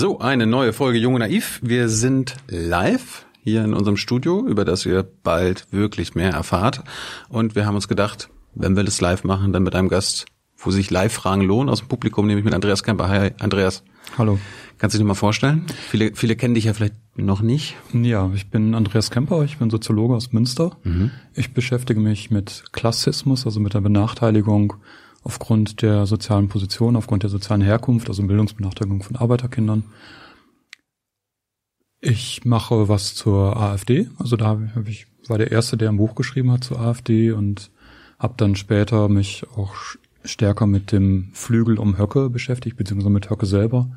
So, eine neue Folge Junge Naiv. Wir sind live hier in unserem Studio, über das ihr bald wirklich mehr erfahrt. Und wir haben uns gedacht, wenn wir das live machen, dann mit einem Gast, wo sich Live-Fragen lohnen aus dem Publikum, nämlich mit Andreas Kemper. Hi, Andreas. Hallo. Kannst du dich mal vorstellen? Viele, viele kennen dich ja vielleicht noch nicht. Ja, ich bin Andreas Kemper, ich bin Soziologe aus Münster. Mhm. Ich beschäftige mich mit Klassismus, also mit der Benachteiligung aufgrund der sozialen Position, aufgrund der sozialen Herkunft, also Bildungsbenachteiligung von Arbeiterkindern. Ich mache was zur AfD, also da habe ich war der erste, der ein Buch geschrieben hat zur AfD und habe dann später mich auch stärker mit dem Flügel um Höcke beschäftigt, beziehungsweise mit Höcke selber.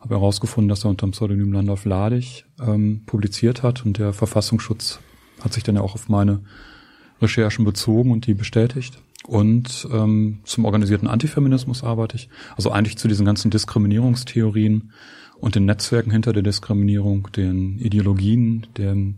Habe herausgefunden, dass er unter dem Pseudonym Landolf Ladig ähm, publiziert hat und der Verfassungsschutz hat sich dann ja auch auf meine Recherchen bezogen und die bestätigt. Und ähm, zum organisierten Antifeminismus arbeite ich. Also eigentlich zu diesen ganzen Diskriminierungstheorien und den Netzwerken hinter der Diskriminierung, den Ideologien, den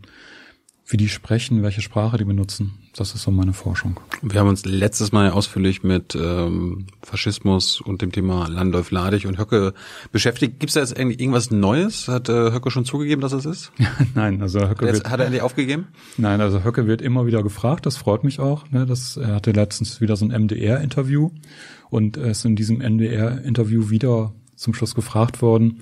wie die sprechen, welche Sprache die benutzen. Das ist so meine Forschung. Wir haben uns letztes Mal ausführlich mit ähm, Faschismus und dem Thema Landolf Ladig und Höcke beschäftigt. Gibt es da jetzt eigentlich irgendwas Neues? Hat äh, Höcke schon zugegeben, dass es ist? Nein, also Höcke jetzt, wird, hat er endlich aufgegeben? Nein, also Höcke wird immer wieder gefragt. Das freut mich auch. Ne? Das, er hatte letztens wieder so ein MDR-Interview und er ist in diesem MDR-Interview wieder zum Schluss gefragt worden,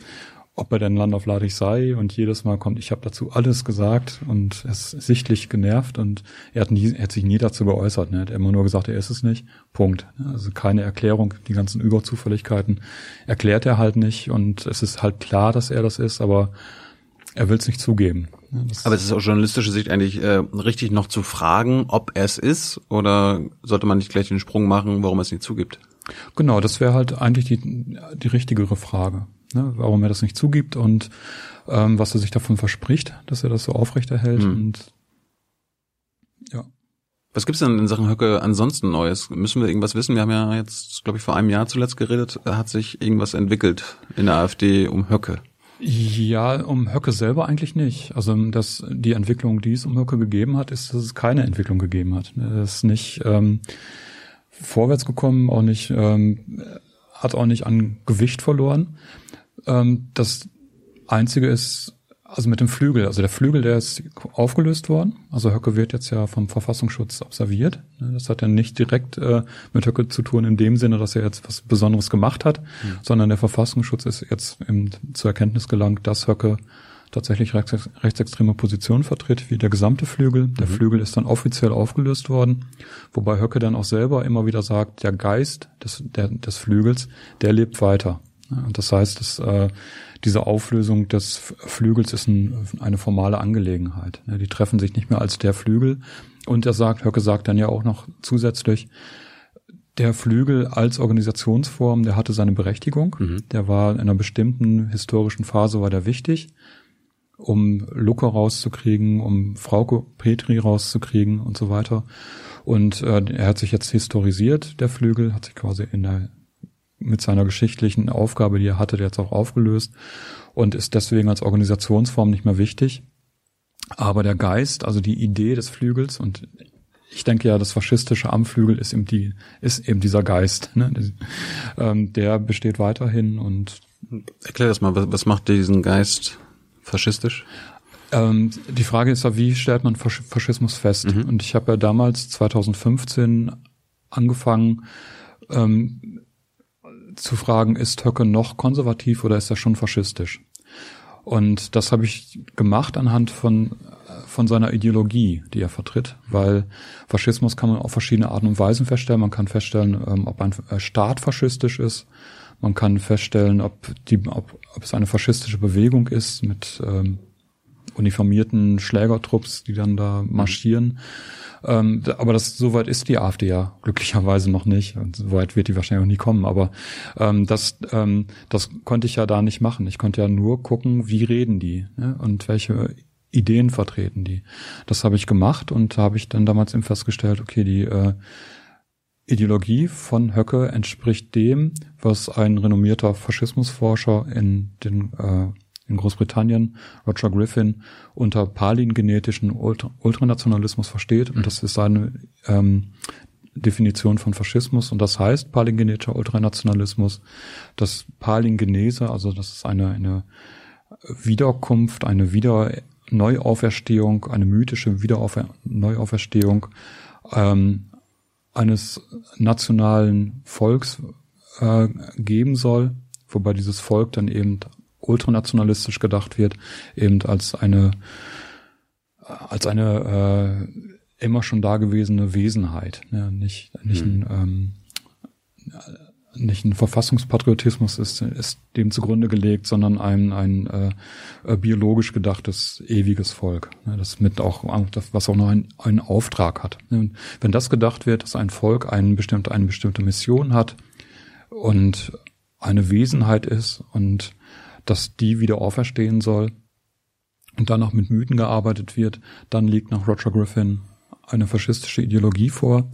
ob er denn landaufladig sei und jedes Mal kommt, ich habe dazu alles gesagt und er ist sichtlich genervt und er hat, nie, er hat sich nie dazu geäußert. Ne? Er hat immer nur gesagt, er ist es nicht. Punkt. Also keine Erklärung, die ganzen Überzufälligkeiten erklärt er halt nicht und es ist halt klar, dass er das ist, aber er will es nicht zugeben. Das aber es ist aus journalistischer Sicht eigentlich äh, richtig noch zu fragen, ob er es ist oder sollte man nicht gleich den Sprung machen, warum er es nicht zugibt? Genau, das wäre halt eigentlich die, die richtigere Frage ne, warum er das nicht zugibt und ähm, was er sich davon verspricht, dass er das so aufrechterhält. Mhm. Und ja. Was gibt's denn in Sachen Höcke ansonsten Neues? Müssen wir irgendwas wissen? Wir haben ja jetzt, glaube ich, vor einem Jahr zuletzt geredet. Hat sich irgendwas entwickelt in der AfD um Höcke? Ja, um Höcke selber eigentlich nicht. Also dass die Entwicklung, die es um Höcke gegeben hat, ist, dass es keine Entwicklung gegeben hat. Er ist nicht ähm, vorwärts gekommen, auch nicht, ähm, hat auch nicht an Gewicht verloren. Ähm, das Einzige ist, also mit dem Flügel, also der Flügel, der ist aufgelöst worden. Also Höcke wird jetzt ja vom Verfassungsschutz observiert. Das hat ja nicht direkt äh, mit Höcke zu tun in dem Sinne, dass er jetzt was Besonderes gemacht hat, mhm. sondern der Verfassungsschutz ist jetzt eben zur Erkenntnis gelangt, dass Höcke tatsächlich rechts, rechtsextreme Positionen vertritt, wie der gesamte Flügel. Der mhm. Flügel ist dann offiziell aufgelöst worden, wobei Höcke dann auch selber immer wieder sagt, der Geist des, der, des Flügels, der lebt weiter. Und das heißt, dass, äh, diese Auflösung des Flügels ist ein, eine formale Angelegenheit. Die treffen sich nicht mehr als der Flügel. Und er sagt, Höcke sagt dann ja auch noch zusätzlich, der Flügel als Organisationsform, der hatte seine Berechtigung. Mhm. Der war in einer bestimmten historischen Phase war der wichtig, um Lucke rauszukriegen, um Frauke Petri rauszukriegen und so weiter. Und äh, er hat sich jetzt historisiert, der Flügel, hat sich quasi in der mit seiner geschichtlichen Aufgabe, die er hatte, jetzt auch aufgelöst und ist deswegen als Organisationsform nicht mehr wichtig. Aber der Geist, also die Idee des Flügels und ich denke ja, das faschistische am Flügel ist eben die, ist eben dieser Geist, ne? Ähm, der besteht weiterhin und Erklär das mal, was macht diesen Geist faschistisch? Ähm, die Frage ist ja, wie stellt man Faschismus fest? Mhm. Und ich habe ja damals 2015 angefangen, ähm, zu fragen, ist Höcke noch konservativ oder ist er schon faschistisch? Und das habe ich gemacht anhand von, von seiner Ideologie, die er vertritt, weil Faschismus kann man auf verschiedene Arten und Weisen feststellen. Man kann feststellen, ähm, ob ein äh, Staat faschistisch ist. Man kann feststellen, ob, die, ob, ob es eine faschistische Bewegung ist mit ähm, uniformierten Schlägertrupps, die dann da marschieren. Ähm, aber das soweit ist die AfD ja glücklicherweise noch nicht. Und soweit wird die wahrscheinlich auch nie kommen. Aber ähm, das, ähm, das konnte ich ja da nicht machen. Ich konnte ja nur gucken, wie reden die ne? und welche Ideen vertreten die. Das habe ich gemacht und habe ich dann damals eben festgestellt, okay, die äh, Ideologie von Höcke entspricht dem, was ein renommierter Faschismusforscher in den äh, in Großbritannien, Roger Griffin, unter palingenetischen Ultra Ultranationalismus versteht. Und das ist seine ähm, Definition von Faschismus und das heißt palingenetischer Ultranationalismus. Das Palingenese, also das ist eine, eine Wiederkunft, eine Wieder Neuauferstehung, eine mythische Wiederaufer Neuauferstehung ähm, eines nationalen Volks äh, geben soll, wobei dieses Volk dann eben ultranationalistisch gedacht wird, eben als eine als eine äh, immer schon dagewesene Wesenheit, ne? nicht nicht mhm. ein ähm, nicht ein Verfassungspatriotismus ist, ist dem zugrunde gelegt, sondern ein, ein äh, biologisch gedachtes ewiges Volk, ne, das mit auch, was auch noch einen, einen Auftrag hat. Ne, wenn das gedacht wird, dass ein Volk eine bestimmte, eine bestimmte Mission hat und eine Wesenheit ist und dass die wieder auferstehen soll und dann auch mit Mythen gearbeitet wird, dann liegt nach Roger Griffin eine faschistische Ideologie vor.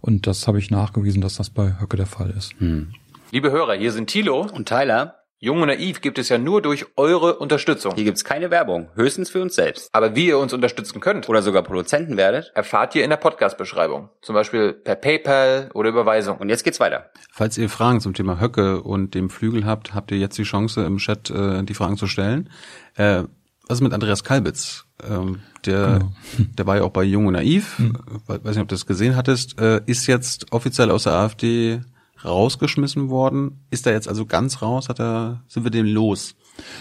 Und das habe ich nachgewiesen, dass das bei Höcke der Fall ist. Hm. Liebe Hörer, hier sind Thilo und Tyler. Jung und Naiv gibt es ja nur durch eure Unterstützung. Hier gibt's keine Werbung, höchstens für uns selbst. Aber wie ihr uns unterstützen könnt oder sogar Produzenten werdet, erfahrt ihr in der Podcast-Beschreibung. Zum Beispiel per PayPal oder Überweisung. Und jetzt geht's weiter. Falls ihr Fragen zum Thema Höcke und dem Flügel habt, habt ihr jetzt die Chance im Chat äh, die Fragen zu stellen. Äh, was ist mit Andreas Kalbitz? Ähm, der, genau. der war ja auch bei Jung und Naiv. Hm. Weiß nicht, ob du das gesehen hattest. Äh, ist jetzt offiziell aus der AfD rausgeschmissen worden. Ist er jetzt also ganz raus? Hat er, sind wir dem los?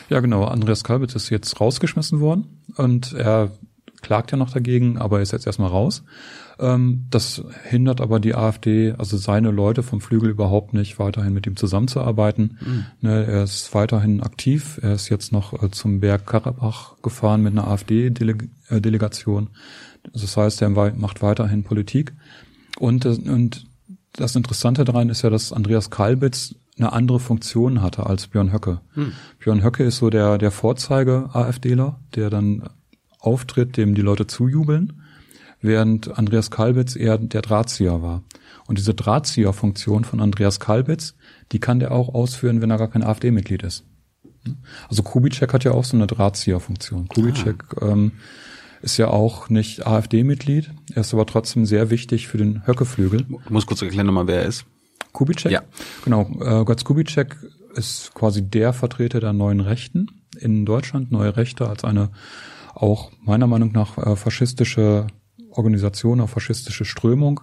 Ja, genau. Andreas Kalbitz ist jetzt rausgeschmissen worden und er klagt ja noch dagegen, aber ist jetzt erstmal raus. Ähm, das hindert aber die AfD, also seine Leute vom Flügel überhaupt nicht, weiterhin mit ihm zusammenzuarbeiten. Mhm. Ne, er ist weiterhin aktiv. Er ist jetzt noch äh, zum Berg Karabach gefahren mit einer AfD-Delegation. Also das heißt, er macht weiterhin Politik. Und, äh, und das Interessante daran ist ja, dass Andreas Kalbitz eine andere Funktion hatte als Björn Höcke. Hm. Björn Höcke ist so der, der Vorzeige-AfDler, der dann auftritt, dem die Leute zujubeln, während Andreas Kalbitz eher der Drahtzieher war. Und diese Drahtzieher-Funktion von Andreas Kalbitz, die kann der auch ausführen, wenn er gar kein AfD-Mitglied ist. Also Kubitschek hat ja auch so eine Drahtzieher-Funktion. Kubitschek ah. ähm, ist ja auch nicht AfD-Mitglied. Er ist aber trotzdem sehr wichtig für den Höckeflügel. Du musst kurz erklären nochmal, wer er ist. Kubitschek? Ja. Genau. Äh, Götz Kubitschek ist quasi der Vertreter der neuen Rechten in Deutschland. Neue Rechte als eine auch meiner Meinung nach äh, faschistische Organisation, eine faschistische Strömung.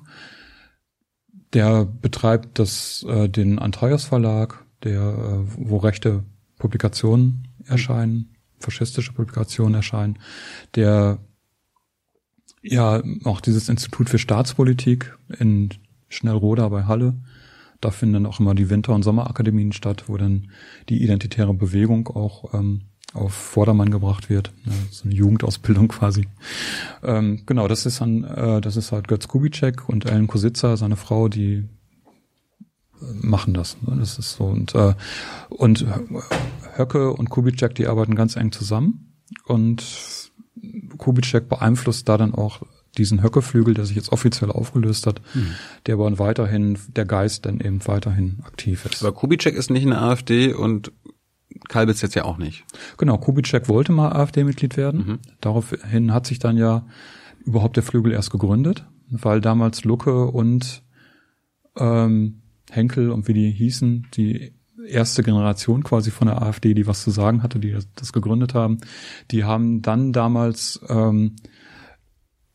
Der betreibt das, äh, den Antaios Verlag, der, äh, wo rechte Publikationen erscheinen faschistische Publikationen erscheinen, der ja auch dieses Institut für Staatspolitik in Schnellroda bei Halle. Da finden dann auch immer die Winter- und Sommerakademien statt, wo dann die identitäre Bewegung auch ähm, auf Vordermann gebracht wird. Ja, so eine Jugendausbildung quasi. Ähm, genau, das ist dann, äh, das ist halt Götz Kubitschek und Ellen Kositzer, seine Frau, die machen das. Das ist so und äh, und Höcke und Kubitschek, die arbeiten ganz eng zusammen und Kubitschek beeinflusst da dann auch diesen Höckeflügel, der sich jetzt offiziell aufgelöst hat, mhm. der aber weiterhin, der Geist dann eben weiterhin aktiv ist. Aber Kubitschek ist nicht in der AfD und Kalbitz jetzt ja auch nicht. Genau, Kubitschek wollte mal AfD-Mitglied werden. Mhm. Daraufhin hat sich dann ja überhaupt der Flügel erst gegründet, weil damals Lucke und ähm, Henkel und wie die hießen, die erste Generation quasi von der AfD, die was zu sagen hatte, die das, das gegründet haben, die haben dann damals ähm,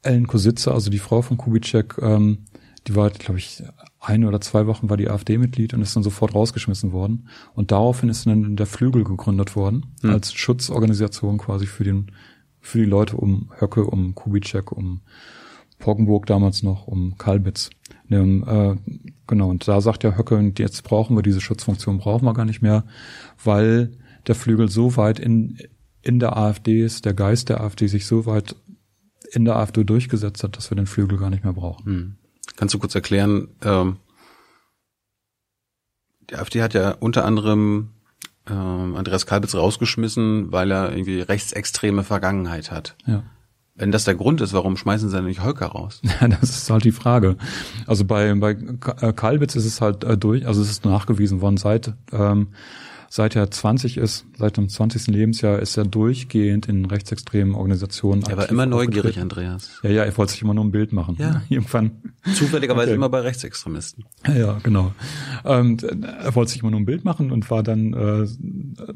Ellen Kositze, also die Frau von Kubitschek, ähm, die war, glaube ich, eine oder zwei Wochen war die AfD-Mitglied und ist dann sofort rausgeschmissen worden. Und daraufhin ist dann der Flügel gegründet worden, hm. als Schutzorganisation quasi für den, für die Leute um Höcke, um Kubitschek, um Poggenburg damals noch, um Kalbitz. Ähm, äh, genau, und da sagt ja Höcke, jetzt brauchen wir diese Schutzfunktion, brauchen wir gar nicht mehr, weil der Flügel so weit in, in der AfD ist, der Geist der AfD sich so weit in der AfD durchgesetzt hat, dass wir den Flügel gar nicht mehr brauchen. Hm. Kannst du kurz erklären, ähm, die AfD hat ja unter anderem ähm, Andreas Kalbitz rausgeschmissen, weil er irgendwie rechtsextreme Vergangenheit hat. Ja. Wenn das der Grund ist, warum schmeißen sie dann nicht Holker raus? Ja, das ist halt die Frage. Also bei, bei äh, Kalbitz ist es halt äh, durch, also es ist nachgewiesen worden seit ähm, seit er 20 ist, seit dem 20. Lebensjahr ist er durchgehend in rechtsextremen Organisationen. Er war immer neugierig. Andreas. Ja, ja, er wollte sich immer nur ein Bild machen. Ja. Irgendwann. Zufälligerweise Okay. immer bei Rechtsextremisten. Ja, ja, genau. Und äh, er wollte sich immer nur ein Bild machen und war dann äh,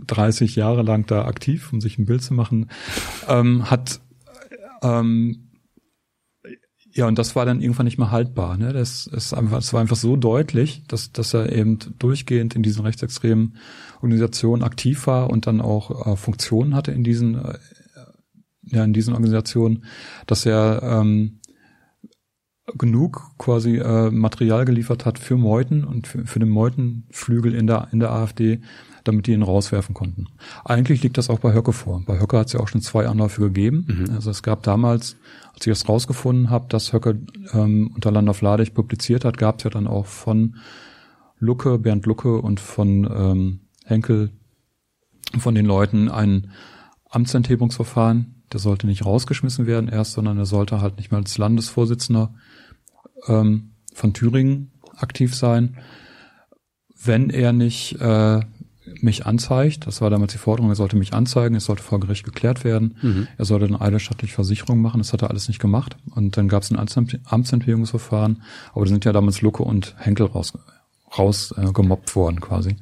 30 Jahre lang da aktiv, um sich ein Bild zu machen. Ähm, hat ähm, ja, und das war dann irgendwann nicht mehr haltbar. Ne? Das ist einfach, es war einfach so deutlich, dass, dass er eben durchgehend in diesen rechtsextremen Organisationen aktiv war und dann auch äh, Funktionen hatte in diesen, äh, ja, in diesen Organisationen, dass er ähm, genug quasi äh, Material geliefert hat für Meuthen und für, für den Meutenflügel in der, in der AfD, damit die ihn rauswerfen konnten. Eigentlich liegt das auch bei Höcke vor. Bei Höcke hat es ja auch schon zwei Anläufe gegeben. Also es gab damals, als ich das rausgefunden habe, dass Höcke ähm, unter Landolf Ladig publiziert hat, gab es ja dann auch von Lucke, Bernd Lucke und von ähm, Henkel, von den Leuten ein Amtsenthebungsverfahren. Der sollte nicht rausgeschmissen werden erst, sondern er sollte halt nicht mehr als Landesvorsitzender ähm, von Thüringen aktiv sein, wenn er nicht äh, mich anzeigt. Das war damals die Forderung, er sollte mich anzeigen, es sollte vor Gericht geklärt werden. Er sollte eine eidesstattliche Versicherung machen, das hat er alles nicht gemacht. Und dann gab es ein Amtsenthebungsverfahren, aber da sind ja damals Lucke und Henkel raus, raus äh, gemobbt worden quasi.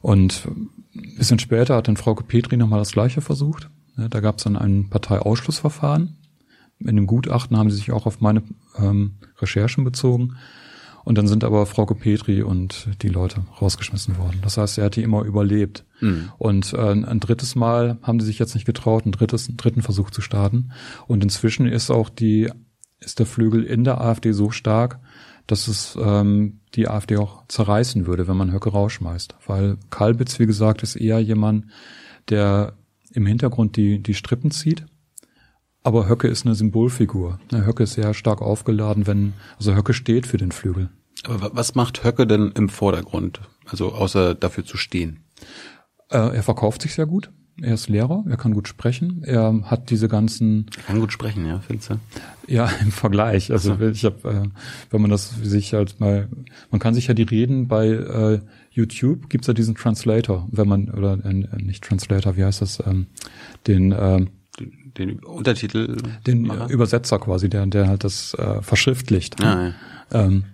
Und ein bisschen später hat dann Frau Petri nochmal das Gleiche versucht. Da gab es dann ein Parteiausschlussverfahren. In dem Gutachten haben sie sich auch auf meine ähm, Recherchen bezogen. Und dann sind aber Frau Petri und die Leute rausgeschmissen worden. Das heißt, er hat die immer überlebt. Und äh, ein drittes Mal haben die sich jetzt nicht getraut, ein drittes, einen dritten Versuch zu starten. Und inzwischen ist auch die, ist der Flügel in der AfD so stark, dass es ähm, die AfD auch zerreißen würde, wenn man Höcke rausschmeißt. Weil Kalbitz, wie gesagt, ist eher jemand, der im Hintergrund die, die Strippen zieht. Aber Höcke ist eine Symbolfigur. Ne, Höcke ist sehr stark aufgeladen, wenn, also Höcke steht für den Flügel. Aber wa- was macht Höcke denn im Vordergrund? Also außer dafür zu stehen. Äh, er verkauft sich sehr gut. Er ist Lehrer, er kann gut sprechen. Er hat diese ganzen Er kann gut sprechen, ja, findest du? Ja, im Vergleich. Also ich habe, äh, wenn man das sich halt mal, man kann sich ja die Reden bei äh, YouTube gibt's ja diesen Translator, wenn man oder äh, nicht Translator, wie heißt das, ähm, den äh, Den, Untertitel. den Macher? Übersetzer quasi, der der halt das äh, verschriftlicht. Ah, ja. Ähm,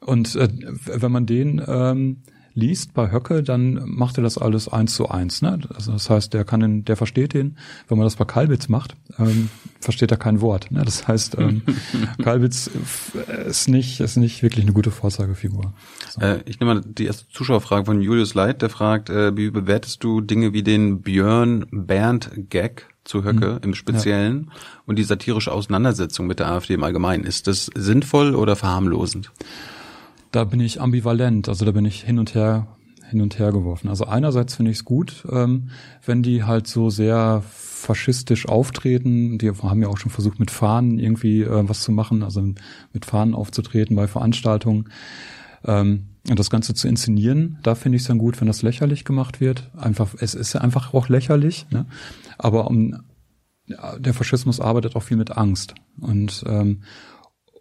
und äh, wenn man den ähm, liest bei Höcke, dann macht er das alles eins zu eins. Ne? Also das heißt, der kann den, der versteht den. Wenn man das bei Kalbitz macht, ähm, versteht er kein Wort. Ne? Das heißt, ähm, Kalbitz ist nicht ist nicht wirklich eine gute Vorzeigefigur. So. Äh, ich nehme mal die erste Zuschauerfrage von Julius Leit, der fragt, äh, wie bewertest du Dinge wie den Björn Bernd Gag zu Höcke im Speziellen und die satirische Auseinandersetzung mit der AfD im Allgemeinen? Ist das sinnvoll oder verharmlosend? Da bin ich ambivalent, also da bin ich hin und her hin und her geworfen. Also einerseits finde ich es gut, ähm, wenn die halt so sehr faschistisch auftreten. Die haben ja auch schon versucht, mit Fahnen irgendwie äh, was zu machen, also mit Fahnen aufzutreten bei Veranstaltungen. Ähm, und das Ganze zu inszenieren, da finde ich es dann gut, wenn das lächerlich gemacht wird. Einfach, es ist ja einfach auch lächerlich, ne? Aber um, ja, der Faschismus arbeitet auch viel mit Angst. Und ähm,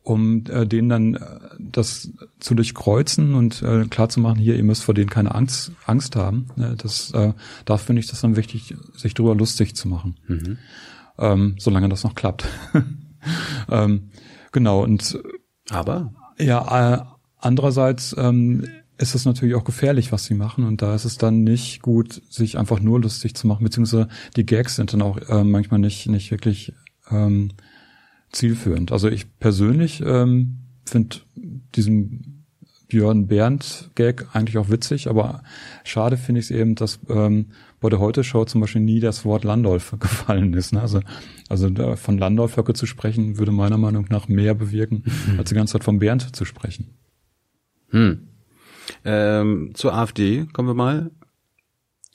um äh, denen dann äh, das zu durchkreuzen und äh, klar zu machen, hier, ihr müsst vor denen keine Angst, Angst haben. Ne? Das, äh, da finde ich das dann wichtig, sich darüber lustig zu machen. Ähm, solange das noch klappt. ähm, genau, und Aber ja, äh, andererseits ähm, ist es natürlich auch gefährlich, was sie machen. Und da ist es dann nicht gut, sich einfach nur lustig zu machen, beziehungsweise die Gags sind dann auch äh, manchmal nicht, nicht wirklich ähm, zielführend. Also ich persönlich ähm, finde diesen Björn Bernd Gag eigentlich auch witzig, aber schade finde ich es eben, dass ähm, bei der Heute-Show zum Beispiel nie das Wort Landolf gefallen ist. Ne? Also, also von Landolf Höcke zu sprechen, würde meiner Meinung nach mehr bewirken, als die ganze Zeit von Bernd zu sprechen. hm. Ähm, zur AfD kommen wir mal.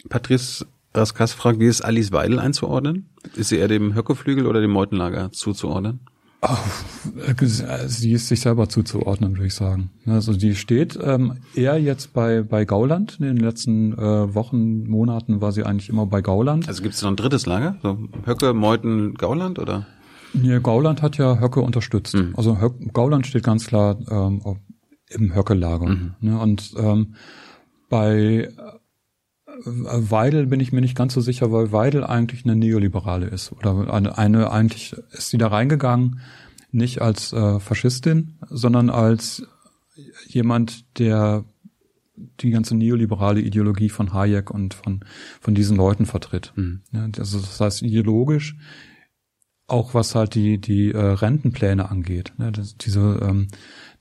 Patrice Raskas fragt, wie ist Alice Weidel einzuordnen? Ist sie eher dem Höckeflügel oder dem Meutenlager zuzuordnen? Äh, Sie ist sich selber zuzuordnen, würde ich sagen. Also die steht ähm, eher jetzt bei bei Gauland. In den letzten äh, Wochen, Monaten war sie eigentlich immer bei Gauland. Also gibt es noch ein drittes Lager? So Höcke, Meuten, Gauland oder? Nee, Gauland hat ja Höcke unterstützt. Also Höck, Gauland steht ganz klar ähm, im Höcke-Lager. Ne? Und ähm, bei Weidel bin ich mir nicht ganz so sicher, weil Weidel eigentlich eine Neoliberale ist oder eine, eine eigentlich ist sie da reingegangen nicht als äh, Faschistin, sondern als jemand, der die ganze neoliberale Ideologie von Hayek und von von diesen Leuten vertritt. Mhm. Ja, also das heißt ideologisch auch was halt die die äh, Rentenpläne angeht. Ne, das, diese ähm,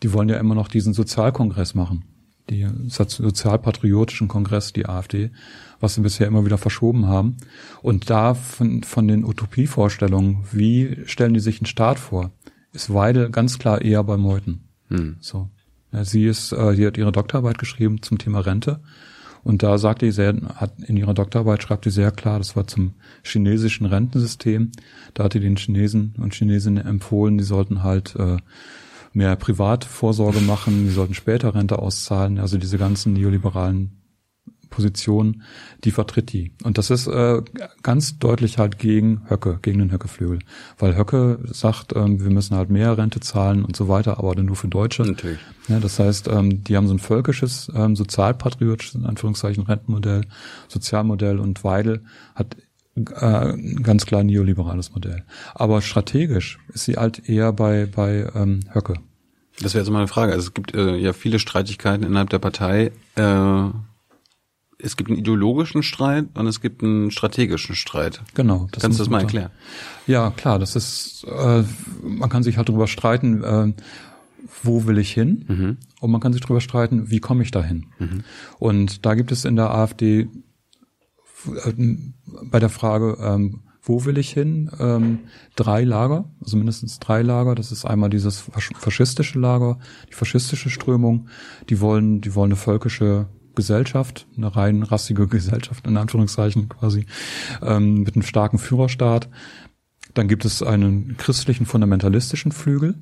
die wollen ja immer noch diesen Sozialkongress machen die sozialpatriotischen Kongress, die AfD, was sie bisher immer wieder verschoben haben. Und da von, von den Utopievorstellungen, wie stellen die sich einen Staat vor, ist Weidel ganz klar eher bei Meuthen. Hm. So. Ja, sie ist, äh, sie hat ihre Doktorarbeit geschrieben zum Thema Rente. Und da sagt die sehr, hat in ihrer Doktorarbeit schreibt sie sehr klar, das war zum chinesischen Rentensystem. Da hat die den Chinesen und Chinesinnen empfohlen, die sollten halt äh, mehr Privatvorsorge machen, die sollten später Rente auszahlen, also diese ganzen neoliberalen Positionen, die vertritt die. Und das ist äh, ganz deutlich halt gegen Höcke, gegen den Höckeflügel. Weil Höcke sagt, ähm, wir müssen halt mehr Rente zahlen und so weiter, aber dann nur für Deutsche. Natürlich. Ja, das heißt, ähm, die haben so ein völkisches, ähm, sozialpatriotisches, in Anführungszeichen, Rentenmodell, Sozialmodell und Weidel hat äh, ganz klar neoliberales Modell. Aber strategisch ist sie halt eher bei, bei ähm, Höcke. Das wäre jetzt mal eine Frage. Also es gibt äh, ja viele Streitigkeiten innerhalb der Partei. Äh, es gibt einen ideologischen Streit und es gibt einen strategischen Streit. Genau. Das Kannst du das mal erklären? Ja, klar. Das ist, äh, man kann sich halt darüber streiten, äh, wo will ich hin? Mhm. Und man kann sich darüber streiten, wie komme ich dahin? Mhm. Und da gibt es in der AfD bei der Frage, ähm, wo will ich hin? Ähm, drei Lager, also mindestens drei Lager. Das ist einmal dieses faschistische Lager, die faschistische Strömung. Die wollen, die wollen eine völkische Gesellschaft, eine rein rassige Gesellschaft in Anführungszeichen quasi, ähm, mit einem starken Führerstaat. Dann gibt es einen christlichen fundamentalistischen Flügel,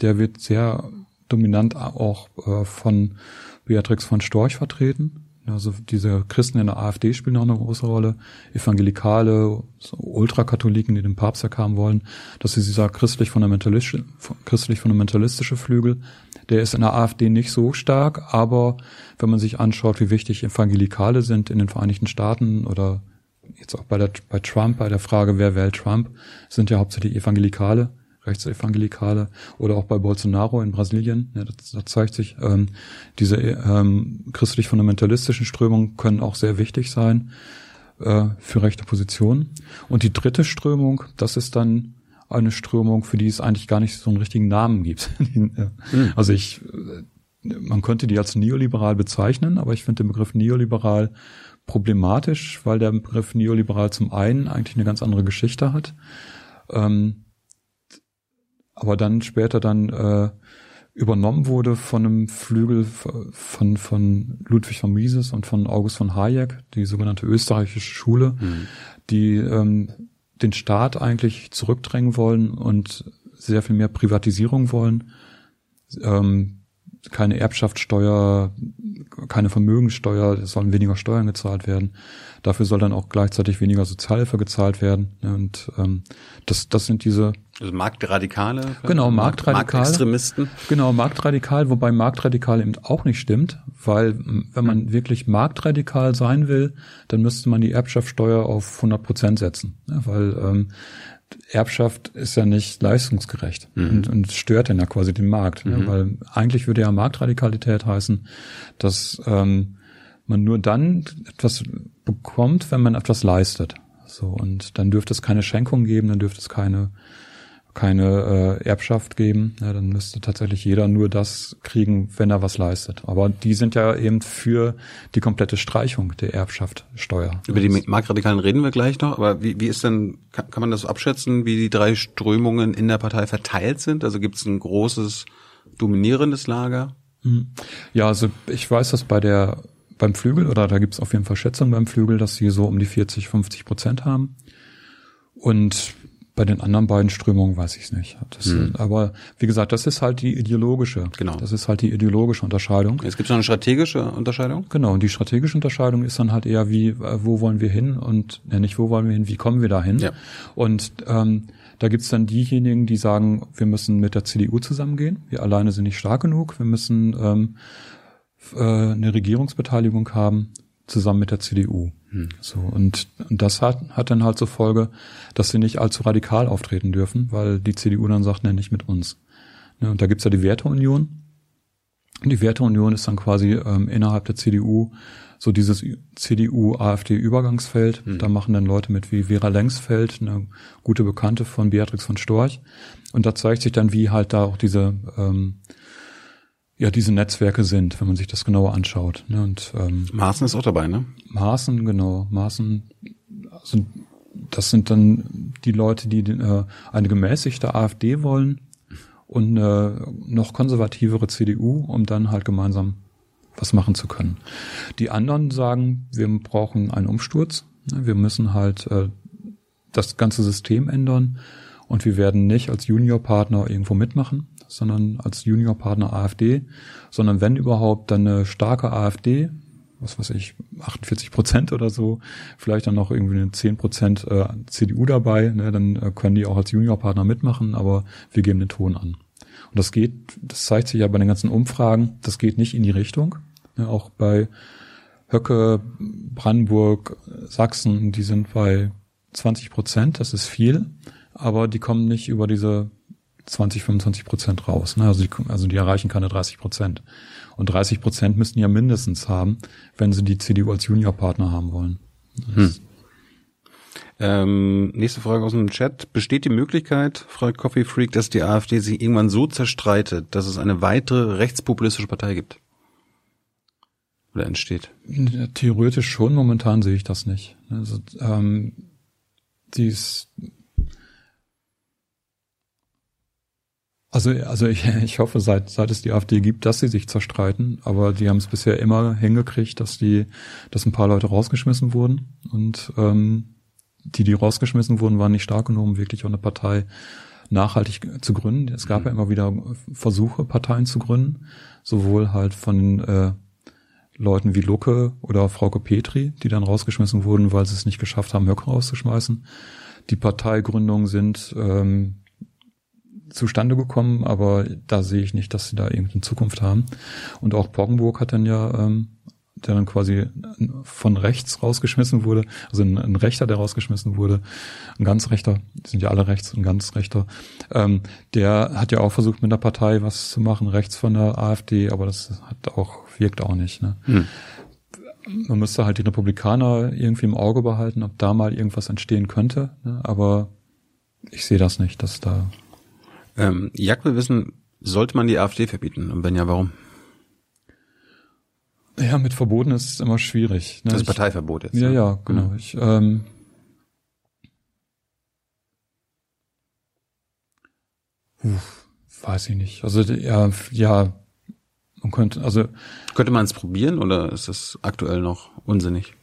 der wird sehr dominant auch äh, von Beatrix von Storch vertreten. Also diese Christen in der AfD spielen auch eine große Rolle. Evangelikale, so Ultrakatholiken, die den Papst erkamen wollen. Das ist dieser christlich-fundamentalistische christlich fundamentalistische Flügel. Der ist in der AfD nicht so stark, aber wenn man sich anschaut, wie wichtig Evangelikale sind in den Vereinigten Staaten oder jetzt auch bei, der, bei Trump, bei der Frage, wer wählt Trump, sind ja hauptsächlich Evangelikale. Rechtsevangelikale oder auch bei Bolsonaro in Brasilien. Ja, das, das zeigt sich, ähm, diese ähm, christlich-fundamentalistischen Strömungen können auch sehr wichtig sein äh, für rechte Positionen. Und die dritte Strömung, das ist dann eine Strömung, für die es eigentlich gar nicht so einen richtigen Namen gibt. mhm. Also ich, äh, man könnte die als neoliberal bezeichnen, aber ich finde den Begriff neoliberal problematisch, weil der Begriff neoliberal zum einen eigentlich eine ganz andere Geschichte hat. Ähm, aber dann später dann äh, übernommen wurde von einem Flügel von, von Ludwig von Mises und von August von Hayek, die sogenannte österreichische Schule, mhm. die ähm, den Staat eigentlich zurückdrängen wollen und sehr viel mehr Privatisierung wollen. Ähm, keine Erbschaftssteuer, keine Vermögenssteuer, es sollen weniger Steuern gezahlt werden. Dafür soll dann auch gleichzeitig weniger Sozialhilfe gezahlt werden. Und ähm, das, das sind diese also Marktradikale? Genau, Marktradikale. Marktextremisten? Genau, Marktradikal, wobei Marktradikal eben auch nicht stimmt, weil wenn man wirklich marktradikal sein will, dann müsste man die Erbschaftssteuer auf 100 Prozent setzen, weil ähm, Erbschaft ist ja nicht leistungsgerecht mhm. und, und stört dann ja quasi den Markt, mhm. ja, weil eigentlich würde ja Marktradikalität heißen, dass ähm, man nur dann etwas bekommt, wenn man etwas leistet. So und dann dürfte es keine Schenkung geben, dann dürfte es keine keine äh, Erbschaft geben. Ja, dann müsste tatsächlich jeder nur das kriegen, wenn er was leistet. Aber die sind ja eben für die komplette Streichung der Erbschaftsteuer. Über die Marktradikalen reden wir gleich noch, aber wie, wie ist denn, kann, kann man das abschätzen, wie die drei Strömungen in der Partei verteilt sind? Also gibt es ein großes dominierendes Lager? Hm. Ja, also ich weiß, dass bei der beim Flügel, oder da gibt es auf jeden Fall Schätzungen beim Flügel, dass sie so um die 40, 50 Prozent haben. Und bei den anderen beiden Strömungen weiß ich es nicht. Das, hm. Aber wie gesagt, das ist halt die ideologische. Genau. Das ist halt die ideologische Unterscheidung. Es gibt noch eine strategische Unterscheidung. Genau. Und die strategische Unterscheidung ist dann halt eher wie, äh, wo wollen wir hin und ja, nicht wo wollen wir hin, wie kommen wir da hin? Ja. Und ähm, da gibt's dann diejenigen, die sagen, wir müssen mit der CDU zusammengehen. Wir alleine sind nicht stark genug. Wir müssen ähm, äh, eine Regierungsbeteiligung haben zusammen mit der CDU. So, und, und das hat, hat dann halt zur Folge, dass sie nicht allzu radikal auftreten dürfen, weil die CDU dann sagt, ne, nicht mit uns. Ne, und da gibt's ja die Werteunion. Und die Werteunion ist dann quasi ähm, innerhalb der CDU so dieses CDU-AfD-Übergangsfeld. Da machen dann Leute mit wie Vera Lengsfeld, eine gute Bekannte von Beatrix von Storch. Und da zeigt sich dann, wie halt da auch diese ähm, ja diese Netzwerke sind, wenn man sich das genauer anschaut. Ne? Und ähm, Maaßen ist auch dabei, ne? Maaßen, genau, Maaßen, also das sind dann die Leute, die äh, eine gemäßigte AfD wollen und eine noch konservativere CDU, um dann halt gemeinsam was machen zu können. Die anderen sagen, wir brauchen einen Umsturz, ne? wir müssen halt äh, das ganze System ändern und wir werden nicht als Juniorpartner irgendwo mitmachen, sondern als Juniorpartner AfD, sondern wenn überhaupt dann eine starke AfD, was weiß ich, 48 Prozent oder so, vielleicht dann noch irgendwie eine 10 Prozent äh, CDU dabei, ne, dann äh, können die auch als Juniorpartner mitmachen, aber wir geben den Ton an. Und das geht, das zeigt sich ja bei den ganzen Umfragen, das geht nicht in die Richtung. Ne, auch bei Höcke, Brandenburg, Sachsen, die sind bei 20 Prozent, das ist viel, aber die kommen nicht über diese 20, 25 Prozent raus. Ne? Also, die, also die erreichen keine 30 Prozent. Und 30 Prozent müssten ja mindestens haben, wenn sie die CDU als Juniorpartner haben wollen. Das- Ähm, nächste Frage aus dem Chat. Besteht die Möglichkeit, fragt Coffee Freak, dass die AfD sich irgendwann so zerstreitet, dass es eine weitere rechtspopulistische Partei gibt? Oder entsteht? Theoretisch schon, momentan sehe ich das nicht. Also, ähm, die also, also ich, ich hoffe, seit, seit es die AfD gibt, dass sie sich zerstreiten, aber die haben es bisher immer hingekriegt, dass die, dass ein paar Leute rausgeschmissen wurden und ähm, die, die rausgeschmissen wurden, waren nicht stark genug, um wirklich auch eine Partei nachhaltig zu gründen. Es gab ja immer wieder Versuche, Parteien zu gründen, sowohl halt von äh, Leuten wie Lucke oder Frauke Petri, die dann rausgeschmissen wurden, weil sie es nicht geschafft haben, Höcke rauszuschmeißen. Die Parteigründungen sind ähm, zustande gekommen, aber da sehe ich nicht, dass sie da irgendeine Zukunft haben. Und auch Poggenburg hat dann ja, ähm, der dann quasi von rechts rausgeschmissen wurde, also ein, ein Rechter, der rausgeschmissen wurde, ein ganz Rechter, die sind ja alle rechts, ein ganz Rechter, ähm, der hat ja auch versucht, mit der Partei was zu machen, rechts von der AfD, aber das hat auch, wirkt auch nicht. Ne? Hm. Man müsste halt die Republikaner irgendwie im Auge behalten, ob da mal irgendwas entstehen könnte, ne? aber ich sehe das nicht, dass da Ähm, Jack will wissen, sollte man die AfD verbieten? Und wenn ja, warum? Ja, mit Verboten ist es immer schwierig. Ne? Das ist Parteiverbot jetzt. Ja, ne? ja, genau. Hm. Ich, ähm, uff, weiß ich nicht. Also ja, ja, man könnte, also Könnte man es probieren oder ist das aktuell noch unsinnig?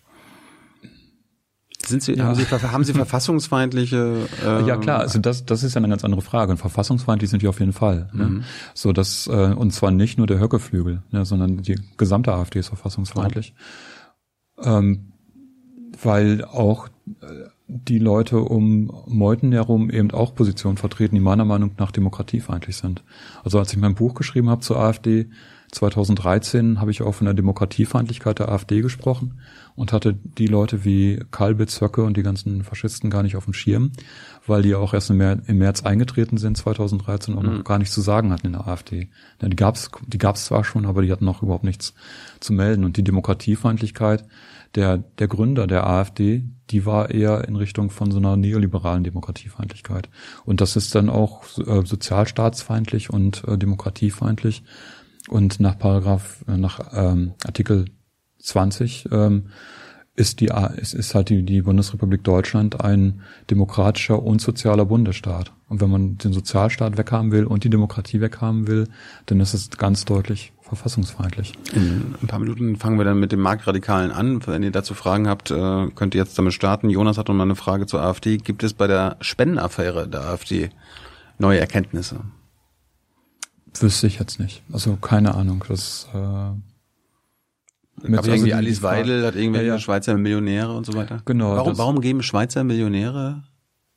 Sind Sie, Ja. haben, Sie haben Sie verfassungsfeindliche? Äh, ja klar, also das, das ist ja eine ganz andere Frage. Und verfassungsfeindlich sind die auf jeden Fall. Ne? Mhm. So dass äh, und zwar nicht nur der Höckeflügel, ne, sondern die gesamte AfD ist verfassungsfeindlich. Ähm, weil auch äh, die Leute um Meuthen herum eben auch Positionen vertreten, die meiner Meinung nach demokratiefeindlich sind. Also als ich mein Buch geschrieben habe zur AfD 2013, habe ich auch von der Demokratiefeindlichkeit der AfD gesprochen und hatte die Leute wie Kalbitz, Höcke und die ganzen Faschisten gar nicht auf dem Schirm, weil die auch erst im März, eingetreten sind 2013 und noch gar nichts zu sagen hatten in der AfD. Denn die gab's, die gab's zwar schon, aber die hatten noch überhaupt nichts zu melden. Und die Demokratiefeindlichkeit der, der Gründer der AfD, die war eher in Richtung von so einer neoliberalen Demokratiefeindlichkeit. Und das ist dann auch äh, sozialstaatsfeindlich und äh, demokratiefeindlich. Und nach Paragraph, äh, nach ähm, Artikel 20 ähm, ist die ist, ist halt die, die Bundesrepublik Deutschland ein demokratischer und sozialer Bundesstaat. Und wenn man den Sozialstaat weghaben will und die Demokratie weghaben will, dann ist es ganz deutlich verfassungsfeindlich. In ein paar Minuten fangen wir dann mit dem Marktradikalen an. Wenn ihr dazu Fragen habt, äh, könnt ihr jetzt damit starten. Jonas hat noch mal eine Frage zur AfD. Gibt es bei der Spendenaffäre der AfD neue Erkenntnisse? Wüsste ich jetzt nicht. Also keine Ahnung. Das äh, mit- irgendwie also die- Alice Weidel hat irgendwelche Ja, ja. Schweizer Millionäre und so weiter. Genau, Warum, warum geben Schweizer Millionäre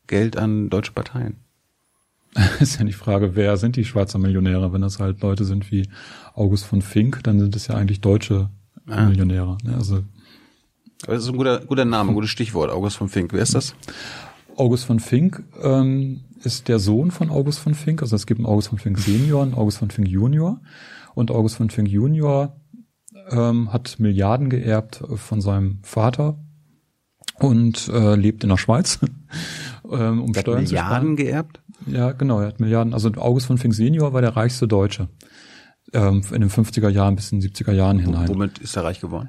Geld an deutsche Parteien? ist ja die Frage, wer sind die Schweizer Millionäre? Wenn das halt Leute sind wie August von Fink, dann sind es ja eigentlich deutsche Ah. Millionäre. Ne? Also Aber das ist ein guter, guter Name, ein gutes Stichwort. August von Fink. Wer ist das? August von Fink ähm, ist der Sohn von August von Fink. Also es gibt einen August von Fink Senior, einen August von Fink Junior. Und August von Fink Junior ähm, hat Milliarden geerbt von seinem Vater und äh, lebt in der Schweiz. ähm, um Der hat Steuern Milliarden zu geerbt? Ja, genau, er hat Milliarden. Also August von Fink Senior war der reichste Deutsche. Ähm, in den 50er Jahren bis in den 70er Jahren hinein. Womit ist er reich geworden?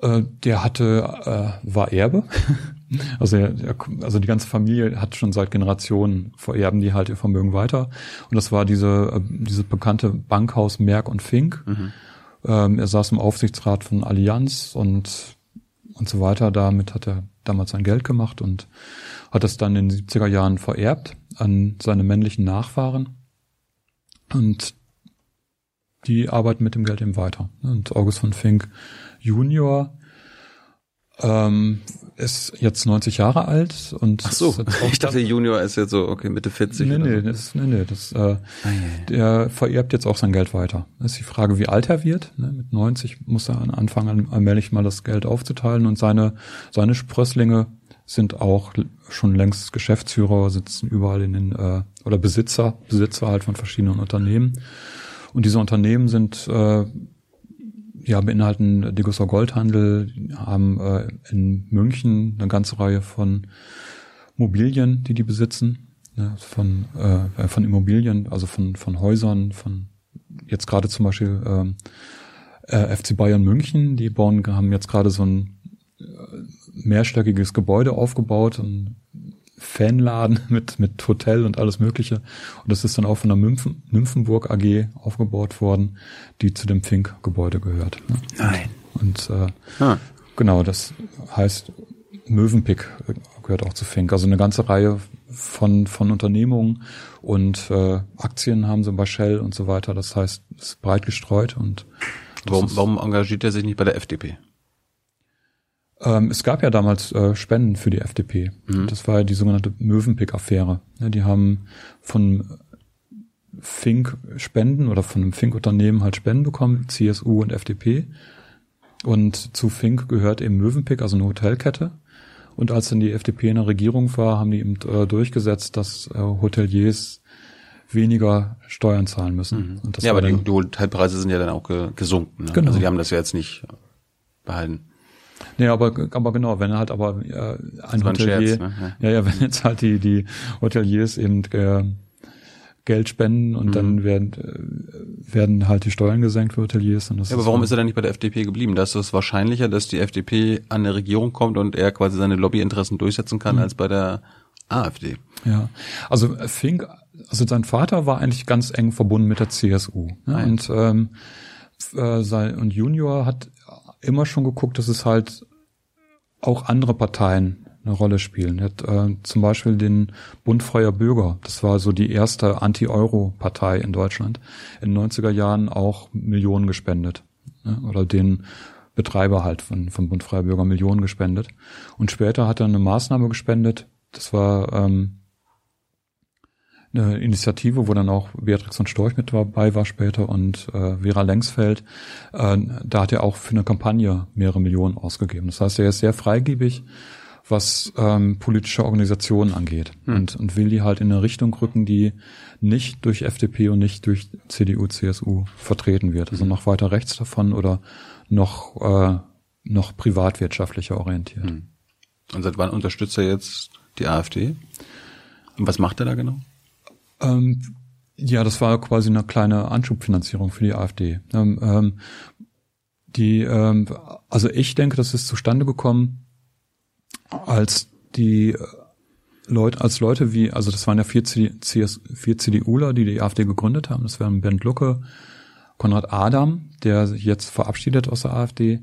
Äh, der hatte, äh, war Erbe. Also, er, also die ganze Familie hat schon seit Generationen vererben die halt ihr Vermögen weiter. Und das war diese, äh, dieses bekannte Bankhaus Merck und Fink. Ähm, er saß im Aufsichtsrat von Allianz und, und so weiter. Damit hat er damals sein Geld gemacht und hat das dann in den 70er Jahren vererbt an seine männlichen Nachfahren. Und die arbeiten mit dem Geld eben weiter. Und August von Fink Junior ähm, ist jetzt 90 Jahre alt und Ach so, ich dachte, Junior ist jetzt so, okay, Mitte 40. Nee, oder nee, so. das, nee, nee, das, äh, Ah, der vererbt jetzt auch sein Geld weiter. Das ist die Frage, wie alt er wird. Ne? Mit 90 muss er anfangen, allmählich mal das Geld aufzuteilen und seine, seine Sprösslinge sind auch schon längst Geschäftsführer, sitzen überall in den, äh, oder Besitzer, Besitzer halt von verschiedenen Unternehmen. Und diese Unternehmen sind, äh, ja, beinhalten Degussor Goldhandel, haben äh, in München eine ganze Reihe von Mobilien, die die besitzen, ne, von, äh, von Immobilien, also von, von Häusern, von jetzt gerade zum Beispiel ähm, äh, FC Bayern München, die bauen, haben jetzt gerade so ein äh, mehrstöckiges Gebäude aufgebaut, ein Fanladen mit, mit Hotel und alles Mögliche. Und das ist dann auch von der Nymphen, Nymphenburg AG aufgebaut worden, die zu dem Fink-Gebäude gehört. Ne? Nein. Und äh, Ah. Genau, das heißt, Mövenpick gehört auch zu Fink. Also eine ganze Reihe von, von Unternehmungen und äh, Aktien haben sie bei Shell und so weiter. Das heißt, es ist breit gestreut und Warum, warum engagiert er sich nicht bei der FDP? Ähm, es gab ja damals äh, Spenden für die FDP. Das war ja die sogenannte Mövenpick-Affäre. Ja, die haben von Fink Spenden oder von einem Fink-Unternehmen halt Spenden bekommen, CSU und FDP. Und zu Fink gehört eben Mövenpick, also eine Hotelkette. Und als dann die FDP in der Regierung war, haben die eben äh, durchgesetzt, dass äh, Hoteliers weniger Steuern zahlen müssen. Das ja, aber die, die Hotelpreise sind ja dann auch ge gesunken. Ne? Genau. Also die haben das ja jetzt nicht behalten. Nee, aber, aber genau, wenn halt aber äh, ein war ein Hotelier, Scherz, ne? ja. ja, wenn jetzt halt die, die Hoteliers eben äh, Geld spenden und Mhm. dann werden, äh, werden halt die Steuern gesenkt für Hoteliers. Und das Ja, aber warum ist er dann nicht bei der FDP geblieben? Da ist es wahrscheinlicher, dass die FDP an der Regierung kommt und er quasi seine Lobbyinteressen durchsetzen kann, als bei der AfD. Ja, also Fink, also sein Vater war eigentlich ganz eng verbunden mit der CSU. Ne? Ah, ja. Und ähm, äh, sein und Junior hat immer schon geguckt, dass es halt auch andere Parteien eine Rolle spielen. Hat äh, zum Beispiel den Bund Freier Bürger, das war so die erste Anti-Euro-Partei in Deutschland, in den 90er Jahren auch Millionen gespendet. Ne? Oder den Betreiber halt von, von Bund Freier Bürger Millionen gespendet. Und später hat er eine Maßnahme gespendet, das war ähm, eine Initiative, wo dann auch Beatrix von Storch mit dabei war später und äh, Vera Lengsfeld. Äh, da hat er auch für eine Kampagne mehrere Millionen ausgegeben. Das heißt, er ist sehr freigebig, was ähm, politische Organisationen angeht und, und will die halt in eine Richtung rücken, die nicht durch FDP und nicht durch CDU, CSU vertreten wird. Also noch weiter rechts davon oder noch, äh, noch privatwirtschaftlicher orientiert. Und seit wann unterstützt er jetzt die AfD? Und was macht er da genau? Ähm, ja, das war quasi eine kleine Anschubfinanzierung für die AfD. Ähm, ähm, die, ähm, also ich denke, das ist zustande gekommen, als die äh, Leute, als Leute wie, also das waren ja vier, CS, vier CDUler, die die AfD gegründet haben. Das wären Bernd Lucke, Konrad Adam, der sich jetzt verabschiedet aus der AfD,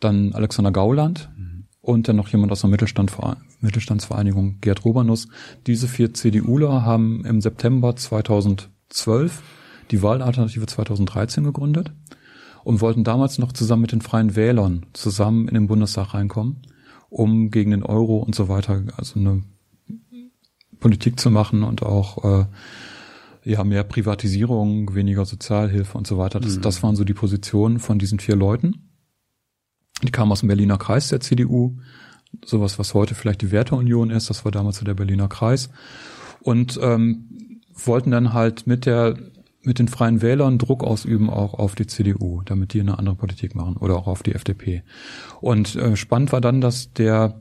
dann Alexander Gauland und dann noch jemand aus der Mittelstand, Mittelstandsvereinigung, Gerd Robanus. Diese vier CDUler haben im September 2012 die Wahlalternative 2013 gegründet und wollten damals noch zusammen mit den Freien Wählern zusammen in den Bundestag reinkommen, um gegen den Euro und so weiter, also eine Politik zu machen und auch äh, ja mehr Privatisierung, weniger Sozialhilfe und so weiter. Das, das waren so die Positionen von diesen vier Leuten. Die kam aus dem Berliner Kreis der CDU. Sowas, was heute vielleicht die Werteunion ist, das war damals so der Berliner Kreis. Und ähm, wollten dann halt mit der mit den Freien Wählern Druck ausüben auch auf die CDU, damit die eine andere Politik machen oder auch auf die FDP. Und äh, spannend war dann, dass der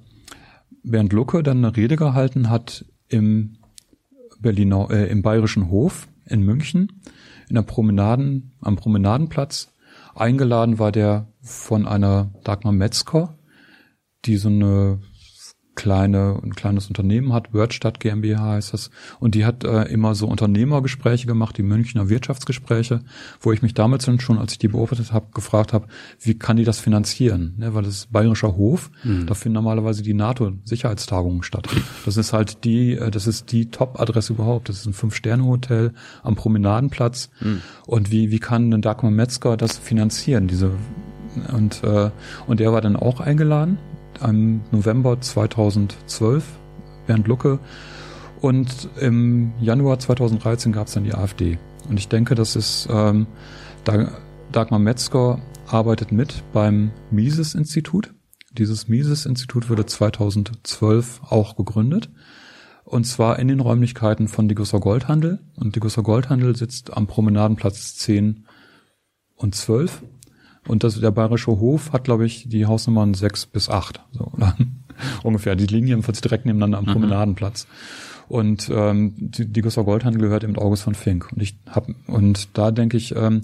Bernd Lucke dann eine Rede gehalten hat im Berliner, äh, im Bayerischen Hof in München, in der Promenaden, am Promenadenplatz. Eingeladen war der von einer Dagmar Metzger, die so eine kleine, ein kleines Unternehmen hat, Wordstadt GmbH heißt das. Und die hat äh, immer so Unternehmergespräche gemacht, die Münchner Wirtschaftsgespräche, wo ich mich damals schon, als ich die beobachtet habe, gefragt habe, wie kann die das finanzieren? Ne, weil das ist Bayerischer Hof, mhm. da finden normalerweise die NATO-Sicherheitstagungen statt. Das ist halt die, äh, das ist die Top-Adresse überhaupt. Das ist ein Fünf-Sterne-Hotel am Promenadenplatz. Mhm. Und wie, wie kann denn Dagmar Metzger das finanzieren, diese und, äh, und der war dann auch eingeladen im November 2012, Bernd Lucke. Und im Januar 2013 gab es dann die AfD. Und ich denke, das ist, ähm, Dagmar Metzger arbeitet mit beim Mises-Institut. Dieses Mises-Institut wurde 2012 auch gegründet. Und zwar in den Räumlichkeiten von Digusser Goldhandel. Und Digusser Goldhandel sitzt am Promenadenplatz 10 und 12. Und das, der Bayerische Hof hat, glaube ich, die Hausnummern sechs bis acht. So, oder? Ungefähr. Die liegen jedenfalls direkt nebeneinander am mhm. Promenadenplatz. Und ähm, die, die Gusser Goldhandel gehört eben August von Fink. Und ich hab, und da denke ich, ähm,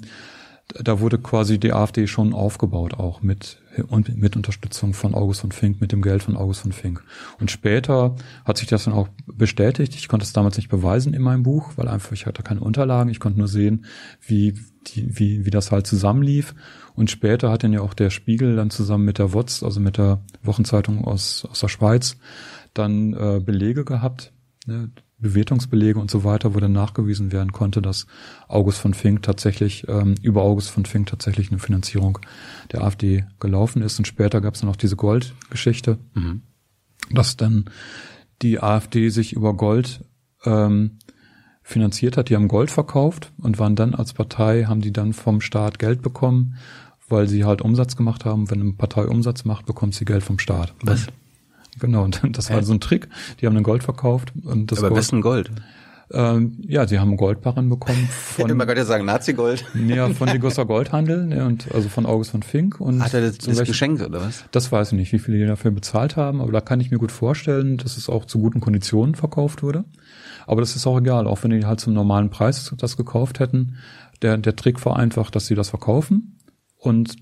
da wurde quasi die AfD schon aufgebaut, auch mit, und mit Unterstützung von August von Fink, mit dem Geld von August von Fink. Und später hat sich das dann auch bestätigt. Ich konnte es damals nicht beweisen in meinem Buch, weil einfach ich hatte keine Unterlagen. Ich konnte nur sehen, wie, die, wie, wie das halt zusammenlief. Und später hat dann ja auch der Spiegel dann zusammen mit der WOTS, also mit der Wochenzeitung aus, aus der Schweiz, dann äh, Belege gehabt, ne, Bewertungsbelege und so weiter, wo dann nachgewiesen werden konnte, dass August von Fink tatsächlich, ähm, über August von Fink tatsächlich eine Finanzierung der AfD gelaufen ist. Und später gab es dann auch diese Goldgeschichte, mhm. dass dann die AfD sich über Gold ähm, finanziert hat. Die haben Gold verkauft und waren dann als Partei, haben die dann vom Staat Geld bekommen weil sie halt Umsatz gemacht haben. Wenn eine Partei Umsatz macht, bekommt sie Geld vom Staat. Was? Genau, und das war so ein Trick. Die haben ein Gold verkauft. Und das Aber Gold, wessen Gold? Ähm, ja, sie haben Goldbarren bekommen. Von, Man könnte ja sagen Nazi-Gold. Ja, von Degussa Goldhandel ne, und also von August von Fink. Und Hat er das, das geschenkt oder was? Das weiß ich nicht, wie viele die dafür bezahlt haben, aber da kann ich mir gut vorstellen, dass es auch zu guten Konditionen verkauft wurde. Aber das ist auch egal, auch wenn die halt zum normalen Preis das gekauft hätten. Der, der Trick war einfach, dass sie das verkaufen und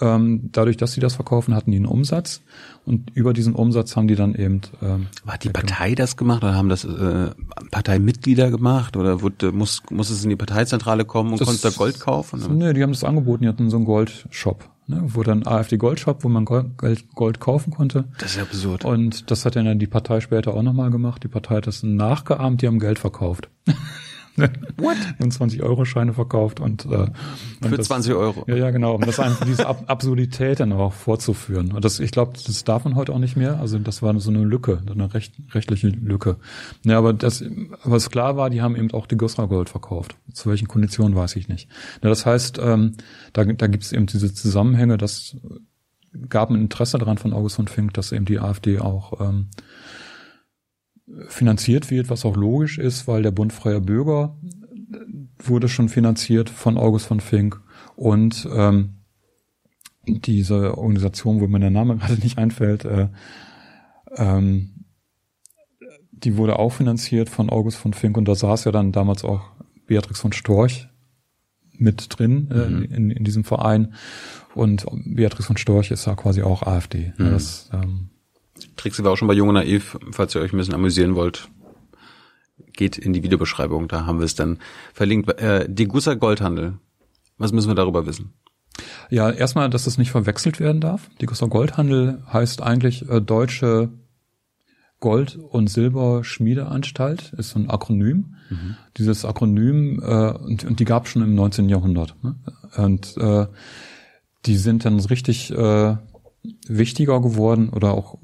ähm, dadurch, dass sie das verkaufen, hatten die einen Umsatz und über diesen Umsatz haben die dann eben. Ähm, Hat die Partei das gemacht oder haben das äh, Parteimitglieder gemacht oder wurde, muss muss es in die Parteizentrale kommen und das, konntest da Gold kaufen? Oder? Nee, die haben das angeboten, die hatten so einen Goldshop. Ne, wo dann AfD Goldshop, wo man Gold, Gold kaufen konnte. Das ist absurd. Und das hat dann die Partei später auch nochmal gemacht. Die Partei hat das nachgeahmt, die haben Geld verkauft. What? und 20-Euro-Scheine verkauft und, äh, und für das, 20 Euro. Ja, ja, genau, um das einfach diese Ab Absurdität dann auch vorzuführen. Und das, ich glaube, das darf man heute auch nicht mehr. Also das war so eine Lücke, so eine recht, rechtliche Lücke. Ja, aber das, was klar war, die haben eben auch die Gosra Gold verkauft. Zu welchen Konditionen weiß ich nicht. Ja, das heißt, ähm, da, da gibt es eben diese Zusammenhänge, das gab ein Interesse daran von August von Fink, dass eben die AfD auch ähm, finanziert wird, was auch logisch ist, weil der Bund Freier Bürger wurde schon finanziert von August von Fink und ähm, diese Organisation, wo mir der Name gerade nicht einfällt, äh, ähm, die wurde auch finanziert von August von Fink und da saß ja dann damals auch Beatrix von Storch mit drin äh, mhm. in, in diesem Verein und Beatrix von Storch ist ja quasi auch AfD. Mhm. Das, ähm, Trixie war auch schon bei Junge Naiv, falls ihr euch ein bisschen amüsieren wollt. Geht in die Videobeschreibung, da haben wir es dann verlinkt. Äh, die Gusser Goldhandel, was müssen wir darüber wissen? Ja, erstmal, dass das nicht verwechselt werden darf. Die Gusser Goldhandel heißt eigentlich äh, Deutsche Gold- und Silberschmiedeanstalt, ist so ein Akronym. Mhm. Dieses Akronym, äh, und, und die gab es schon im 19. Jahrhundert. Ne? Und äh, die sind dann richtig äh, wichtiger geworden oder auch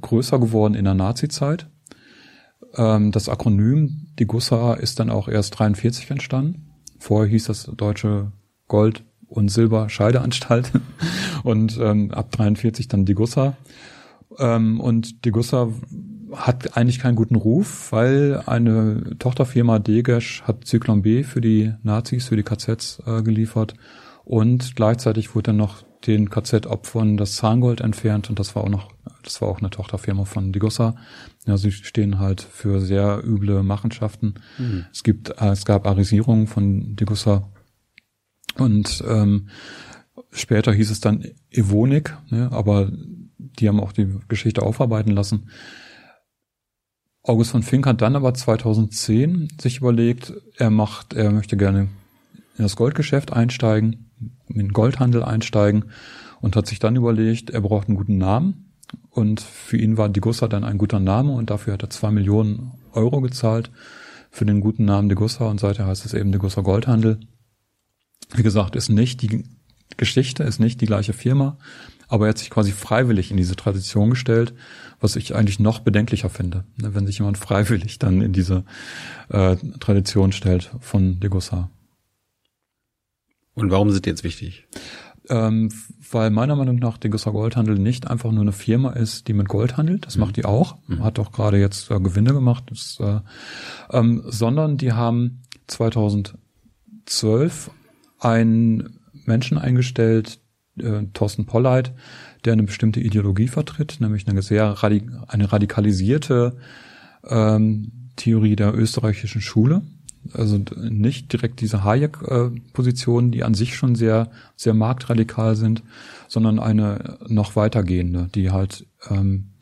größer geworden in der Nazi-Zeit. Ähm, das Akronym, die Gussa, ist dann auch erst 43 entstanden. Vorher hieß das Deutsche Gold- und Silberscheideanstalt und ähm, ab 43 dann Degussa. Ähm, und Degussa hat eigentlich keinen guten Ruf, weil eine Tochterfirma Degesch hat Zyklon B für die Nazis, für die KZs äh, geliefert und gleichzeitig wurde dann noch den KZ-Opfern das Zahngold entfernt und das war auch noch, das war auch eine Tochterfirma von Degussa. Ja, sie stehen halt für sehr üble Machenschaften. Mhm. Es gibt, äh, es gab Arisierungen von Degussa und ähm, später hieß es dann Evonik, ne, aber die haben auch die Geschichte aufarbeiten lassen. August von Fink hat dann aber 2010 sich überlegt, er macht, er möchte gerne in das Goldgeschäft einsteigen, in den Goldhandel einsteigen und hat sich dann überlegt, er braucht einen guten Namen. Und für ihn war Degussa dann ein guter Name und dafür hat er zwei Millionen Euro gezahlt für den guten Namen Degussa und seither heißt es eben Degussa Goldhandel. Wie gesagt, ist nicht die Geschichte, ist nicht die gleiche Firma, aber er hat sich quasi freiwillig in diese Tradition gestellt, was ich eigentlich noch bedenklicher finde, ne, wenn sich jemand freiwillig dann in diese äh, Tradition stellt von Degussa. Und warum sind die jetzt wichtig? Ähm, weil meiner Meinung nach Degussa Goldhandel nicht einfach nur eine Firma ist, die mit Gold handelt, das mhm. macht die auch, mhm. hat auch gerade jetzt äh, Gewinne gemacht, das, äh, ähm, sondern die haben 2012 einen Menschen eingestellt, äh, Thorsten Polleit, der eine bestimmte Ideologie vertritt, nämlich eine sehr radik eine radikalisierte ähm, Theorie der österreichischen Schule. Also nicht direkt diese Hayek-Positionen, die an sich schon sehr, sehr marktradikal sind, sondern eine noch weitergehende, die halt ähm,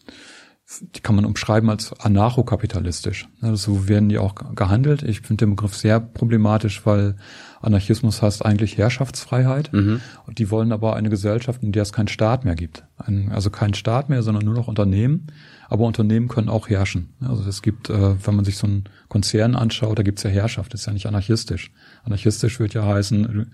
die kann man umschreiben als anarchokapitalistisch. So werden die auch gehandelt. Ich finde den Begriff sehr problematisch, weil Anarchismus heißt eigentlich Herrschaftsfreiheit. Mhm. Und die wollen aber eine Gesellschaft, in der es keinen Staat mehr gibt. also keinen Staat mehr, sondern nur noch Unternehmen. Aber Unternehmen können auch herrschen. Also es gibt, äh, wenn man sich so einen Konzern anschaut, da gibt es ja Herrschaft. Das ist ja nicht anarchistisch. Anarchistisch wird ja heißen,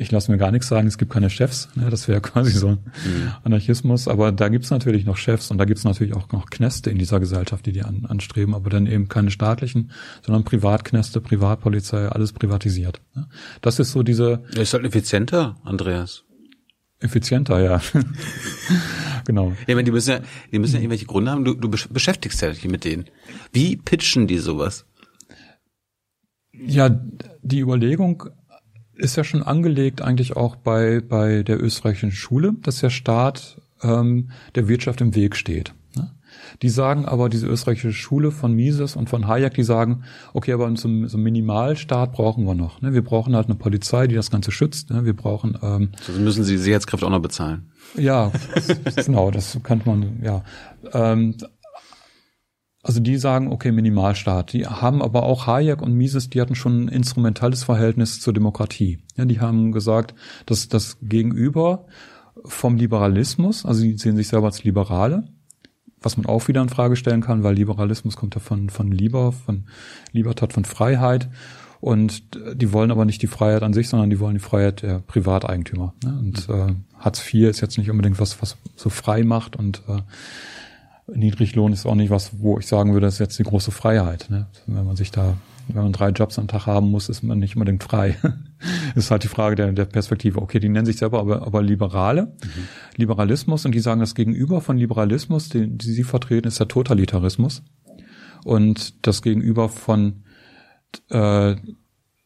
ich lasse mir gar nichts sagen, es gibt keine Chefs. Ne? Das wäre quasi so ein mhm. Anarchismus. Aber da gibt es natürlich noch Chefs und da gibt es natürlich auch noch Knäste in dieser Gesellschaft, die die an, anstreben, aber dann eben keine staatlichen, sondern Privatknäste, Privatpolizei, alles privatisiert. Ne? Das ist so diese. Er ist halt effizienter, Andreas. Effizienter, ja. genau. Ja, meine, die müssen ja, die müssen ja irgendwelche Gründe haben. Du, du beschäftigst ja dich mit denen. Wie pitchen die sowas? Ja, die Überlegung ist ja schon angelegt eigentlich auch bei, bei der österreichischen Schule, dass der Staat ähm, der Wirtschaft im Weg steht. Ne? Die sagen aber, diese österreichische Schule von Mises und von Hayek, die sagen, okay, aber so, so einen Minimalstaat brauchen wir noch. Ne? Wir brauchen halt eine Polizei, die das Ganze schützt. Ne? Wir brauchen ähm, also müssen sie Sicherheitskräfte auch noch bezahlen. Ja, genau, das könnte man, ja. Ähm, also die sagen, okay, Minimalstaat. Die haben aber auch Hayek und Mises, die hatten schon ein instrumentales Verhältnis zur Demokratie. Ja, die haben gesagt, dass das Gegenüber vom Liberalismus, also sie sehen sich selber als Liberale, was man auch wieder in Frage stellen kann, weil Liberalismus kommt ja von, von Liber, von Libertat, von Freiheit. Und die wollen aber nicht die Freiheit an sich, sondern die wollen die Freiheit der Privateigentümer. Ne? Und äh, Hartz IV ist jetzt nicht unbedingt was, was so frei macht und äh, Niedriglohn ist auch nicht was, wo ich sagen würde, das ist jetzt die große Freiheit. Ne? Wenn man sich da, wenn man drei Jobs am Tag haben muss, ist man nicht unbedingt frei. ist halt die Frage der, der Perspektive. Okay, die nennen sich selber aber, aber Liberale, mhm. Liberalismus und die sagen, das Gegenüber von Liberalismus, den, die sie vertreten, ist der Totalitarismus. Und das Gegenüber von äh,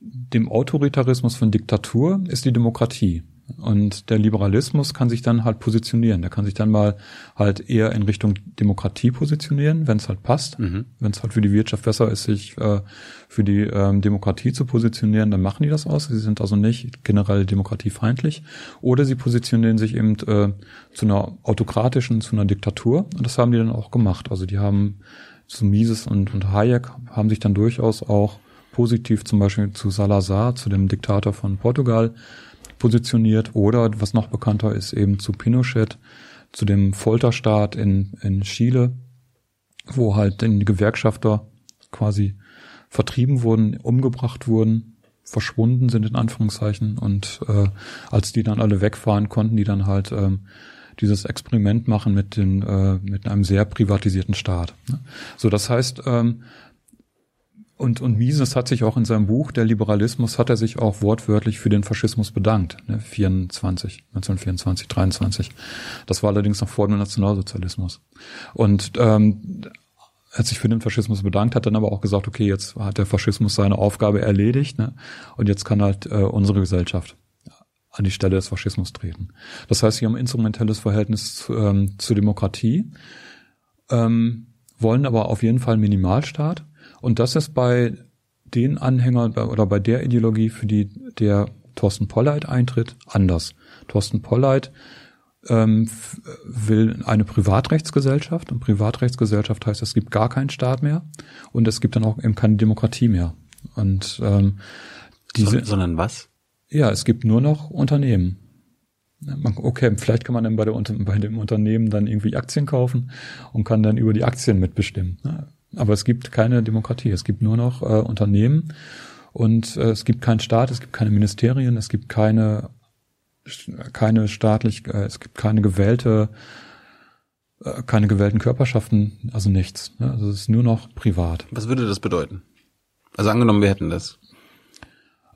dem Autoritarismus von Diktatur ist die Demokratie. Und der Liberalismus kann sich dann halt positionieren. Der kann sich dann mal halt eher in Richtung Demokratie positionieren, wenn es halt passt. Mhm. Wenn es halt für die Wirtschaft besser ist, sich äh, für die ähm, Demokratie zu positionieren, dann machen die das aus. Sie sind also nicht generell demokratiefeindlich. Oder sie positionieren sich eben äh, zu einer autokratischen, zu einer Diktatur. Und das haben die dann auch gemacht. Also die haben zu Mises und, und Hayek haben sich dann durchaus auch positiv zum Beispiel zu Salazar, zu dem Diktator von Portugal, positioniert oder was noch bekannter ist eben zu Pinochet, zu dem Folterstaat in, in Chile, wo halt die Gewerkschafter quasi vertrieben wurden, umgebracht wurden, verschwunden sind in Anführungszeichen und äh, als die dann alle wegfahren, konnten die dann halt ähm, dieses Experiment machen mit den äh, mit einem sehr privatisierten Staat. Ne? So, das heißt, ähm, und, und Mises hat sich auch in seinem Buch, der Liberalismus, hat er sich auch wortwörtlich für den Faschismus bedankt, ne, 24, 1924, 23. Das war allerdings noch vor dem Nationalsozialismus. Und ähm, hat sich für den Faschismus bedankt, hat dann aber auch gesagt, okay, jetzt hat der Faschismus seine Aufgabe erledigt ne, und jetzt kann halt äh, unsere Gesellschaft an die Stelle des Faschismus treten. Das heißt, sie haben ein instrumentelles Verhältnis zu, ähm, zur Demokratie, ähm, wollen aber auf jeden Fall Minimalstaat und das ist bei den Anhängern oder bei der Ideologie, für die der Thorsten Polleit eintritt, anders. Thorsten Polleit ähm, will eine Privatrechtsgesellschaft und Privatrechtsgesellschaft heißt, es gibt gar keinen Staat mehr und es gibt dann auch eben keine Demokratie mehr. Und ähm, diese, So, sondern was? ja, es gibt nur noch Unternehmen. Okay, vielleicht kann man dann bei, der, bei dem Unternehmen dann irgendwie Aktien kaufen und kann dann über die Aktien mitbestimmen. Aber es gibt keine Demokratie. Es gibt nur noch äh, Unternehmen und äh, es gibt keinen Staat, es gibt keine Ministerien, es gibt keine keine staatlich, äh, es gibt keine gewählte, äh, keine gewählten Körperschaften, also nichts. Ne? Also es ist nur noch privat. Was würde das bedeuten? Also angenommen, wir hätten das.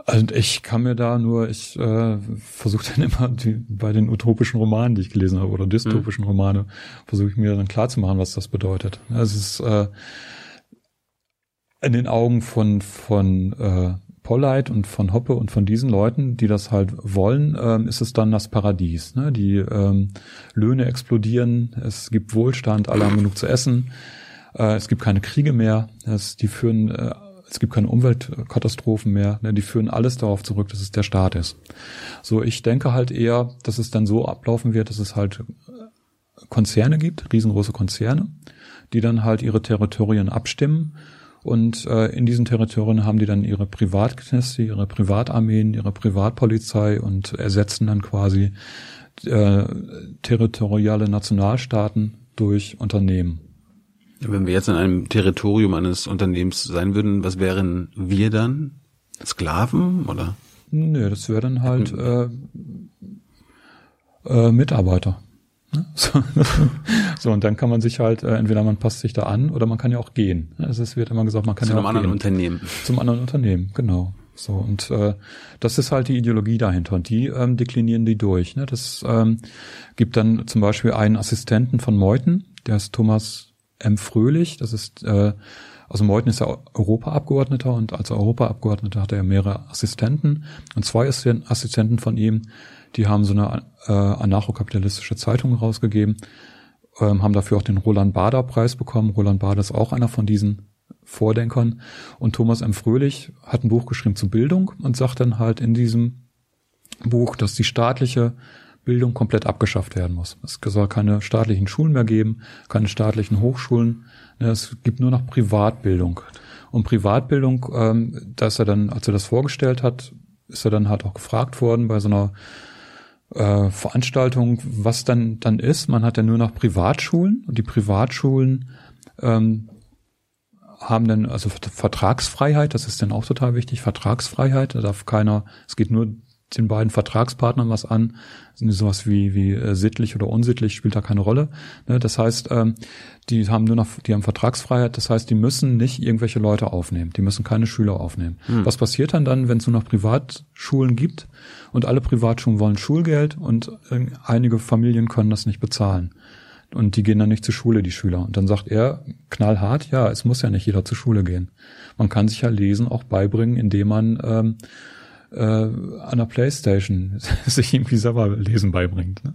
Also ich kann mir da nur, ich äh, versuche dann immer die, bei den utopischen Romanen, die ich gelesen habe, oder dystopischen Mhm. Romane, versuche ich mir dann klarzumachen, was das bedeutet. Es ist äh, in den Augen von von äh, Polleit und von Hoppe und von diesen Leuten, die das halt wollen, ähm, ist es dann das Paradies. Ne? Die ähm, Löhne explodieren, es gibt Wohlstand, alle haben genug zu essen, äh, es gibt keine Kriege mehr, es, die führen, äh, es gibt keine Umweltkatastrophen mehr, ne? die führen alles darauf zurück, dass es der Staat ist. So, ich denke halt eher, dass es dann so ablaufen wird, dass es halt Konzerne gibt, riesengroße Konzerne, die dann halt ihre Territorien abstimmen und äh, in diesen Territorien haben die dann ihre Privatkneste, ihre Privatarmeen, ihre Privatpolizei und ersetzen dann quasi äh, territoriale Nationalstaaten durch Unternehmen. Wenn wir jetzt in einem Territorium eines Unternehmens sein würden, was wären wir dann? Sklaven oder? Nö, das wäre dann halt äh, äh, Mitarbeiter. Ne? So, so, und dann kann man sich halt, äh, entweder man passt sich da an oder man kann ja auch gehen. Also es wird immer gesagt, man kann Zu ja auch anderen gehen. Unternehmen. Zum anderen Unternehmen, genau. So, und äh, das ist halt die Ideologie dahinter. Und die ähm, deklinieren die durch. Ne? Das ähm, gibt dann zum Beispiel einen Assistenten von Meuthen, der ist Thomas M. Fröhlich. Das ist, äh, also Meuthen ist ja Europaabgeordneter und als Europaabgeordneter hat er mehrere Assistenten. Und zwei Assisten- Assistenten von ihm, die haben so eine äh, anarchokapitalistische Zeitung rausgegeben, ähm, haben dafür auch den Roland Bader Preis bekommen. Roland Bader ist auch einer von diesen Vordenkern. Und Thomas M. Fröhlich hat ein Buch geschrieben zu Bildung und sagt dann halt in diesem Buch, dass die staatliche Bildung komplett abgeschafft werden muss. Es soll keine staatlichen Schulen mehr geben, keine staatlichen Hochschulen. Ne, Es gibt nur noch Privatbildung. Und Privatbildung, ähm, da ist er dann, als er das vorgestellt hat, ist er dann halt auch gefragt worden bei so einer äh, Veranstaltung, was dann dann ist. Man hat ja nur noch Privatschulen und die Privatschulen ähm, haben dann also Vert- Vertragsfreiheit, das ist dann auch total wichtig, Vertragsfreiheit, da darf keiner, es geht nur den beiden Vertragspartnern was an, sind sowas wie wie äh, sittlich oder unsittlich spielt da keine Rolle. Ne? Das heißt, ähm, die haben nur noch, die haben Vertragsfreiheit, das heißt, die müssen nicht irgendwelche Leute aufnehmen, die müssen keine Schüler aufnehmen. Was passiert dann dann, wenn es nur noch Privatschulen gibt und alle Privatschulen wollen Schulgeld und äh, einige Familien können das nicht bezahlen? Und die gehen dann nicht zur Schule, die Schüler. Und dann sagt er knallhart, ja, es muss ja nicht jeder zur Schule gehen. Man kann sich ja Lesen auch beibringen, indem man ähm, äh, an der Playstation sich irgendwie selber Lesen beibringt. Ne?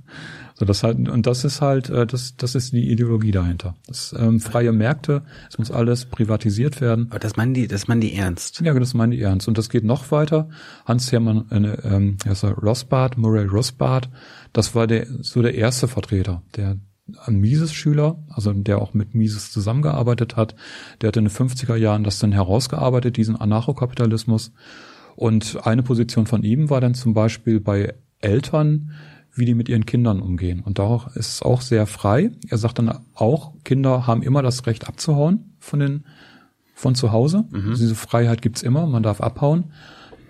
So das halt und das ist halt äh, das das ist die Ideologie dahinter. Das ähm, freie Märkte, es muss alles privatisiert werden. Aber das meinen die, das meinen die ernst. Ja, das meine ich ernst. Und das geht noch weiter. Hans Hermann, äh, ähm, er Rothbard, Murray Rothbard, das war der so der erste Vertreter, der ein Mises-Schüler, also der auch mit Mises zusammengearbeitet hat, der hat in den 50er Jahren das dann herausgearbeitet, diesen Anarchokapitalismus. Und eine Position von ihm war dann zum Beispiel bei Eltern, wie die mit ihren Kindern umgehen. Und da ist es auch sehr frei. Er sagt dann auch, Kinder haben immer das Recht abzuhauen von den von zu Hause. Also diese Freiheit gibt's immer, man darf abhauen.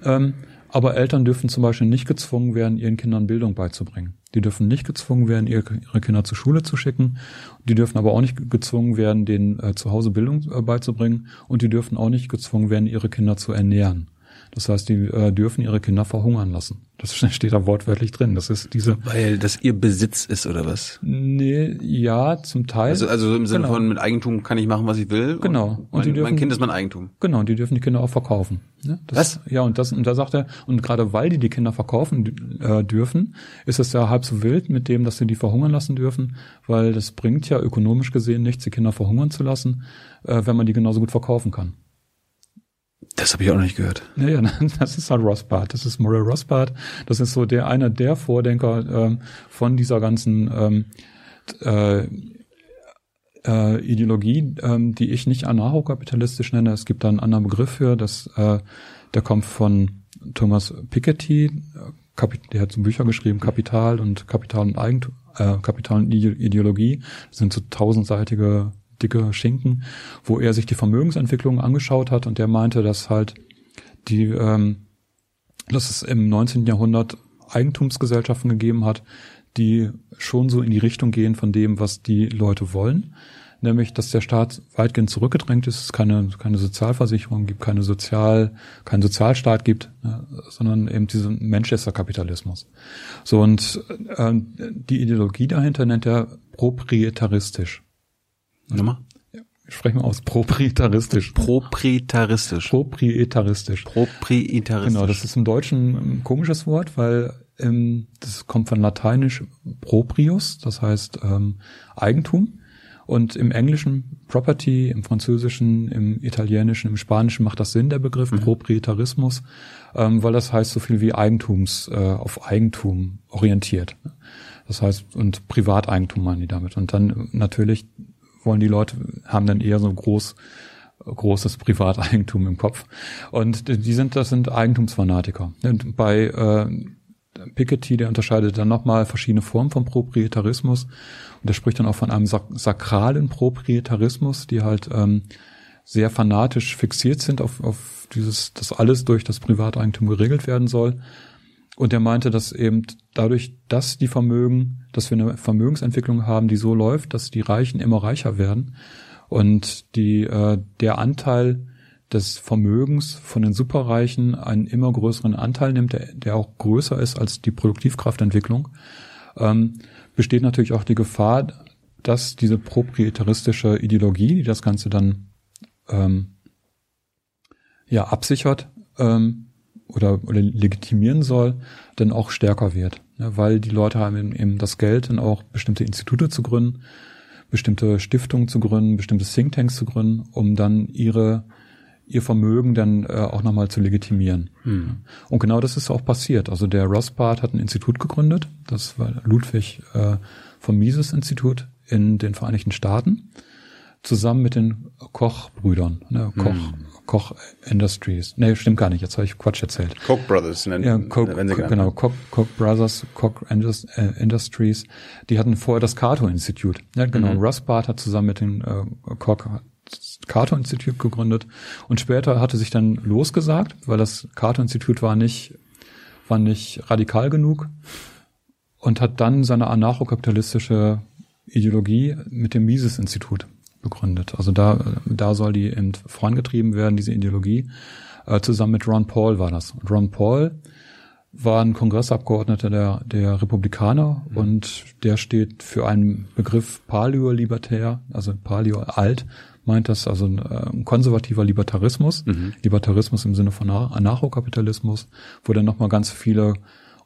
Ähm, Aber Eltern dürfen zum Beispiel nicht gezwungen werden, ihren Kindern Bildung beizubringen. Die dürfen nicht gezwungen werden, ihre ihre Kinder zur Schule zu schicken. Die dürfen aber auch nicht gezwungen werden, denen äh, zu Hause Bildung äh, beizubringen. Und die dürfen auch nicht gezwungen werden, ihre Kinder zu ernähren. Das heißt, die äh, dürfen ihre Kinder verhungern lassen. Das steht da wortwörtlich drin. Das ist diese. Weil das ihr Besitz ist oder was? Nee, ja, zum Teil. Also, also im Sinne Genau. von mit Eigentum kann ich machen, was ich will. Genau. Und, Und die mein, dürfen- mein Kind ist mein Eigentum. Genau, und die dürfen die Kinder auch verkaufen. Ne? Das, Ja, und das, und da sagt er, und gerade weil die die Kinder verkaufen äh, dürfen, ist es ja halb so wild mit dem, dass sie die verhungern lassen dürfen, weil das bringt ja ökonomisch gesehen nichts, die Kinder verhungern zu lassen, äh, wenn man die genauso gut verkaufen kann. Das habe ich auch noch nicht gehört. Naja, das ist halt Rothbard. Das ist Murray Rothbard. Das ist so der einer der Vordenker ähm, von dieser ganzen ähm, äh, äh, Ideologie, ähm, die ich nicht anarchokapitalistisch nenne. Es gibt da einen anderen Begriff für. Das, äh, der kommt von Thomas Piketty. äh, Kapi- Der hat so Bücher geschrieben, Kapital und Kapital und Eigentum, äh, Kapital und Ide- Ideologie. Das sind so tausendseitige dicke Schinken, wo er sich die Vermögensentwicklung angeschaut hat und der meinte, dass halt die, ähm, dass es im 19. Jahrhundert Eigentumsgesellschaften gegeben hat, die schon so in die Richtung gehen von dem, was die Leute wollen. Nämlich, dass der Staat weitgehend zurückgedrängt ist, es keine, keine Sozialversicherung gibt, keine Sozial, keinen Sozialstaat gibt, ne, sondern eben diesen Manchester-Kapitalismus. So, und äh, die Ideologie dahinter nennt er proprietaristisch. Nochmal? Sprechen wir aus, proprietaristisch. Proprietaristisch. Proprietaristisch. Proprietaristisch. Genau, das ist im Deutschen ein komisches Wort, weil ähm, das kommt von Lateinisch proprius, das heißt ähm, Eigentum. Und im Englischen Property, im Französischen, im Italienischen, im Spanischen macht das Sinn, der Begriff Proprietarismus, ähm, weil das heißt so viel wie Eigentums, äh, auf Eigentum orientiert. Das heißt, und Privateigentum meinen die damit. Und dann natürlich wollen die Leute, haben dann eher so groß, großes Privateigentum im Kopf. Und die sind, das sind Eigentumsfanatiker. Und bei äh, Piketty, der unterscheidet dann nochmal verschiedene Formen von Proprietarismus. Und der spricht dann auch von einem sak sakralen Proprietarismus, die halt ähm, sehr fanatisch fixiert sind auf, auf dieses, dass alles durch das Privateigentum geregelt werden soll. Und er meinte, dass eben dadurch, dass die Vermögen, dass wir eine Vermögensentwicklung haben, die so läuft, dass die Reichen immer reicher werden. Und die äh, der Anteil des Vermögens von den Superreichen einen immer größeren Anteil nimmt, der, der auch größer ist als die Produktivkraftentwicklung, ähm, besteht natürlich auch die Gefahr, dass diese proprietaristische Ideologie, die das Ganze dann ähm, ja absichert, ähm, oder, oder legitimieren soll, dann auch stärker wird. Ne? Weil die Leute haben eben- das Geld, dann auch bestimmte Institute zu gründen, bestimmte Stiftungen zu gründen, bestimmte Thinktanks zu gründen, um dann ihre ihr Vermögen dann äh, auch nochmal zu legitimieren. Und genau das ist auch passiert. Also der Rothbard hat ein Institut gegründet, das war Ludwig äh, vom Mises Institut in den Vereinigten Staaten, zusammen mit den Koch-Brüdern, ne? Koch, Koch Industries. Nee, stimmt gar nicht, jetzt habe ich Quatsch erzählt. Koch Brothers nennen, Ja, Koch, wenn sie genau. Koch, Koch Brothers, Koch äh, Industries, die hatten vorher das Cato-Institut. Ja, genau, Rothbard hat zusammen mit dem äh, Koch das Cato-Institut gegründet und später hatte sich dann losgesagt, weil das Cato-Institut war nicht, war nicht radikal genug und hat dann seine anarchokapitalistische Ideologie mit dem Mises-Institut begründet. Also da, da soll die eben vorangetrieben werden, diese Ideologie. Äh, zusammen mit Ron Paul war das. Und Ron Paul war ein Kongressabgeordneter der, der Republikaner und der steht für einen Begriff Paleo-Libertär, also Paleo-Alt, meint das, also ein, äh, konservativer Libertarismus, Libertarismus im Sinne von Anar- Anarchokapitalismus, wo dann nochmal ganz viele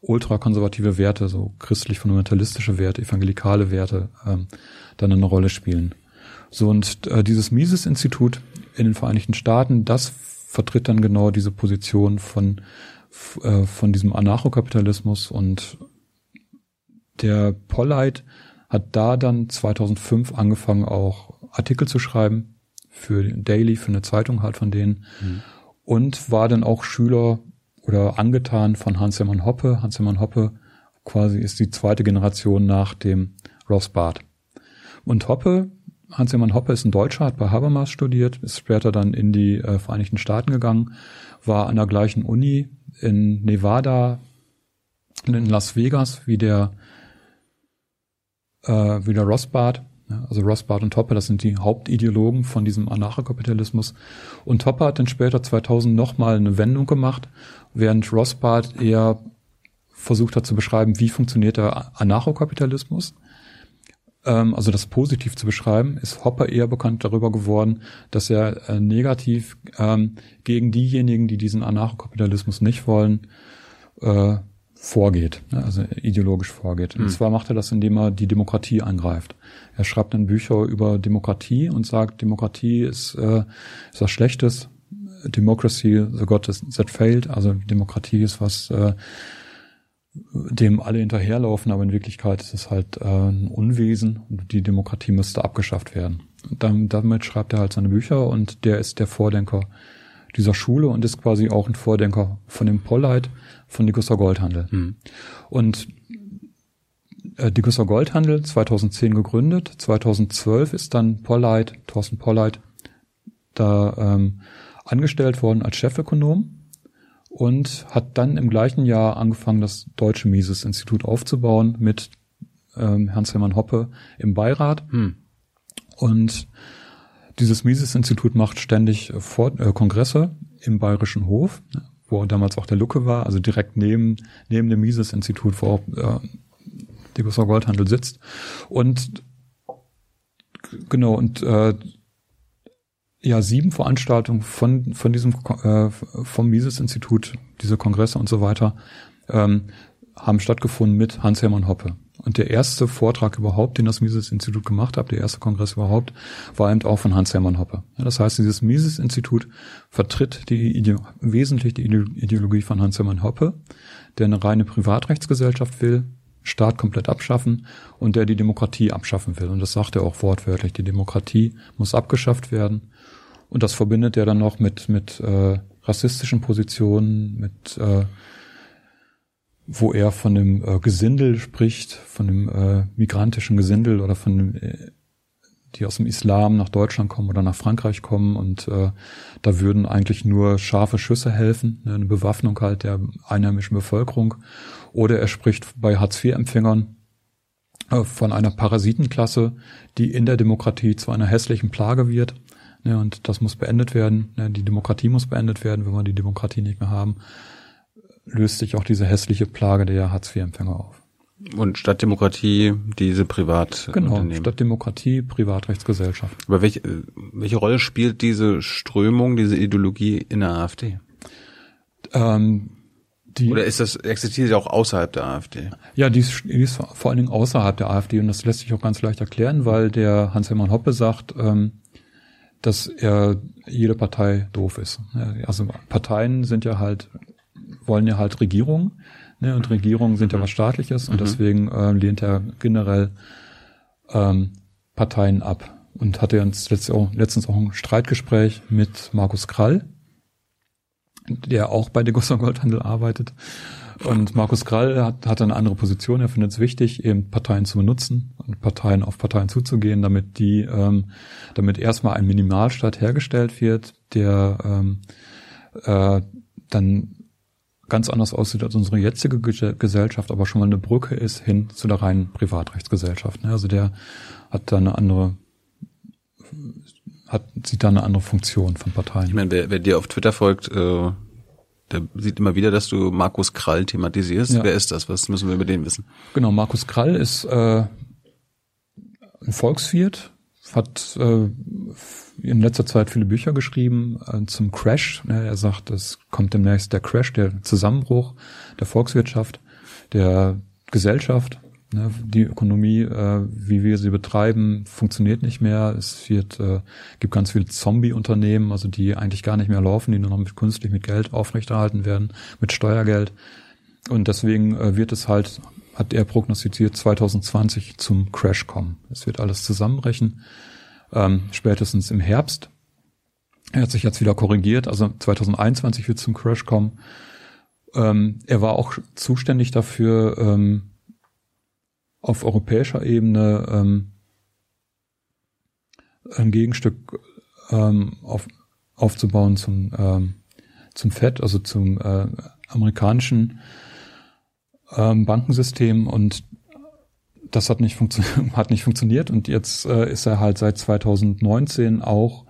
ultrakonservative Werte, so christlich-fundamentalistische Werte, evangelikale Werte ähm, dann eine Rolle spielen. So und äh, dieses Mises-Institut in den Vereinigten Staaten, das vertritt dann genau diese Position von äh, von diesem Anarchokapitalismus und der Polleit hat da dann 2005 angefangen auch Artikel zu schreiben für den Daily, für eine Zeitung halt von denen und war dann auch Schüler oder angetan von Hans-Hermann Hoppe. Hans-Hermann Hoppe quasi ist die zweite Generation nach dem Rothbard. Und Hoppe Hans-Hermann Hoppe ist ein Deutscher, hat bei Habermas studiert, ist später dann in die äh, Vereinigten Staaten gegangen, war an der gleichen Uni in Nevada, in Las Vegas, wie der, äh, wie der Rothbard. Also Rothbard und Hoppe, das sind die Hauptideologen von diesem Anarchokapitalismus. Und Hoppe hat dann später 2000 nochmal eine Wendung gemacht, während Rothbard eher versucht hat zu beschreiben, wie funktioniert der Anarchokapitalismus also das positiv zu beschreiben, ist Hopper eher bekannt darüber geworden, dass er äh, negativ ähm, gegen diejenigen, die diesen Anarchokapitalismus nicht wollen, äh, vorgeht, ne, also ideologisch vorgeht. Und mhm. zwar macht er das, indem er die Demokratie angreift. Er schreibt dann Bücher über Demokratie und sagt, Demokratie ist, äh, ist was Schlechtes. Democracy, the God that failed. Also Demokratie ist was, äh, dem alle hinterherlaufen, aber in Wirklichkeit ist es halt äh, ein Unwesen und die Demokratie müsste abgeschafft werden. Dann, damit schreibt er halt seine Bücher und der ist der Vordenker dieser Schule und ist quasi auch ein Vordenker von dem Polleit von Dickusser Goldhandel. Mhm. Und äh, Dickusser Goldhandel 2010 gegründet, 2012 ist dann Polleit, Thorsten Polleit, da ähm, angestellt worden als Chefökonom und hat dann im gleichen Jahr angefangen, das Deutsche Mises-Institut aufzubauen mit ähm, Hans-Hermann Hoppe im Beirat. Hm. Und dieses Mises-Institut macht ständig Vor äh, Kongresse im Bayerischen Hof, wo damals auch der Lucke war, also direkt neben, neben dem Mises-Institut, wo auch äh, die Gustav Goldhandel sitzt. Und genau, und äh, ja sieben Veranstaltungen von von diesem äh, vom Mises-Institut, diese Kongresse und so weiter, ähm, haben stattgefunden mit Hans-Hermann Hoppe. Und der erste Vortrag überhaupt, den das Mises-Institut gemacht hat, der erste Kongress überhaupt, war eben auch von Hans-Hermann Hoppe. Ja, das heißt, dieses Mises-Institut vertritt die Ide wesentlich die Ideologie von Hans-Hermann Hoppe, der eine reine Privatrechtsgesellschaft will, Staat komplett abschaffen und der die Demokratie abschaffen will. Und das sagt er auch wortwörtlich. Die Demokratie muss abgeschafft werden. Und das verbindet er dann noch mit, mit äh, rassistischen Positionen, mit äh, wo er von dem äh, Gesindel spricht, von dem äh, migrantischen Gesindel oder von dem, äh, die aus dem Islam nach Deutschland kommen oder nach Frankreich kommen und äh, da würden eigentlich nur scharfe Schüsse helfen, ne, eine Bewaffnung halt der einheimischen Bevölkerung. Oder er spricht bei Hartz-IV-Empfängern äh, von einer Parasitenklasse, die in der Demokratie zu einer hässlichen Plage wird Ne, und das muss beendet werden. Ne, die Demokratie muss beendet werden. Wenn wir die Demokratie nicht mehr haben, löst sich auch diese hässliche Plage der Hartz-IV-Empfänger auf. Und statt Demokratie diese Privat Genau, statt Demokratie Privatrechtsgesellschaft. Aber welche, welche Rolle spielt diese Strömung, diese Ideologie in der AfD? Ähm, die, Oder ist das, existiert ja auch außerhalb der AfD? Ja, die ist, die ist vor allen Dingen außerhalb der AfD und das lässt sich auch ganz leicht erklären, weil der Hans-Hermann Hoppe sagt, ähm, dass er jede Partei doof ist. Also Parteien sind ja halt, wollen ja halt Regierungen, ne, und Regierungen sind ja was Staatliches und mhm. deswegen äh, lehnt er generell ähm, Parteien ab. Und hatte uns letztens auch ein Streitgespräch mit Markus Krall, der auch bei Degussa Goldhandel arbeitet. Und Markus Krall hat, hat eine andere Position. Er findet es wichtig, eben Parteien zu benutzen und Parteien auf Parteien zuzugehen, damit die, ähm, damit erstmal ein Minimalstaat hergestellt wird, der ähm, äh, dann ganz anders aussieht als unsere jetzige Gesellschaft, aber schon mal eine Brücke ist hin zu der reinen Privatrechtsgesellschaft. Ne? Also der hat da eine andere hat, sieht da eine andere Funktion von Parteien. Ich meine, wer, wer dir auf Twitter folgt, äh, der sieht immer wieder, dass du Markus Krall thematisierst. Ja. Wer ist das? Was müssen wir über den wissen? Genau, Markus Krall ist äh, ein Volkswirt, hat äh, in letzter Zeit viele Bücher geschrieben äh, zum Crash. Er sagt, es kommt demnächst der Crash, der Zusammenbruch der Volkswirtschaft, der Gesellschaft. Ne, die Ökonomie, äh, wie wir sie betreiben, funktioniert nicht mehr. Es wird, äh, gibt ganz viele Zombie-Unternehmen, also die eigentlich gar nicht mehr laufen, die nur noch mit künstlich mit Geld aufrechterhalten werden, mit Steuergeld. Und deswegen äh, wird es halt, hat er prognostiziert, 2020 zum Crash kommen. Es wird alles zusammenbrechen, ähm, spätestens im Herbst. Er hat sich jetzt wieder korrigiert, also 2021 wird zum Crash kommen. Ähm, er war auch zuständig dafür, ähm, auf europäischer Ebene ähm, ein Gegenstück ähm, auf, aufzubauen zum, ähm, zum FED, also zum äh, amerikanischen ähm, Bankensystem. Und das hat nicht, hat nicht funktioniert. Und jetzt äh, ist er halt seit 2019 auch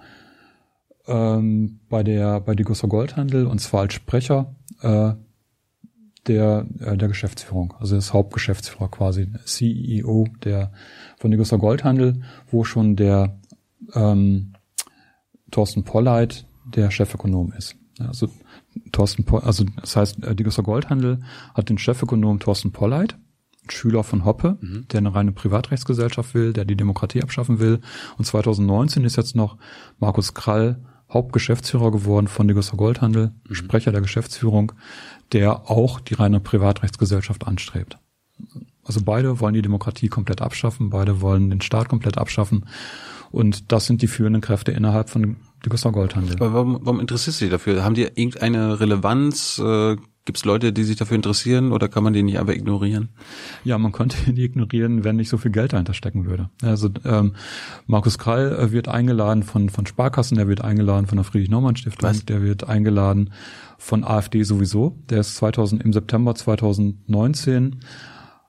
ähm, bei der bei Digosser Goldhandel und zwar als Sprecher äh, der äh, der Geschäftsführung, also das Hauptgeschäftsführer quasi, CEO der von Digosser Goldhandel, wo schon der ähm, Thorsten Polleit der Chefökonom ist. Also Thorsten, Poll, also das heißt, äh, Digosser Goldhandel hat den Chefökonom Thorsten Polleit Schüler von Hoppe, mhm. der eine reine Privatrechtsgesellschaft will, der die Demokratie abschaffen will. Und 2019 ist jetzt noch Markus Krall Hauptgeschäftsführer geworden von Degussa Goldhandel, mhm. Sprecher der Geschäftsführung, der auch die reine Privatrechtsgesellschaft anstrebt. Also beide wollen die Demokratie komplett abschaffen, beide wollen den Staat komplett abschaffen. Und das sind die führenden Kräfte innerhalb von Degussa Goldhandel. Aber warum, warum interessierst du dich dafür? Haben die irgendeine Relevanz? Äh Gibt es Leute, die sich dafür interessieren oder kann man die nicht einfach ignorieren? Ja, man könnte die ignorieren, wenn nicht so viel Geld dahinter stecken würde. Also ähm, Markus Krall äh, wird eingeladen von, von Sparkassen, der wird eingeladen von der Friedrich-Naumann-Stiftung, der wird eingeladen von AfD sowieso. Der ist 2000, im September 2019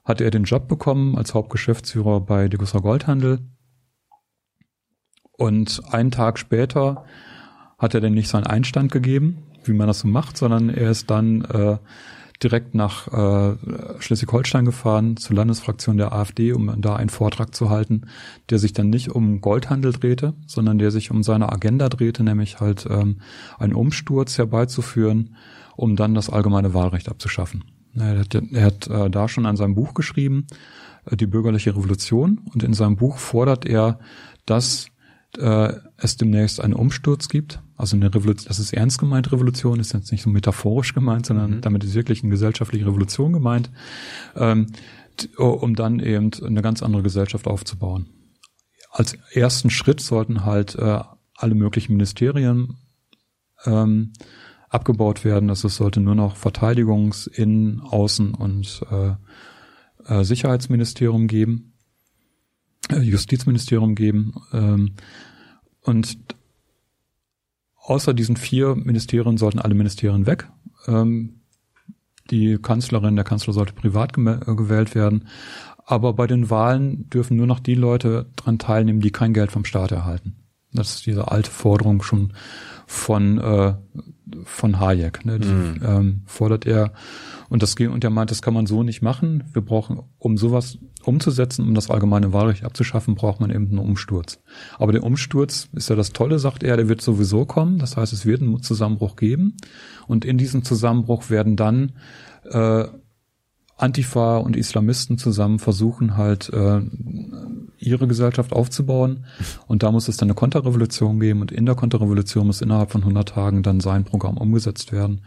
hatte er den Job bekommen als Hauptgeschäftsführer bei Degussa Goldhandel. Und einen Tag später hat er denn nicht seinen Einstand gegeben wie man das so macht, sondern er ist dann äh, direkt nach äh, Schleswig-Holstein gefahren zur Landesfraktion der AfD, um da einen Vortrag zu halten, der sich dann nicht um Goldhandel drehte, sondern der sich um seine Agenda drehte, nämlich halt ähm, einen Umsturz herbeizuführen, um dann das allgemeine Wahlrecht abzuschaffen. Er hat, er hat äh, da schon an seinem Buch geschrieben, äh, die bürgerliche Revolution, und in seinem Buch fordert er, dass äh, es demnächst einen Umsturz gibt. Also eine Revolution, das ist ernst gemeint, Revolution, ist jetzt nicht so metaphorisch gemeint, sondern mhm. damit ist wirklich eine gesellschaftliche Revolution gemeint, ähm, um dann eben eine ganz andere Gesellschaft aufzubauen. Als ersten Schritt sollten halt äh, alle möglichen Ministerien ähm, abgebaut werden. Also es sollte nur noch Verteidigungs-, Innen-, Außen- und äh, äh, Sicherheitsministerium geben. Äh, Justizministerium geben. Ähm, und außer diesen vier Ministerien sollten alle Ministerien weg. Ähm, die Kanzlerin, der Kanzler sollte privat gewählt werden. Aber bei den Wahlen dürfen nur noch die Leute dran teilnehmen, die kein Geld vom Staat erhalten. Das ist diese alte Forderung schon von äh, von Hayek. Ne? Die, mm. ähm, fordert er und das und er meint, das kann man so nicht machen. Wir brauchen, um sowas umzusetzen, um das allgemeine Wahlrecht abzuschaffen, braucht man eben einen Umsturz. Aber der Umsturz ist ja das Tolle, sagt er, der wird sowieso kommen. Das heißt, es wird einen Zusammenbruch geben. Und in diesem Zusammenbruch werden dann äh, Antifa und Islamisten zusammen versuchen halt äh, ihre Gesellschaft aufzubauen. Und da muss es dann eine Konterrevolution geben. Und in der Konterrevolution muss innerhalb von 100 Tagen dann sein Programm umgesetzt werden,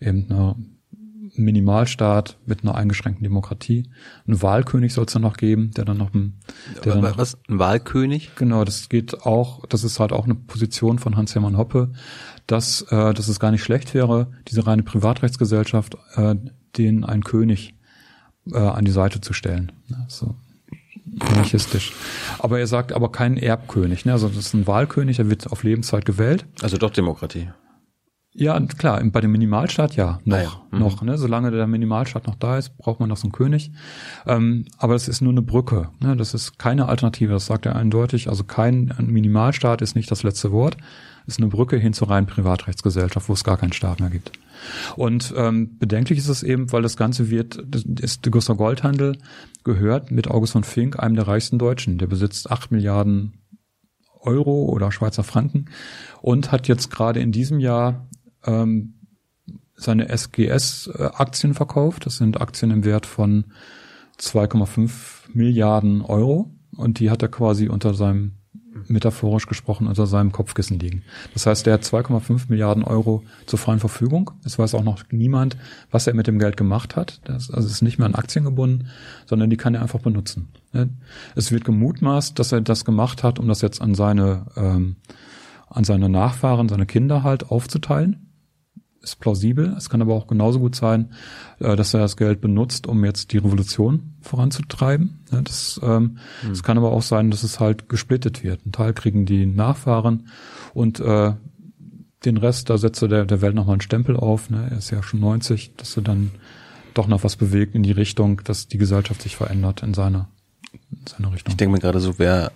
eben eine Minimalstaat mit einer eingeschränkten Demokratie. Ein Wahlkönig soll es dann noch geben, der dann noch ein, der dann noch, was ein Wahlkönig? Genau, das geht auch, das ist halt auch eine Position von Hans-Hermann Hoppe, dass äh, dass es gar nicht schlecht wäre, diese reine Privatrechtsgesellschaft äh, den ein König äh, an die Seite zu stellen. So monarchistisch. Aber er sagt aber keinen Erbkönig. Ne? Also das ist ein Wahlkönig, der wird auf Lebenszeit gewählt. Also doch Demokratie. Ja, klar, bei dem Minimalstaat ja, noch, naja. mhm. noch, ne? Solange der Minimalstaat noch da ist, braucht man noch so einen König. Ähm, aber es ist nur eine Brücke, ne? Das ist keine Alternative, das sagt er eindeutig. Also kein Minimalstaat ist nicht das letzte Wort, ist eine Brücke hin zur reinen Privatrechtsgesellschaft, wo es gar keinen Staat mehr gibt. Und ähm, bedenklich ist es eben, weil das Ganze wird, das ist der Gustav Goldhandel gehört mit August von Fink, einem der reichsten Deutschen. Der besitzt acht Milliarden Euro oder Schweizer Franken und hat jetzt gerade in diesem Jahr ähm, seine SGS-Aktien verkauft. Das sind Aktien im Wert von 2,5 Milliarden Euro. Und die hat er quasi unter seinem, metaphorisch gesprochen, unter seinem Kopfkissen liegen. Das heißt, er hat 2,5 Milliarden Euro zur freien Verfügung. Es weiß auch noch niemand, was er mit dem Geld gemacht hat. Das also ist nicht mehr an Aktien gebunden, sondern die kann er einfach benutzen. Es wird gemutmaßt, dass er das gemacht hat, um das jetzt an seine, ähm, an seine Nachfahren, seine Kinder halt aufzuteilen ist plausibel. Es kann aber auch genauso gut sein, äh, dass er das Geld benutzt, um jetzt die Revolution voranzutreiben. Das, ähm, hm. es kann aber auch sein, dass es halt gesplittet wird. Ein Teil kriegen die Nachfahren und äh, den Rest, da setzt er der, der Welt nochmal einen Stempel auf. Ne? Er ist ja schon 90, dass er dann doch noch was bewegt in die Richtung, dass die Gesellschaft sich verändert in seine, in seine Richtung. Ich denke mir gerade so, wer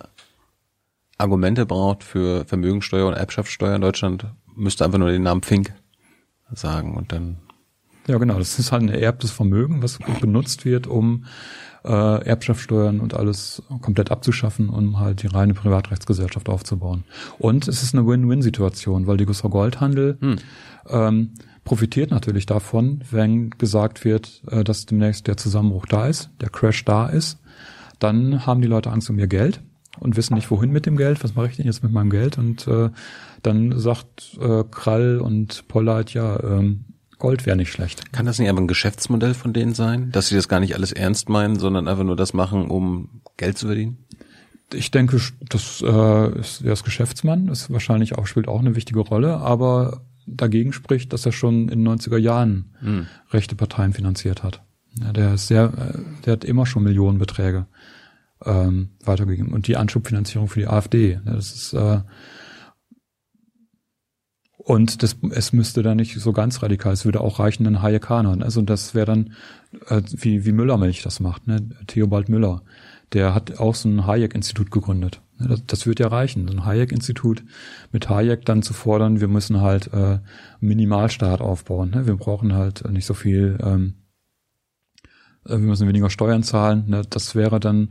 Argumente braucht für Vermögensteuer und Erbschaftssteuer in Deutschland, müsste einfach nur den Namen Fink sagen und dann. Ja, genau. Das ist halt ein ererbtes Vermögen, was benutzt wird, um äh, Erbschaftssteuern und alles komplett abzuschaffen, um halt die reine Privatrechtsgesellschaft aufzubauen. Und es ist eine Win-Win-Situation, weil die Goldhandel hm. ähm, profitiert natürlich davon, wenn gesagt wird, äh, dass demnächst der Zusammenbruch da ist, der Crash da ist. Dann haben die Leute Angst um ihr Geld und wissen nicht, wohin mit dem Geld. Was mache ich denn jetzt mit meinem Geld? Und äh, dann sagt äh, Krall und Pollard, ja, ähm, Gold wäre nicht schlecht. Kann das nicht aber ein Geschäftsmodell von denen sein, dass sie das gar nicht alles ernst meinen, sondern einfach nur das machen, um Geld zu verdienen? Ich denke, das äh, ist, er ist Geschäftsmann, ist wahrscheinlich auch, spielt auch eine wichtige Rolle, aber dagegen spricht, dass er schon in den 90er Jahren hm. rechte Parteien finanziert hat. Ja, der ist sehr, äh, der hat immer schon Millionenbeträge ähm, weitergegeben. Und die Anschubfinanzierung für die AfD, ja, das ist äh, und das, es müsste dann nicht so ganz radikal, es würde auch reichen, einen Hayekaner. Also das wäre dann, äh, wie, wie Müllermilch das macht, ne? Theobald Müller. Der hat auch so ein Hayek-Institut gegründet. Das, das wird ja reichen, so ein Hayek-Institut mit Hayek dann zu fordern, wir müssen halt äh, Minimalstaat aufbauen. Ne? Wir brauchen halt nicht so viel, ähm, äh, wir müssen weniger Steuern zahlen. Ne? Das wäre dann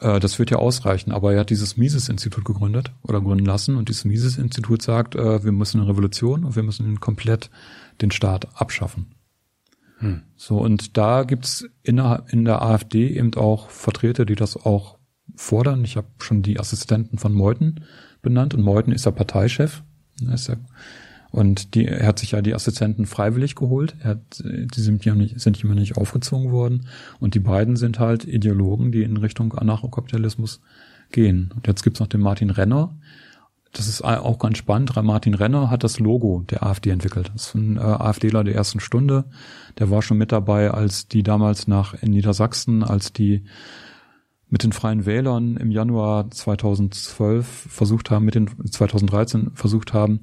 äh, das wird ja ausreichen. Aber er hat dieses Mises-Institut gegründet oder gründen lassen und dieses Mises-Institut sagt, äh, wir müssen eine Revolution und wir müssen komplett den Staat abschaffen. Hm. So, und da gibt's in der, in der AfD eben auch Vertreter, die das auch fordern. Ich habe schon die Assistenten von Meuthen benannt und Meuthen ist der Parteichef. Ist ja und die, er hat sich ja die Assistenten freiwillig geholt. Er hat, die sind ja nicht, sind immer nicht aufgezogen worden. Und die beiden sind halt Ideologen, die in Richtung Anarchokapitalismus gehen. Und jetzt gibt's noch den Martin Renner. Das ist auch ganz spannend. Martin Renner hat das Logo der AfD entwickelt. Das ist ein äh, AfDler der ersten Stunde. Der war schon mit dabei, als die damals nach in Niedersachsen, als die mit den Freien Wählern im Januar 2012 versucht haben, mit den 2013 versucht haben,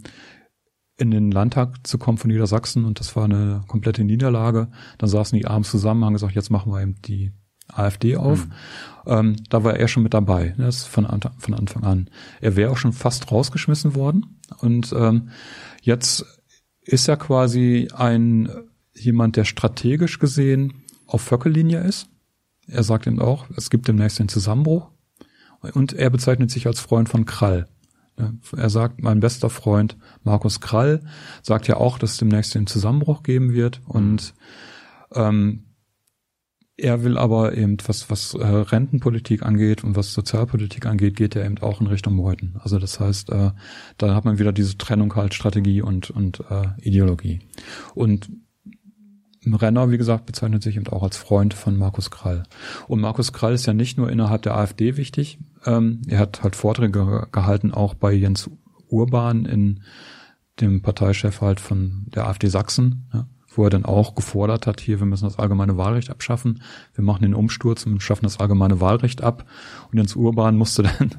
in den Landtag zu kommen von Niedersachsen und das war eine komplette Niederlage. Dann saßen die abends zusammen, haben gesagt, jetzt machen wir eben die AfD auf. Mhm. Ähm, da war er schon mit dabei, ne, das von, von Anfang an. Er wäre auch schon fast rausgeschmissen worden und ähm, jetzt ist er quasi ein jemand, der strategisch gesehen auf Vöckellinie ist. Er sagt eben auch, es gibt demnächst den Zusammenbruch und er bezeichnet sich als Freund von Krall. Er sagt, mein bester Freund Markus Krall sagt ja auch, dass es demnächst den Zusammenbruch geben wird und ähm, er will aber eben, was, was äh, Rentenpolitik angeht und was Sozialpolitik angeht, geht er eben auch in Richtung Meuthen. Also das heißt, äh, da hat man wieder diese Trennung halt Strategie und, und äh, Ideologie. Und Renner, wie gesagt, bezeichnet sich eben auch als Freund von Markus Krall. Und Markus Krall ist ja nicht nur innerhalb der AfD wichtig. Ähm, er hat halt Vorträge gehalten, auch bei Jens Urban in dem Parteichef halt von der AfD Sachsen, ja, wo er dann auch gefordert hat, hier, wir müssen das allgemeine Wahlrecht abschaffen, wir machen den Umsturz und schaffen das allgemeine Wahlrecht ab. Und Jens Urban musste dann,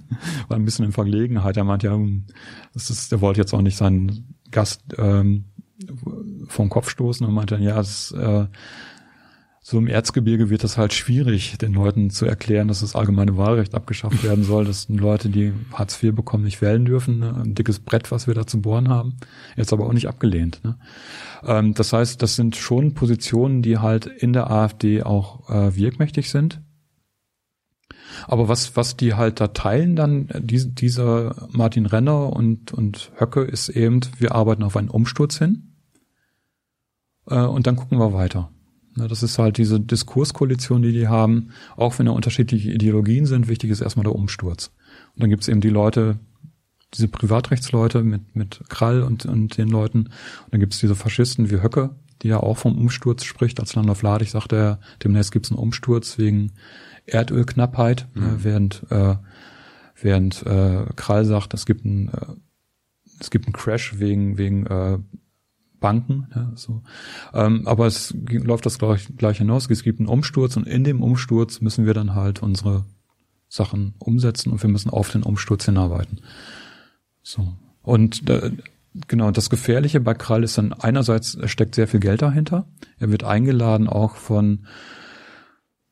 war ein bisschen in Verlegenheit, er meint ja, das ist, der wollte jetzt auch nicht seinen Gast ähm, vom Kopf stoßen und meinte dann, ja, es, äh, so im Erzgebirge wird das halt schwierig, den Leuten zu erklären, dass das allgemeine Wahlrecht abgeschafft werden soll, dass Leute, die Hartz IV bekommen, nicht wählen dürfen. Ne? Ein dickes Brett, was wir da zu bohren haben. Jetzt aber auch nicht abgelehnt. Ne? Ähm, das heißt, das sind schon Positionen, die halt in der AfD auch äh, wirkmächtig sind. Aber was, was die halt da teilen dann, diese, dieser Martin Renner und, und Höcke, ist eben, wir arbeiten auf einen Umsturz hin. Äh, und dann gucken wir weiter. Das ist halt diese Diskurskoalition, die die haben. Auch wenn da unterschiedliche Ideologien sind, wichtig ist erstmal der Umsturz. Und dann gibt's eben die Leute, diese Privatrechtsleute mit, mit Krall und, und den Leuten. Und dann gibt's diese Faschisten wie Höcke, die ja auch vom Umsturz spricht. Als Landolf Ladig sagte er, demnächst gibt's einen Umsturz wegen Erdölknappheit, mhm. äh, während, äh, während äh, Krall sagt, es gibt einen, äh, es gibt einen Crash wegen, wegen äh, Banken. Ja, so. Ähm, aber es läuft das gleich, gleich hinaus. Es gibt einen Umsturz und in dem Umsturz müssen wir dann halt unsere Sachen umsetzen und wir müssen auf den Umsturz hinarbeiten. So. Und äh, genau, das Gefährliche bei Krall ist dann einerseits, er steckt sehr viel Geld dahinter. Er wird eingeladen auch von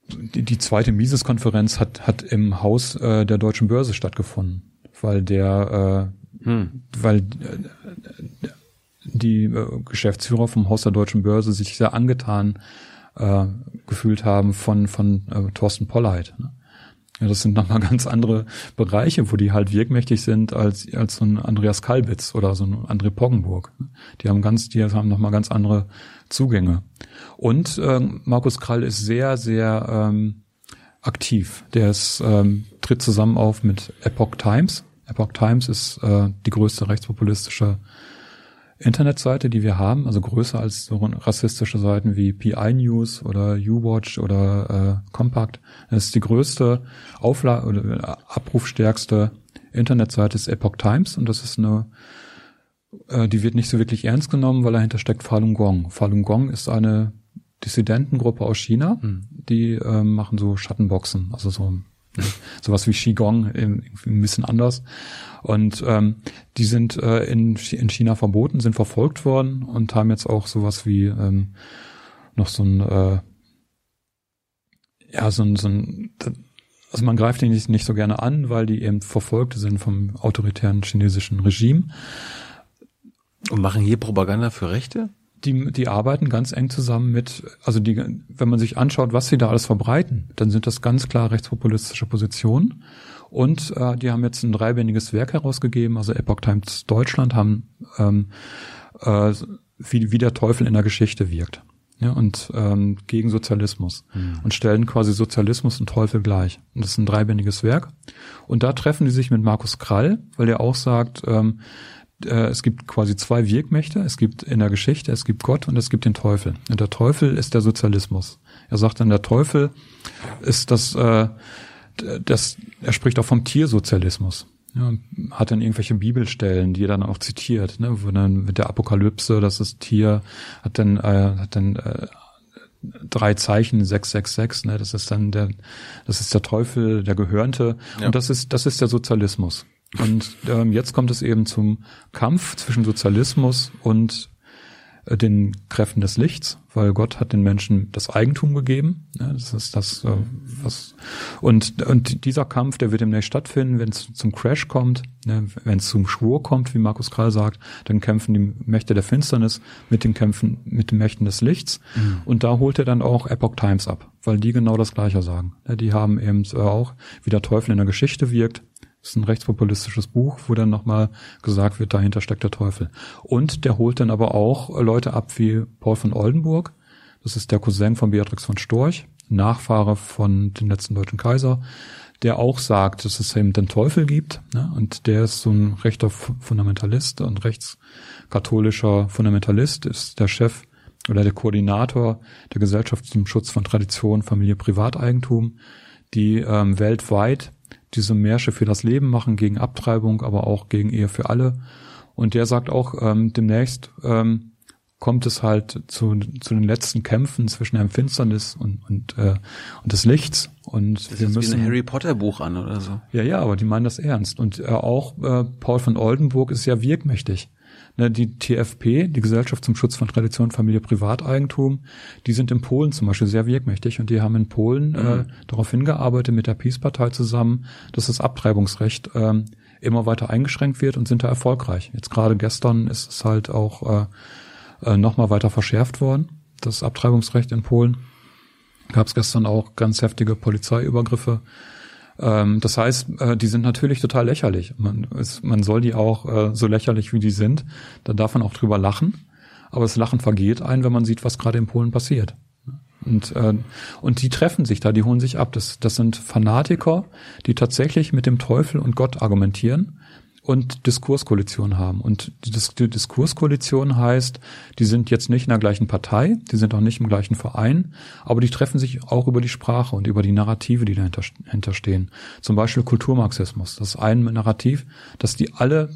die, die zweite Mises-Konferenz hat, hat im Haus äh, der Deutschen Börse stattgefunden, weil der äh, hm. weil äh, die äh, Geschäftsführer vom Haus der Deutschen Börse sich sehr angetan äh, gefühlt haben von von äh, Thorsten Polleit. Ne? Ja, das sind nochmal ganz andere Bereiche, wo die halt wirkmächtig sind als, als so ein Andreas Kalbitz oder so ein André Poggenburg. Die haben ganz, die haben nochmal ganz andere Zugänge. Und äh, Markus Krall ist sehr, sehr ähm, aktiv. Der ist, ähm, tritt zusammen auf mit Epoch Times. Epoch Times ist äh, die größte rechtspopulistische Internetseite, die wir haben, also größer als so rassistische Seiten wie PI News oder U-Watch oder äh, Compact. Das ist die größte Auflage oder äh, abrufstärkste Internetseite ist Epoch Times und das ist eine, äh, die wird nicht so wirklich ernst genommen, weil dahinter steckt Falun Gong. Falun Gong ist eine Dissidentengruppe aus China, mhm. die äh, machen so Schattenboxen, also so sowas wie Qigong, ein bisschen anders. Und ähm, die sind äh, in, in China verboten, sind verfolgt worden und haben jetzt auch sowas wie ähm, noch so ein äh, ja so ein, so ein also man greift die nicht, nicht so gerne an, weil die eben Verfolgte sind vom autoritären chinesischen Regime. Und machen hier Propaganda für Rechte? die, die arbeiten ganz eng zusammen mit, also die, wenn man sich anschaut, was sie da alles verbreiten, dann sind das ganz klar rechtspopulistische Positionen. Und äh, die haben jetzt ein dreibändiges Werk herausgegeben, also Epoch Times Deutschland haben ähm, äh, wie, wie der Teufel in der Geschichte wirkt. Ja, und ähm, gegen Sozialismus mhm. und stellen quasi Sozialismus und Teufel gleich. Und das ist ein dreibändiges Werk. Und da treffen die sich mit Markus Krall, weil er auch sagt, ähm, äh, es gibt quasi zwei Wirkmächte. Es gibt in der Geschichte, es gibt Gott und es gibt den Teufel. Und der Teufel ist der Sozialismus. Er sagt dann, der Teufel ist das, äh, das er spricht auch vom Tiersozialismus. Ja, hat dann irgendwelche Bibelstellen, die er dann auch zitiert, ne, wo dann mit der Apokalypse, das ist Tier, hat dann, äh, hat dann äh, drei Zeichen 666, ne, das ist dann der, das ist der Teufel, der Gehörnte, ja. und das ist, das ist der Sozialismus. Und ähm, jetzt kommt es eben zum Kampf zwischen Sozialismus und den Kräften des Lichts, weil Gott hat den Menschen das Eigentum gegeben. Das ist das, äh, was und und dieser Kampf, der wird demnächst stattfinden, wenn es zum Crash kommt, ne, wenn es zum Schwur kommt, wie Markus Krall sagt, dann kämpfen die Mächte der Finsternis mit den Kämpfen mit den Mächten des Lichts. Mhm. Und da holt er dann auch Epoch Times ab, weil die genau das Gleiche sagen. Die haben eben auch, wie der Teufel in der Geschichte wirkt, das ist ein rechtspopulistisches Buch, wo dann nochmal gesagt wird, dahinter steckt der Teufel. Und der holt dann aber auch Leute ab wie Paul von Oldenburg. Das ist der Cousin von Beatrix von Storch, Nachfahre von den letzten deutschen Kaiser, der auch sagt, dass es eben den Teufel gibt. Ne? Und der ist so ein rechter Fundamentalist und rechtskatholischer Fundamentalist, ist der Chef oder der Koordinator der Gesellschaft zum Schutz von Tradition, Familie, Privateigentum, die ähm, weltweit diese Märsche für das Leben machen, gegen Abtreibung, aber auch gegen Ehe für alle. Und der sagt auch, ähm, demnächst ähm, kommt es halt zu, zu den letzten Kämpfen zwischen der Finsternis und, und, äh, und des Lichts. Und das wir müssen wie ein Harry Potter Buch an oder so. Ja, ja, aber die meinen das ernst. Und äh, auch äh, Paul von Oldenburg ist ja wirkmächtig. Ne, die TFP, die Gesellschaft zum Schutz von Tradition, Familie, Privateigentum, die sind in Polen zum Beispiel sehr wirkmächtig und die haben in Polen äh, mhm. äh, darauf hingearbeitet mit der Peace-Partei zusammen, dass das Abtreibungsrecht äh, immer weiter eingeschränkt wird und sind da erfolgreich. Jetzt gerade gestern ist es halt auch äh, äh, nochmal weiter verschärft worden, das Abtreibungsrecht in Polen. Gab es gestern auch ganz heftige Polizeiübergriffe ähm, das heißt, äh, die sind natürlich total lächerlich. Man, es, man soll die auch äh, so lächerlich wie die sind, da darf man auch drüber lachen. Aber das Lachen vergeht ein, wenn man sieht, was gerade in Polen passiert. Und, äh, und die treffen sich da, die holen sich ab. Das, das sind Fanatiker, die tatsächlich mit dem Teufel und Gott argumentieren und Diskurskoalition haben. Und die, die Diskurskoalition heißt, die sind jetzt nicht in der gleichen Partei, die sind auch nicht im gleichen Verein, aber die treffen sich auch über die Sprache und über die Narrative, die dahinter stehen. Zum Beispiel Kulturmarxismus. Das ist ein Narrativ, dass die alle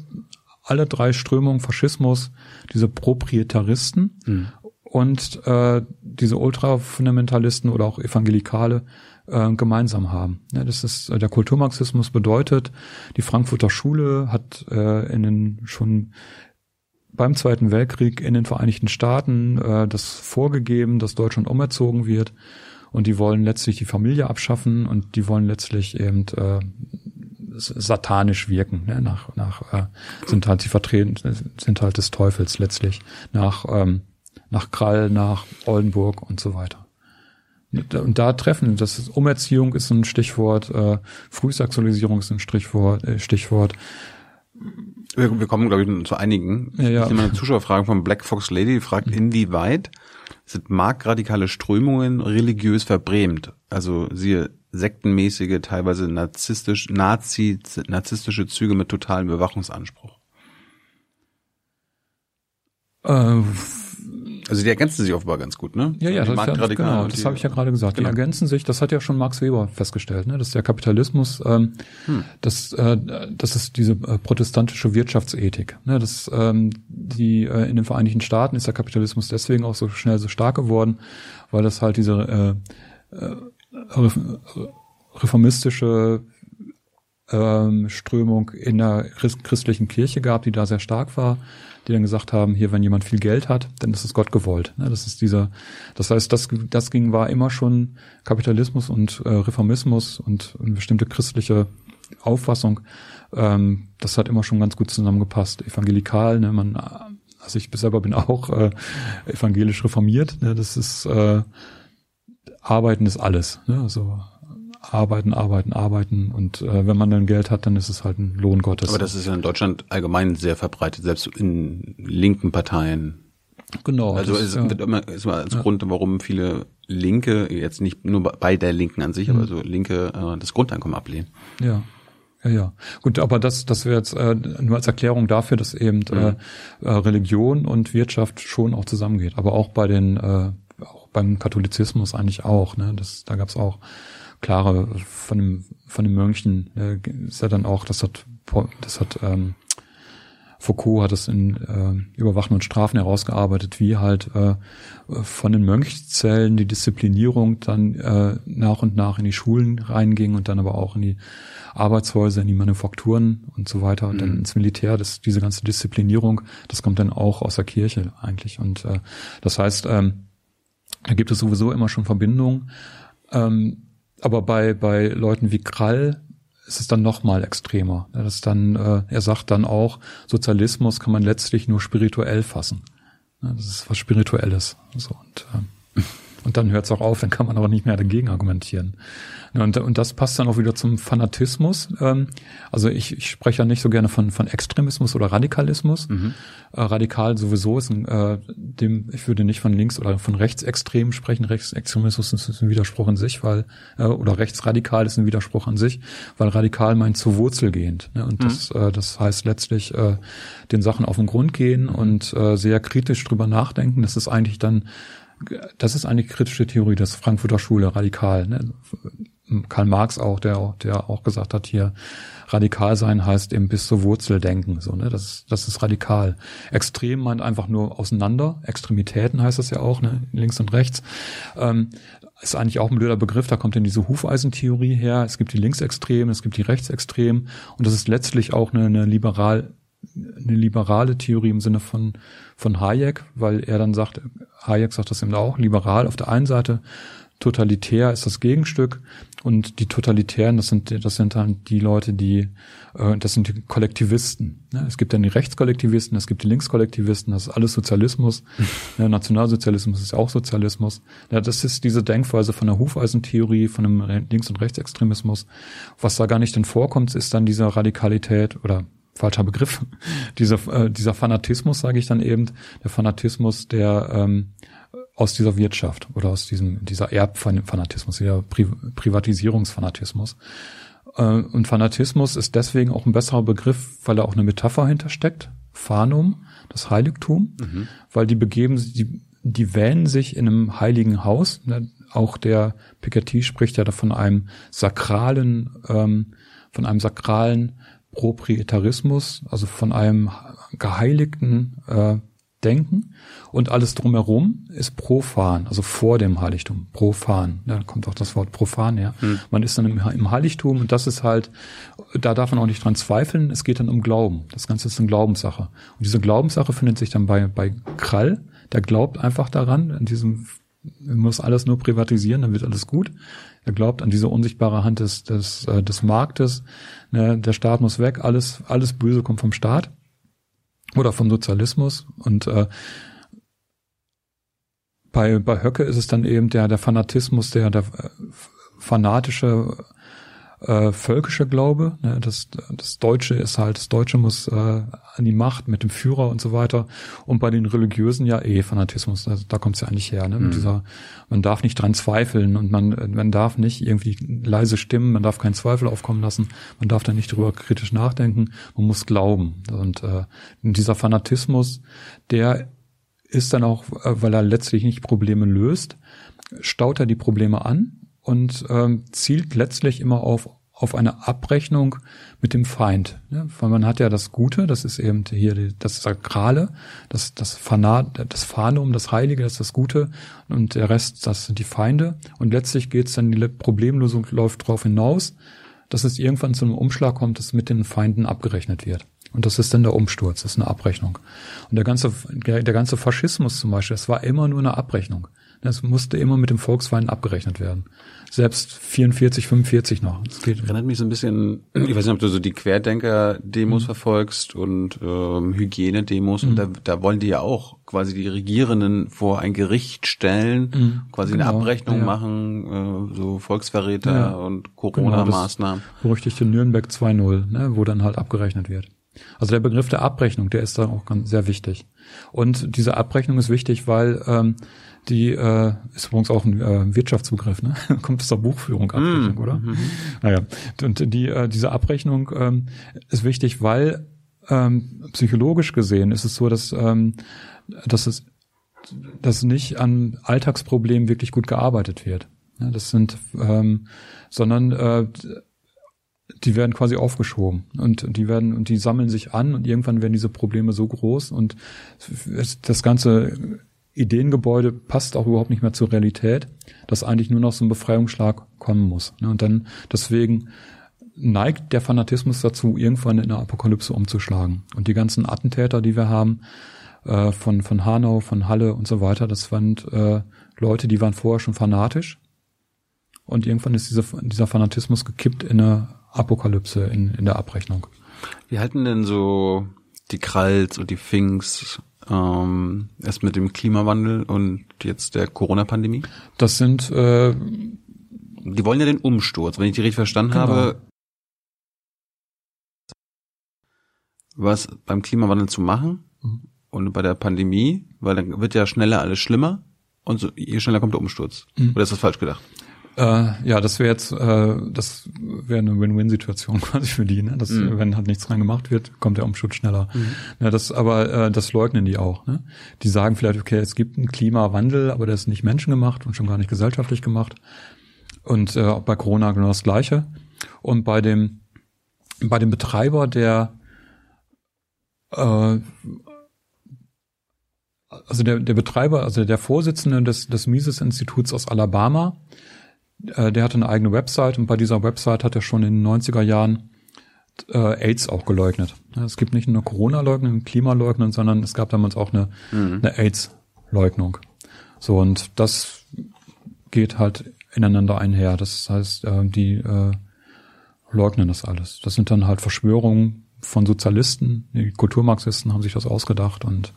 alle drei Strömungen, Faschismus, diese Proprietaristen Mhm. und äh, diese Ultrafundamentalisten oder auch Evangelikale äh, gemeinsam haben. Ja, das ist äh, der Kulturmarxismus bedeutet, die Frankfurter Schule hat äh, in den schon beim Zweiten Weltkrieg in den Vereinigten Staaten äh, das vorgegeben, dass Deutschland umerzogen wird und die wollen letztlich die Familie abschaffen und die wollen letztlich eben äh, satanisch wirken, ne? nach, nach äh, sind halt sie vertreten, sind halt des Teufels letztlich, nach, ähm, nach Krall, nach Oldenburg und so weiter. Und da treffen, das ist Umerziehung ist ein Stichwort, äh, Frühsexualisierung ist ein Stichwort, äh, Stichwort. Wir, wir kommen, glaube ich, zu einigen. Ja, ja. Ich nehme eine Zuschauerfrage von Black Fox Lady, die fragt, inwieweit sind marktradikale Strömungen religiös verbrämt? Also siehe sektenmäßige, teilweise narzisstisch, Nazi, narzisstische Züge mit totalem Bewachungsanspruch. Äh, Also die ergänzen sich offenbar ganz gut, ne? Ja, ja, das, ist ja, genau, das habe ich ja gerade gesagt. Genau. Die ergänzen sich, das hat ja schon Max Weber festgestellt, ne? dass der Kapitalismus, ähm, das, äh, das ist diese äh, protestantische Wirtschaftsethik. Ne? Das, ähm, die, äh, in den Vereinigten Staaten ist der Kapitalismus deswegen auch so schnell so stark geworden, weil das halt diese äh, äh, ref- reformistische ähm, Strömung in der christ- christlichen Kirche gab, die da sehr stark war, die dann gesagt haben, hier, wenn jemand viel Geld hat, dann ist es Gott gewollt. Ne, Das ist dieser, das heißt, das, das ging, war immer schon Kapitalismus und äh, Reformismus und eine bestimmte christliche Auffassung. Ähm, das hat immer schon ganz gut zusammengepasst. Evangelikal, ne, man, also ich selber bin auch äh, evangelisch reformiert. Ne, das ist äh, Arbeiten ist alles. Ne, also arbeiten, arbeiten, arbeiten und äh, wenn man dann Geld hat, dann ist es halt ein Lohn Gottes. Aber das ist ja in Deutschland allgemein sehr verbreitet, selbst in linken Parteien. genau. Also das, es ja. wird immer, ist immer als Grund, warum viele Linke, jetzt nicht nur bei der Linken an sich, Mhm. aber so Linke äh, das Grundeinkommen ablehnen. Ja. Ja, ja. Gut, aber das, das wäre jetzt äh, nur als Erklärung dafür, dass eben äh, äh, Religion und Wirtschaft schon auch zusammengeht. Aber auch bei den, äh, auch beim Katholizismus eigentlich auch. Ne? Das, da gab's auch klare von dem von den Mönchen äh, ist ja dann auch, das hat das hat ähm, Foucault hat es in äh, Überwachen und Strafen herausgearbeitet, wie halt äh, von den Mönchszellen die Disziplinierung dann äh, nach und nach in die Schulen reinging und dann aber auch in die Arbeitshäuser, in die Manufakturen und so weiter und dann ins Militär. Das, diese ganze Disziplinierung, das kommt dann auch aus der Kirche eigentlich. Und äh, das heißt, ähm, da gibt es sowieso immer schon Verbindungen. Ähm, aber bei, bei Leuten wie Krall ist es dann noch mal extremer. Das dann, äh, er sagt dann auch, Sozialismus kann man letztlich nur spirituell fassen. Das ist was Spirituelles. So, und, ähm, und dann hört es auch auf, dann kann man aber nicht mehr dagegen argumentieren. Und, und das passt dann auch wieder zum Fanatismus. Ähm, also ich, ich spreche ja nicht so gerne von, von Extremismus oder Radikalismus. Äh, radikal sowieso ist ein, äh, dem, ich würde nicht von links oder von rechtsextrem sprechen. Rechtsextremismus ist ein Widerspruch in sich, weil, äh, oder rechtsradikal ist ein Widerspruch an sich, weil radikal meint zu wurzelgehend. Ne? Und das, äh, das heißt letztlich äh, den Sachen auf den Grund gehen und äh, sehr kritisch drüber nachdenken. Das ist eigentlich dann das ist eine kritische Theorie des Frankfurter Schule, radikal. Ne? Karl Marx auch, der, der auch gesagt hat, hier radikal sein heißt eben bis zur Wurzel denken. So, ne? das, ist, das ist radikal. Extrem meint einfach nur auseinander. Extremitäten heißt das ja auch, ne? links und rechts. Ähm, ist eigentlich auch ein blöder Begriff, da kommt dann diese Hufeisentheorie her. Es gibt die Linksextremen, es gibt die Rechtsextremen und das ist letztlich auch eine, eine liberal eine liberale Theorie im Sinne von, von Hayek, weil er dann sagt, Hayek sagt das eben auch, liberal auf der einen Seite, totalitär ist das Gegenstück und die Totalitären, das sind, das sind dann die Leute, die, äh, das sind die Kollektivisten. Ne? Es gibt dann die Rechtskollektivisten, es gibt die Linkskollektivisten, das ist alles Sozialismus. ja, Nationalsozialismus ist auch Sozialismus. Ja, das ist diese Denkweise von der Hufeisentheorie, von dem Links- und Rechtsextremismus. Was da gar nicht denn vorkommt, ist dann diese Radikalität oder falscher Begriff, dieser, äh, dieser Fanatismus, sage ich dann eben, der Fanatismus, der ähm, aus dieser Wirtschaft oder aus diesem dieser Erbfanatismus, dieser Pri Privatisierungsfanatismus. Äh, und Fanatismus ist deswegen auch ein besserer Begriff, weil da auch eine Metapher hintersteckt. Phanum, das Heiligtum, weil die begeben sich, die, die wähnen sich in einem heiligen Haus. Ne? Auch der Piketty spricht ja da von einem sakralen, ähm, von einem sakralen Proprietarismus, also von einem geheiligten äh, Denken und alles drumherum ist profan, also vor dem Heiligtum, profan. Da kommt auch das Wort profan her. Hm. Man ist dann im, im, Heiligtum und das ist halt, da darf man auch nicht dran zweifeln, es geht dann um Glauben. Das Ganze ist eine Glaubenssache. Und diese Glaubenssache findet sich dann bei, bei Krall, der glaubt einfach daran, in diesem, man muss alles nur privatisieren, dann wird alles gut. Er glaubt an diese unsichtbare Hand des, des, äh, des Marktes. Ne, der Staat muss weg, alles, alles Böse kommt vom Staat oder vom Sozialismus. Und äh, bei, bei Höcke ist es dann eben der, der Fanatismus, der, der äh, fanatische äh, völkische Glaube. Ne? Das, das Deutsche ist halt, das Deutsche muss äh, an die Macht mit dem Führer und so weiter. Und bei den Religiösen ja eh Fanatismus. Also da kommt es ja eigentlich her. Ne? Mhm. dieser, man darf nicht dran zweifeln und man, man darf nicht irgendwie leise stimmen, man darf keinen Zweifel aufkommen lassen, man darf da nicht drüber kritisch nachdenken, man muss glauben. Und äh, dieser Fanatismus, der ist dann auch, äh, weil er letztlich nicht Probleme löst, staut er die Probleme an und ähm, zielt letztlich immer auf auf eine Abrechnung mit dem Feind. Ne? Weil man hat ja das Gute, das ist eben hier die, das Sakrale, das, das Fanat, das Phanum, das Heilige, das ist das Gute und der Rest, das sind die Feinde. Und letztlich geht's dann, die Problemlösung läuft darauf hinaus, dass es irgendwann zu einem Umschlag kommt, dass mit den Feinden abgerechnet wird. Und das ist dann der Umsturz, das ist eine Abrechnung. Und der ganze, der ganze Faschismus zum Beispiel, das war immer nur eine Abrechnung. Das musste immer mit dem Volksfeind abgerechnet werden selbst 44, 45 noch. Das geht. Erinnert mich so ein bisschen, ich weiß nicht, ob du so die Querdenker-Demos mhm. verfolgst und ähm, Hygienedemos mhm. und da, da wollen die ja auch quasi die Regierenden vor ein Gericht stellen, mhm. quasi genau. eine Abrechnung ja. machen, äh, so Volksverräter ja. und Corona-Maßnahmen. Genau, berüchtigte Nürnberg 2.0, ne, wo dann halt abgerechnet wird. Also der Begriff der Abrechnung, der ist da auch ganz sehr wichtig. Und diese Abrechnung ist wichtig, weil ähm, die äh, ist übrigens auch ein äh, Wirtschaftsbegriff, ne? Kommt aus der Buchführung Abrechnung, mm. oder? Mm Naja, und die äh, diese Abrechnung ähm, ist wichtig, weil ähm, psychologisch gesehen ist es so, dass ähm, dass es dass nicht an Alltagsproblemen wirklich gut gearbeitet wird. Ja, das sind ähm, sondern äh, die werden quasi aufgeschoben und die werden und die sammeln sich an und irgendwann werden diese Probleme so groß und das ganze Ideengebäude passt auch überhaupt nicht mehr zur Realität, dass eigentlich nur noch so ein Befreiungsschlag kommen muss. Ne? Und dann deswegen neigt der Fanatismus dazu, irgendwann in der Apokalypse umzuschlagen. Und die ganzen Attentäter, die wir haben, äh, von, von Hanau, von Halle und so weiter, das waren äh, Leute, die waren vorher schon fanatisch. Und irgendwann ist dieser, dieser Fanatismus gekippt in eine Apokalypse, in, in der Abrechnung. Wie halten denn so die Kralls und die Finks ähm, erst mit dem Klimawandel und jetzt der Corona-Pandemie? Das sind äh, die wollen ja den Umsturz, wenn ich die richtig verstanden genau. habe. Was beim Klimawandel zu machen mhm. und bei der Pandemie, weil dann wird ja schneller alles schlimmer und so, je schneller kommt der Umsturz. Mhm. Oder ist das falsch gedacht? Äh, ja, das wäre jetzt, äh, das wäre eine Win-Win-Situation quasi für die. Ne? Das, mhm. Wenn halt nichts dran gemacht wird, kommt der Umschutz schneller. Mhm. Ja, das, aber äh, das leugnen die auch. Ne? Die sagen vielleicht, okay, es gibt einen Klimawandel, aber der ist nicht menschengemacht und schon gar nicht gesellschaftlich gemacht. Und äh, bei Corona genau das Gleiche. Und bei dem bei dem Betreiber der äh, also der, der Betreiber, also der Vorsitzende des, des Mises-Instituts aus Alabama, äh, der hatte eine eigene Website und bei dieser Website hat er schon in den 90er Jahren äh, AIDS auch geleugnet. Es gibt nicht nur Corona-Leugnung, Klimaleugnen, sondern es gab damals auch eine, mhm. eine AIDS-Leugnung. So, und das geht halt ineinander einher. Das heißt, äh, die äh, leugnen das alles. Das sind dann halt Verschwörungen von Sozialisten, die Kulturmarxisten haben sich das ausgedacht und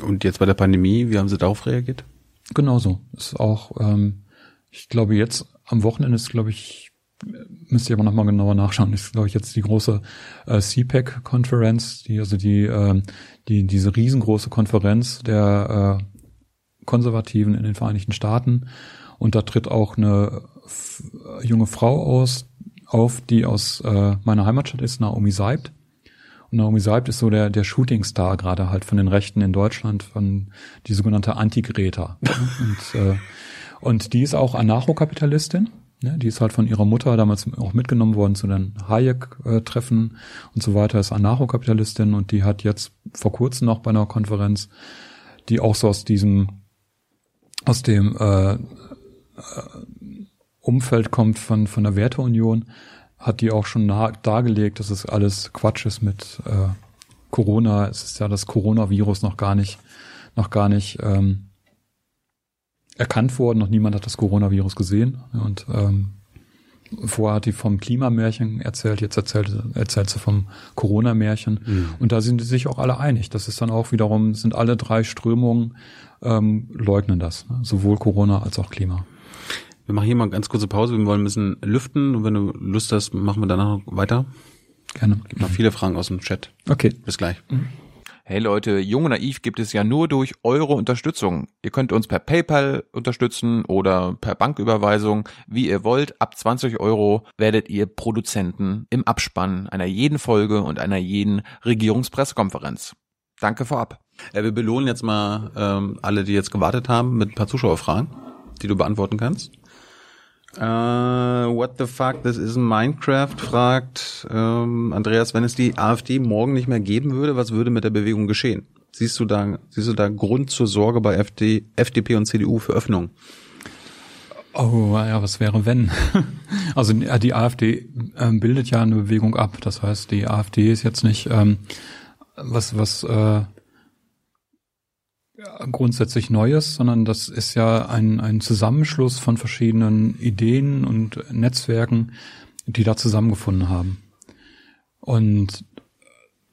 und jetzt bei der Pandemie, wie haben Sie darauf reagiert? Genauso. Ist auch, ähm, ich glaube jetzt am Wochenende ist, glaube ich, müsste ich aber nochmal genauer nachschauen, ist, glaube ich, jetzt die große äh, CPAC-Konferenz, die, also die, äh, die, diese riesengroße Konferenz der äh, Konservativen in den Vereinigten Staaten. Und da tritt auch eine junge Frau aus, auf, die aus äh, meiner Heimatstadt ist, Naomi Seibt. Naomi Seibt ist so der, der Shootingstar gerade halt von den Rechten in Deutschland, von die sogenannte Anti-Greta. und, äh, und die ist auch Anarchokapitalistin. Ne? Die ist halt von ihrer Mutter damals auch mitgenommen worden zu den Hayek-Treffen und so weiter, ist Anarchokapitalistin und die hat jetzt vor kurzem noch bei einer Konferenz, die auch so aus diesem, aus dem äh, äh, Umfeld kommt von, von der Werteunion, hat die auch schon dargelegt, dass es alles Quatsch ist mit äh, Corona. Es ist ja das Coronavirus noch gar nicht, noch gar nicht ähm, erkannt worden. Noch niemand hat das Coronavirus gesehen. Und ähm, vorher hat die vom Klimamärchen erzählt, jetzt erzählt, erzählt sie vom Corona-Märchen. Mhm. Und da sind sie sich auch alle einig. Das ist dann auch wiederum, sind alle drei Strömungen ähm, leugnen das. Ne? Sowohl Corona als auch Klima. Wir machen hier mal eine ganz kurze Pause. Wir wollen ein bisschen lüften und wenn du Lust hast, machen wir danach weiter. Gerne. Gibt noch viele Fragen aus dem Chat. Okay. Bis gleich. Hey Leute, Jung und Naiv gibt es ja nur durch eure Unterstützung. Ihr könnt uns per PayPal unterstützen oder per Banküberweisung, wie ihr wollt. Ab 20 Euro werdet ihr Produzenten im Abspann einer jeden Folge und einer jeden Regierungspressekonferenz. Danke vorab. Ja, wir belohnen jetzt mal ähm, alle, die jetzt gewartet haben, mit ein paar Zuschauerfragen, die du beantworten kannst. Uh, what the fuck, this is Minecraft, fragt ähm, Andreas, wenn es die AfD morgen nicht mehr geben würde, was würde mit der Bewegung geschehen? Siehst du da, siehst du da Grund zur Sorge bei FD, FDP und CDU für Öffnung? Oh, ja, was wäre wenn? Also die AfD ähm, bildet ja eine Bewegung ab. Das heißt, die AfD ist jetzt nicht ähm, was, was äh, grundsätzlich Neues, sondern das ist ja ein, ein Zusammenschluss von verschiedenen Ideen und Netzwerken, die da zusammengefunden haben. Und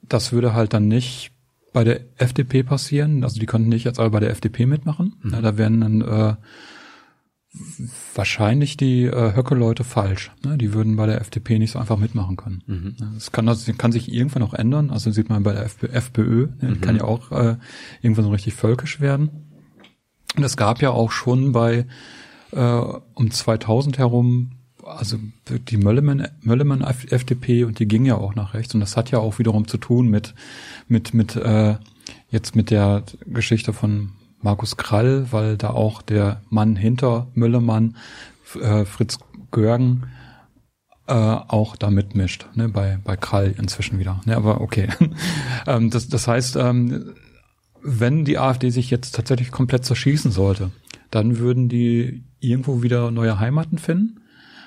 das würde halt dann nicht bei der FDP passieren. Also die könnten nicht jetzt alle bei der FDP mitmachen. Mhm. Ja, da wären dann äh, wahrscheinlich die äh, Höcke-Leute falsch. Ne? Die würden bei der FDP nicht so einfach mitmachen können. Mhm. Das kann, das kann sich irgendwann auch ändern. Also sieht man bei der FP, FPÖ, ne? mhm. kann ja auch äh, irgendwann so richtig völkisch werden. Und es gab ja auch schon bei äh, um 2000 herum also die Möllemann, Möllemann FDP und die ging ja auch nach rechts und das hat ja auch wiederum zu tun mit mit mit äh, jetzt mit der Geschichte von Markus Krall, weil da auch der Mann hinter Müllermann, äh, Fritz Görgen, äh, auch da mitmischt, ne, bei, bei Krall inzwischen wieder. Ne, aber okay. ähm, das, das heißt, ähm, wenn die AfD sich jetzt tatsächlich komplett zerschießen sollte, dann würden die irgendwo wieder neue Heimaten finden,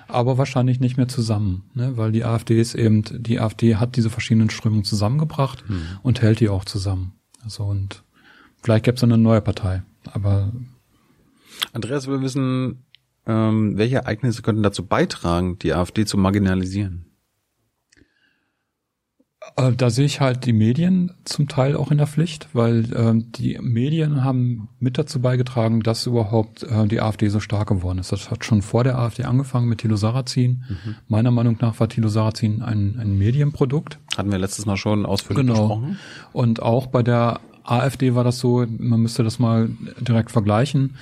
aber wahrscheinlich nicht mehr zusammen, ne, weil die AfD ist eben, die AfD hat diese verschiedenen Strömungen zusammengebracht mhm. und hält die auch zusammen. Also und Vielleicht gäbe es eine neue Partei, aber Andreas will wissen, ähm, welche Ereignisse könnten dazu beitragen, die AfD zu marginalisieren? Äh, da sehe ich halt die Medien zum Teil auch in der Pflicht, weil äh, die Medien haben mit dazu beigetragen, dass überhaupt äh, die AfD so stark geworden ist. Das hat schon vor der AfD angefangen mit Thilo Sarrazin. Mhm. Meiner Meinung nach war Thilo Sarrazin ein, ein Medienprodukt. Hatten wir letztes Mal schon ausführlich genau. besprochen. Und auch bei der AfD war das so, man müsste das mal direkt vergleichen.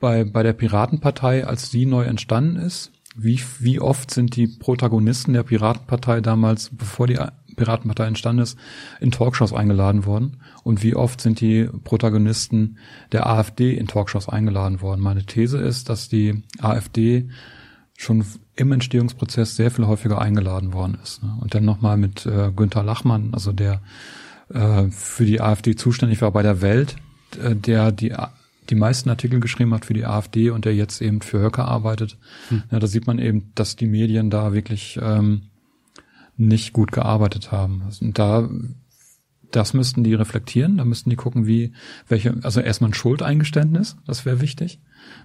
Bei, bei der Piratenpartei, als die neu entstanden ist, wie, wie oft sind die Protagonisten der Piratenpartei damals, bevor die Piratenpartei entstanden ist, in Talkshows eingeladen worden? Und wie oft sind die Protagonisten der AfD in Talkshows eingeladen worden? Meine These ist, dass die AfD schon im Entstehungsprozess sehr viel häufiger eingeladen worden ist. Ne? Und dann nochmal mit äh, Günther Lachmann, also der äh, für die AfD zuständig war bei der Welt, äh, der die die meisten Artikel geschrieben hat für die AfD und der jetzt eben für Höcke arbeitet. Hm. Ja, da sieht man eben, dass die Medien da wirklich ähm, nicht gut gearbeitet haben. Und da das müssten die reflektieren, da müssten die gucken, wie welche, also erstmal ein Schuldeingeständnis, das wäre wichtig.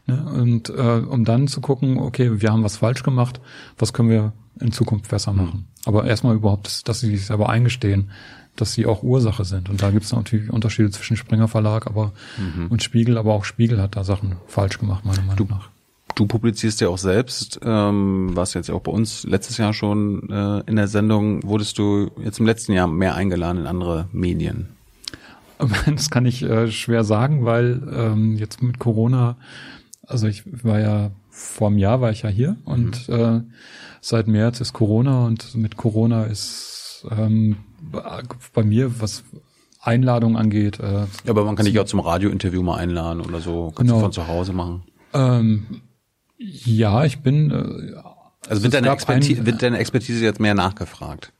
Ne? Und äh, um dann zu gucken, okay, wir haben was falsch gemacht, was können wir in Zukunft besser machen. Mhm. Aber erstmal überhaupt, dass sie sich selber eingestehen, dass sie auch Ursache sind. Und da gibt es natürlich Unterschiede zwischen Springer Verlag aber mhm. und Spiegel, aber auch Spiegel hat da Sachen falsch gemacht, meiner Meinung du, nach. Du publizierst ja auch selbst, ähm, warst jetzt ja auch bei uns letztes Jahr schon äh, in der Sendung, wurdest du jetzt im letzten Jahr mehr eingeladen in andere Medien? Das kann ich äh, schwer sagen, weil ähm, jetzt mit Corona, also ich war ja vor einem Jahr war ich ja hier und mhm. äh, seit März ist Corona und mit Corona ist ähm, bei mir, was Einladung angeht. Äh, ja, aber man kann dich auch zum Radiointerview mal einladen oder so. Kannst genau. du von zu Hause machen. Ähm, Ja, ich bin. Äh, also wird deine, Expertise, ein, wird deine Expertise jetzt mehr nachgefragt?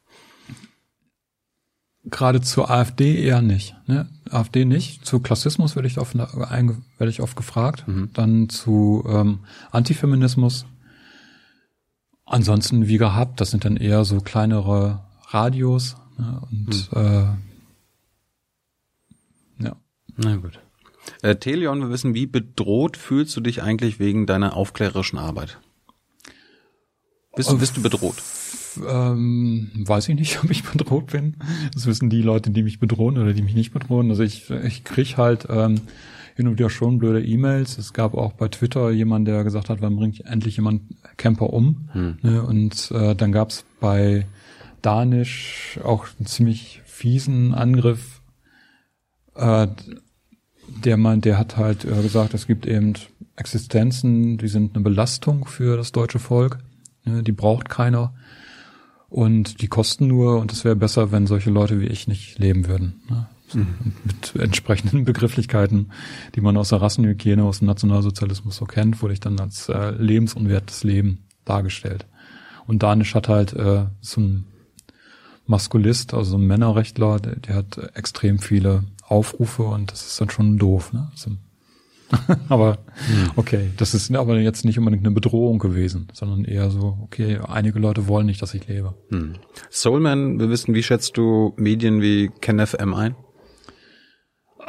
Gerade zur AfD eher nicht. Ne? AfD nicht. Zu Klassismus werde ich oft, werde ich oft gefragt. Mhm. Dann zu ähm, Antifeminismus. Ansonsten wie gehabt, das sind dann eher so kleinere Radios. Ne? Und mhm. äh, ja. Na gut. Äh, Teleon, wir wissen, wie bedroht fühlst du dich eigentlich wegen deiner aufklärerischen Arbeit? Bist, bist du bedroht? Ähm, weiß ich nicht, ob ich bedroht bin. Das wissen die Leute, die mich bedrohen oder die mich nicht bedrohen. Also ich, ich krieg halt ähm, hin und wieder schon blöde E-Mails. Es gab auch bei Twitter jemand, der gesagt hat, wann bringt endlich jemand Camper um? Hm. Ne? Und äh, dann gab's bei Danisch auch einen ziemlich fiesen Angriff. Äh, der Mann, der hat halt äh, gesagt, es gibt eben Existenzen, die sind eine Belastung für das deutsche Volk. Ne? Die braucht keiner. Und die kosten nur und es wäre besser, wenn solche Leute wie ich nicht leben würden. Ne? Mhm. Mit entsprechenden Begrifflichkeiten, die man aus der Rassenhygiene, aus dem Nationalsozialismus so kennt, wurde ich dann als äh, lebensunwertes Leben dargestellt. Und Danisch hat halt äh, so ein Maskulist, also ein Männerrechtler, der, der hat extrem viele Aufrufe und das ist dann schon doof. Ne? Also aber hm. okay, das ist aber jetzt nicht unbedingt eine Bedrohung gewesen, sondern eher so, okay, einige Leute wollen nicht, dass ich lebe. Hm. Soulman, wir wissen, wie schätzt du Medien wie KenFM ein?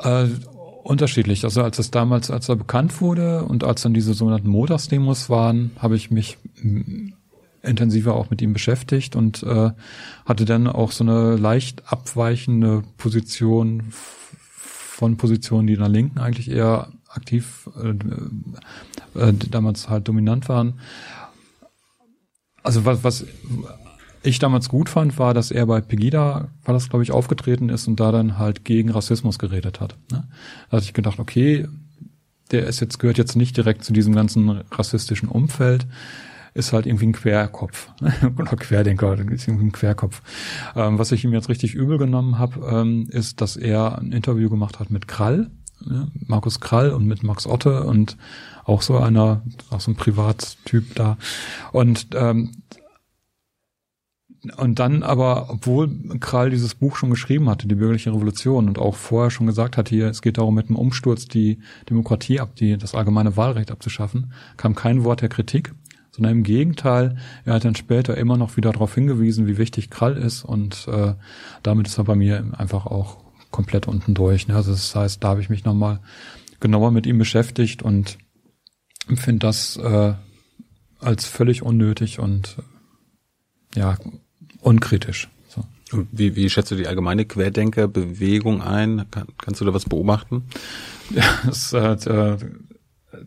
Äh, unterschiedlich. Also als es damals, als er bekannt wurde und als dann diese sogenannten Montagsdemos waren, habe ich mich intensiver auch mit ihm beschäftigt und äh, hatte dann auch so eine leicht abweichende Position von Positionen, die in der Linken eigentlich eher aktiv äh, äh, damals halt dominant waren. Also was, was ich damals gut fand, war, dass er bei Pegida, war das glaube ich, aufgetreten ist und da dann halt gegen Rassismus geredet hat. Ne? Da hatte ich gedacht, okay, der ist jetzt, gehört jetzt nicht direkt zu diesem ganzen rassistischen Umfeld, ist halt irgendwie ein Querkopf oder Querdenker, ist irgendwie ein Querkopf. Ähm, was ich ihm jetzt richtig übel genommen habe, ähm, ist, dass er ein Interview gemacht hat mit Krall, ja, Markus Krall und mit Max Otte und auch so einer, auch so ein Privattyp da. Und ähm, und dann aber, obwohl Krall dieses Buch schon geschrieben hatte, die bürgerliche Revolution, und auch vorher schon gesagt hat, hier, es geht darum, mit dem Umsturz die Demokratie ab, die, das allgemeine Wahlrecht abzuschaffen, kam kein Wort der Kritik, sondern im Gegenteil, er hat dann später immer noch wieder darauf hingewiesen, wie wichtig Krall ist, und äh, damit ist er bei mir einfach auch komplett unten durch. Ne? Also das heißt, da habe ich mich nochmal genauer mit ihm beschäftigt und finde das äh, als völlig unnötig und ja, unkritisch. So. Und wie, wie schätzt du die allgemeine Querdenkerbewegung ein? Kann, kannst du da was beobachten? Ja, es, äh,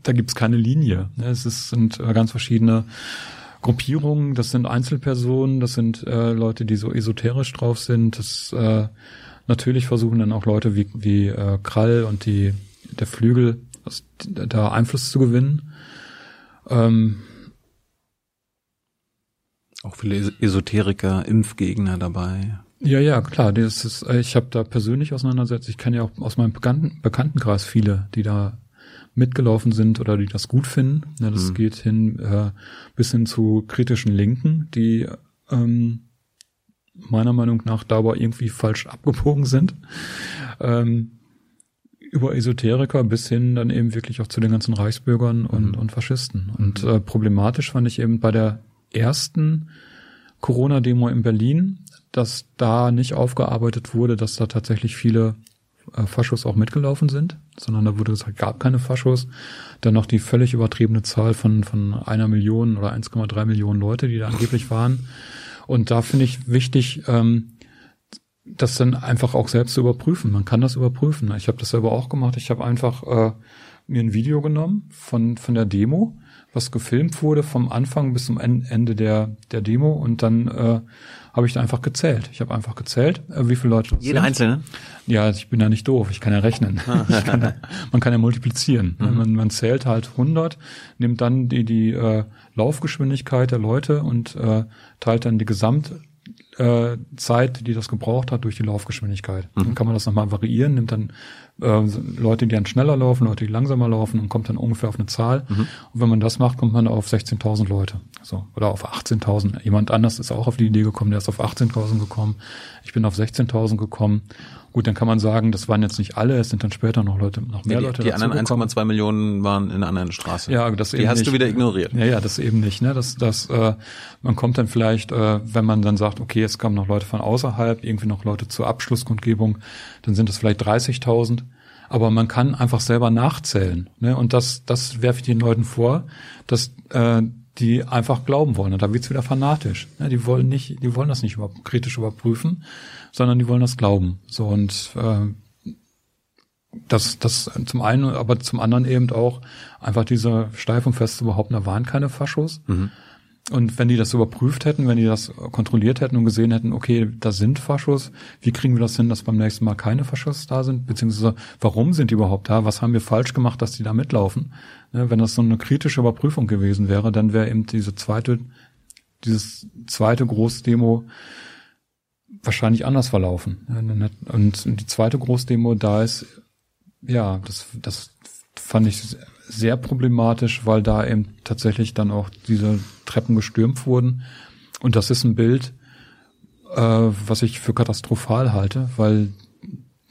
da gibt's keine Linie. Ne? Es ist, sind ganz verschiedene Gruppierungen, das sind Einzelpersonen, das sind äh, Leute, die so esoterisch drauf sind, das äh, Natürlich versuchen dann auch Leute wie, wie äh, Krall und die, der Flügel da Einfluss zu gewinnen. Ähm, auch viele Esoteriker, Impfgegner dabei. Ja, ja, klar. Das ist, äh, ich habe da persönlich auseinandersetzt. Ich kenne ja auch aus meinem Bekannten, Bekanntenkreis viele, die da mitgelaufen sind oder die das gut finden. Ja, das mhm. geht hin äh, bis hin zu kritischen Linken, die ähm, meiner Meinung nach dabei irgendwie falsch abgebogen sind. Ähm, über Esoteriker bis hin dann eben wirklich auch zu den ganzen Reichsbürgern und, mhm. und Faschisten. Und äh, problematisch fand ich eben bei der ersten Corona-Demo in Berlin, dass da nicht aufgearbeitet wurde, dass da tatsächlich viele äh, Faschos auch mitgelaufen sind, sondern da wurde gesagt, gab keine Faschos. Dann noch die völlig übertriebene Zahl von, von einer Million oder 1,3 Millionen Leute, die da angeblich waren. Und da finde ich wichtig, ähm, das dann einfach auch selbst zu überprüfen. Man kann das überprüfen. Ich habe das selber auch gemacht. Ich habe einfach äh, mir ein Video genommen von, von der Demo, was gefilmt wurde vom Anfang bis zum Ende der, der Demo und dann äh, habe ich da einfach gezählt. Ich habe einfach gezählt, äh, wie viele Leute Jede sind. einzelne? Ja, ich bin ja nicht doof, ich kann ja rechnen. Ah. kann ja, man kann ja multiplizieren. Mhm. Man, man zählt halt 100, nimmt dann die, die äh, Laufgeschwindigkeit der Leute und äh, teilt dann die Gesamt äh, Zeit, die das gebraucht hat, durch die Laufgeschwindigkeit. Mhm. Dann kann man das nochmal variieren, nimmt dann äh, Leute, die dann schneller laufen, Leute, die langsamer laufen und kommt dann ungefähr auf eine Zahl. Mhm. Und wenn man das macht, kommt man auf 16.000 Leute. So, oder auf 18.000. Jemand anders ist auch auf die Idee gekommen, der ist auf 18.000 gekommen. Ich bin auf 16.000 gekommen. Gut, dann kann man sagen, das waren jetzt nicht alle, es sind dann später noch Leute, noch mehr ja, die, Leute. Die anderen 1,2 Millionen waren in einer anderen Straße. Ja, das die eben hast nicht. du wieder ignoriert. Ja, ja, das eben nicht. Ne? Das, das, äh, man kommt dann vielleicht, äh, wenn man dann sagt, okay, jetzt kommen noch Leute von außerhalb, irgendwie noch Leute zur Abschlusskundgebung, dann sind es vielleicht 30.000. Aber man kann einfach selber nachzählen. Ne? Und das, das werfe ich den Leuten vor, dass äh, die einfach glauben wollen. Und da wird's wieder fanatisch. Ne? Die wollen nicht, die wollen das nicht über, kritisch überprüfen, sondern die wollen das glauben. So und äh, das, das zum einen, aber zum anderen eben auch einfach diese steif und feste behaupten, da waren keine Faschos. Mhm. Und wenn die das überprüft hätten, wenn die das kontrolliert hätten und gesehen hätten, okay, da sind Faschos, wie kriegen wir das hin, dass beim nächsten Mal keine Faschos da sind? Beziehungsweise, warum sind die überhaupt da? Was haben wir falsch gemacht, dass die da mitlaufen? Ne, wenn das so eine kritische Überprüfung gewesen wäre, dann wäre eben diese zweite, dieses zweite Großdemo wahrscheinlich anders verlaufen. Und die zweite Großdemo, da ist, ja, das, das fand ich sehr problematisch, weil da eben tatsächlich dann auch diese Treppen gestürmt wurden. Und das ist ein Bild, äh, was ich für katastrophal halte, weil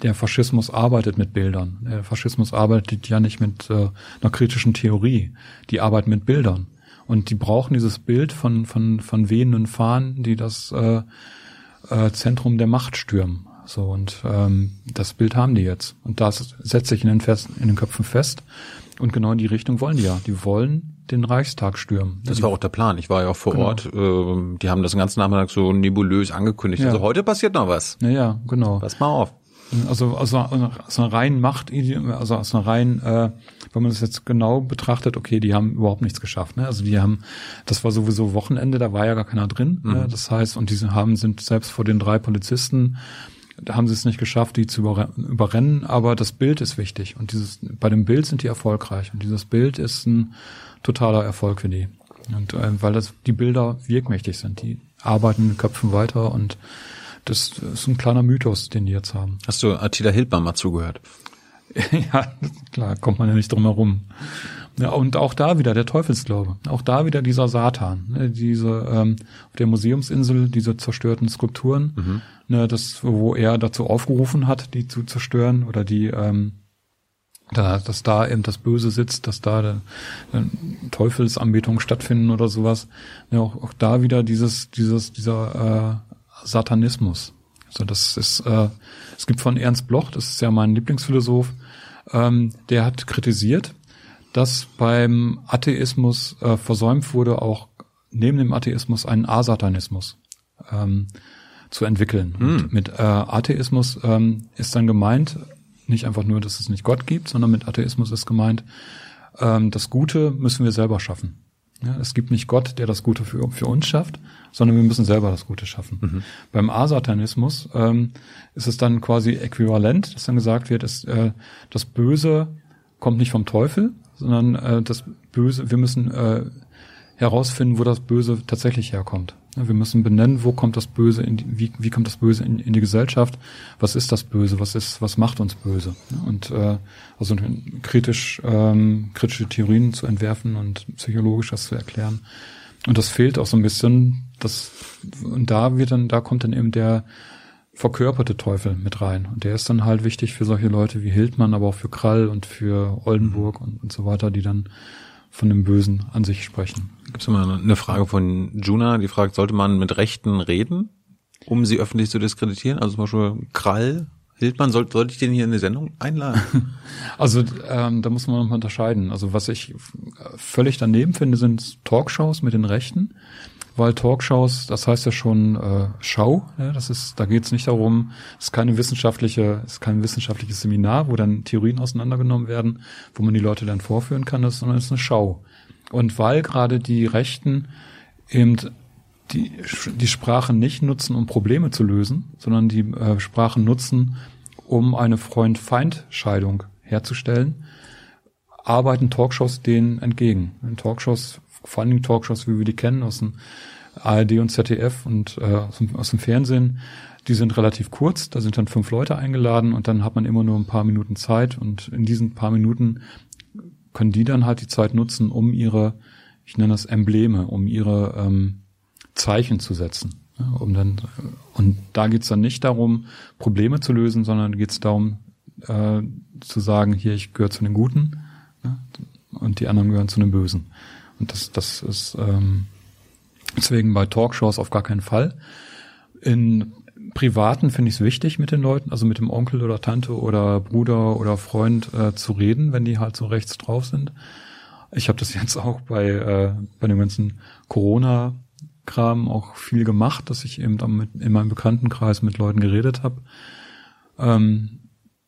der Faschismus arbeitet mit Bildern. Der Faschismus arbeitet ja nicht mit äh, einer kritischen Theorie. Die arbeiten mit Bildern. Und die brauchen dieses Bild von, von, von wehenden Fahnen, die das äh, äh, Zentrum der Macht stürmen. So, und ähm, das Bild haben die jetzt. Und das setzt sich in den, fest, in den Köpfen fest. Und genau in die Richtung wollen die ja. Die wollen den Reichstag stürmen. Das war auch der Plan. Ich war ja auch vor Genau. Ort. Ähm, die haben das den ganzen Nachmittag so nebulös angekündigt. Ja. Also heute passiert noch was. Ja, ja, genau. Pass mal auf. Also aus einer, aus einer reinen Macht, also aus einer reinen, äh, wenn man das jetzt genau betrachtet, okay, die haben überhaupt nichts geschafft. Ne? Also die haben, das war sowieso Wochenende, da war ja gar keiner drin. Ne? Das heißt, und diese haben sind selbst vor den drei Polizisten, da haben sie es nicht geschafft, die zu überre- überrennen, aber das Bild ist wichtig. Und dieses, bei dem Bild sind die erfolgreich. Und dieses Bild ist ein totaler Erfolg für die. Und äh, weil das die Bilder wirkmächtig sind, die arbeiten in den Köpfen weiter und das ist ein kleiner Mythos, den die jetzt haben. Hast du Attila Hildmann mal zugehört? ja, klar, kommt man ja nicht drum herum. Ja, und auch da wieder der Teufelsglaube. Auch da wieder dieser Satan. Ne, diese ähm, auf der Museumsinsel, diese zerstörten Skulpturen, ne, das, wo er dazu aufgerufen hat, die zu zerstören oder die ähm, da, dass da eben das Böse sitzt, dass da äh, Teufelsanbetung stattfinden oder sowas. Ja, auch, auch da wieder dieses, dieses, dieser äh, Satanismus. Also das ist, äh, es gibt von Ernst Bloch, das ist ja mein Lieblingsphilosoph, ähm, der hat kritisiert, dass beim Atheismus äh, versäumt wurde, auch neben dem Atheismus einen Asatanismus ähm, zu entwickeln. Und mit äh, Atheismus ähm, ist dann gemeint, nicht einfach nur, dass es nicht Gott gibt, sondern mit Atheismus ist gemeint, ähm, das Gute müssen wir selber schaffen. Ja, es gibt nicht Gott, der das Gute für, für uns schafft, sondern wir müssen selber das Gute schaffen. Beim Asatanismus ähm, ist es dann quasi äquivalent, dass dann gesagt wird, dass, äh, das Böse kommt nicht vom Teufel, sondern äh, das Böse, wir müssen äh, herausfinden, wo das Böse tatsächlich herkommt. Wir müssen benennen, wo kommt das Böse, in die, wie, wie kommt das Böse in, in die Gesellschaft? Was ist das Böse? Was ist, was macht uns böse? Und äh, also kritisch, ähm, kritische Theorien zu entwerfen und psychologisch das zu erklären. Und das fehlt auch so ein bisschen. Das und da wird dann, da kommt dann eben der verkörperte Teufel mit rein. Und der ist dann halt wichtig für solche Leute wie Hildmann, aber auch für Krall und für Oldenburg und, und so weiter, die dann von dem Bösen an sich sprechen. Gibt es mal eine Frage von Juna, die fragt, sollte man mit Rechten reden, um sie öffentlich zu diskreditieren? Also zum Beispiel Krall, Hildmann, soll, sollte ich den hier in die Sendung einladen? Also ähm, da muss man nochmal unterscheiden. Also was ich völlig daneben finde, sind Talkshows mit den Rechten, weil Talkshows, das heißt ja schon äh, Schau. Ja, das ist, da geht es nicht darum, es ist keine wissenschaftliche, ist kein wissenschaftliches Seminar, wo dann Theorien auseinandergenommen werden, wo man die Leute dann vorführen kann, das, sondern es ist eine Schau. Und weil gerade die Rechten eben die, die Sprache nicht nutzen, um Probleme zu lösen, sondern die äh, Sprache nutzen, um eine Freund-Feind-Scheidung herzustellen, arbeiten Talkshows denen entgegen. In Talkshows, vor allen Dingen Talkshows, wie wir die kennen, aus den ARD und ZDF und äh, aus, dem, aus dem Fernsehen, die sind relativ kurz, da sind dann fünf Leute eingeladen und dann hat man immer nur ein paar Minuten Zeit und in diesen paar Minuten können die dann halt die Zeit nutzen, um ihre, ich nenne das Embleme, um ihre ähm, Zeichen zu setzen. Ja, um dann, und da geht's dann nicht darum, Probleme zu lösen, sondern geht's darum, äh, zu sagen, hier, ich gehöre zu den Guten ja, und die anderen gehören zu den Bösen. Und das, das ist ähm, deswegen bei Talkshows auf gar keinen Fall. In Privaten finde ich es wichtig, mit den Leuten, also mit dem Onkel oder Tante oder Bruder oder Freund äh, zu reden, wenn die halt so rechts drauf sind. Ich habe das jetzt auch bei, äh, bei dem ganzen Corona-Kram auch viel gemacht, dass ich eben dann mit, in meinem Bekanntenkreis mit Leuten geredet habe, ähm,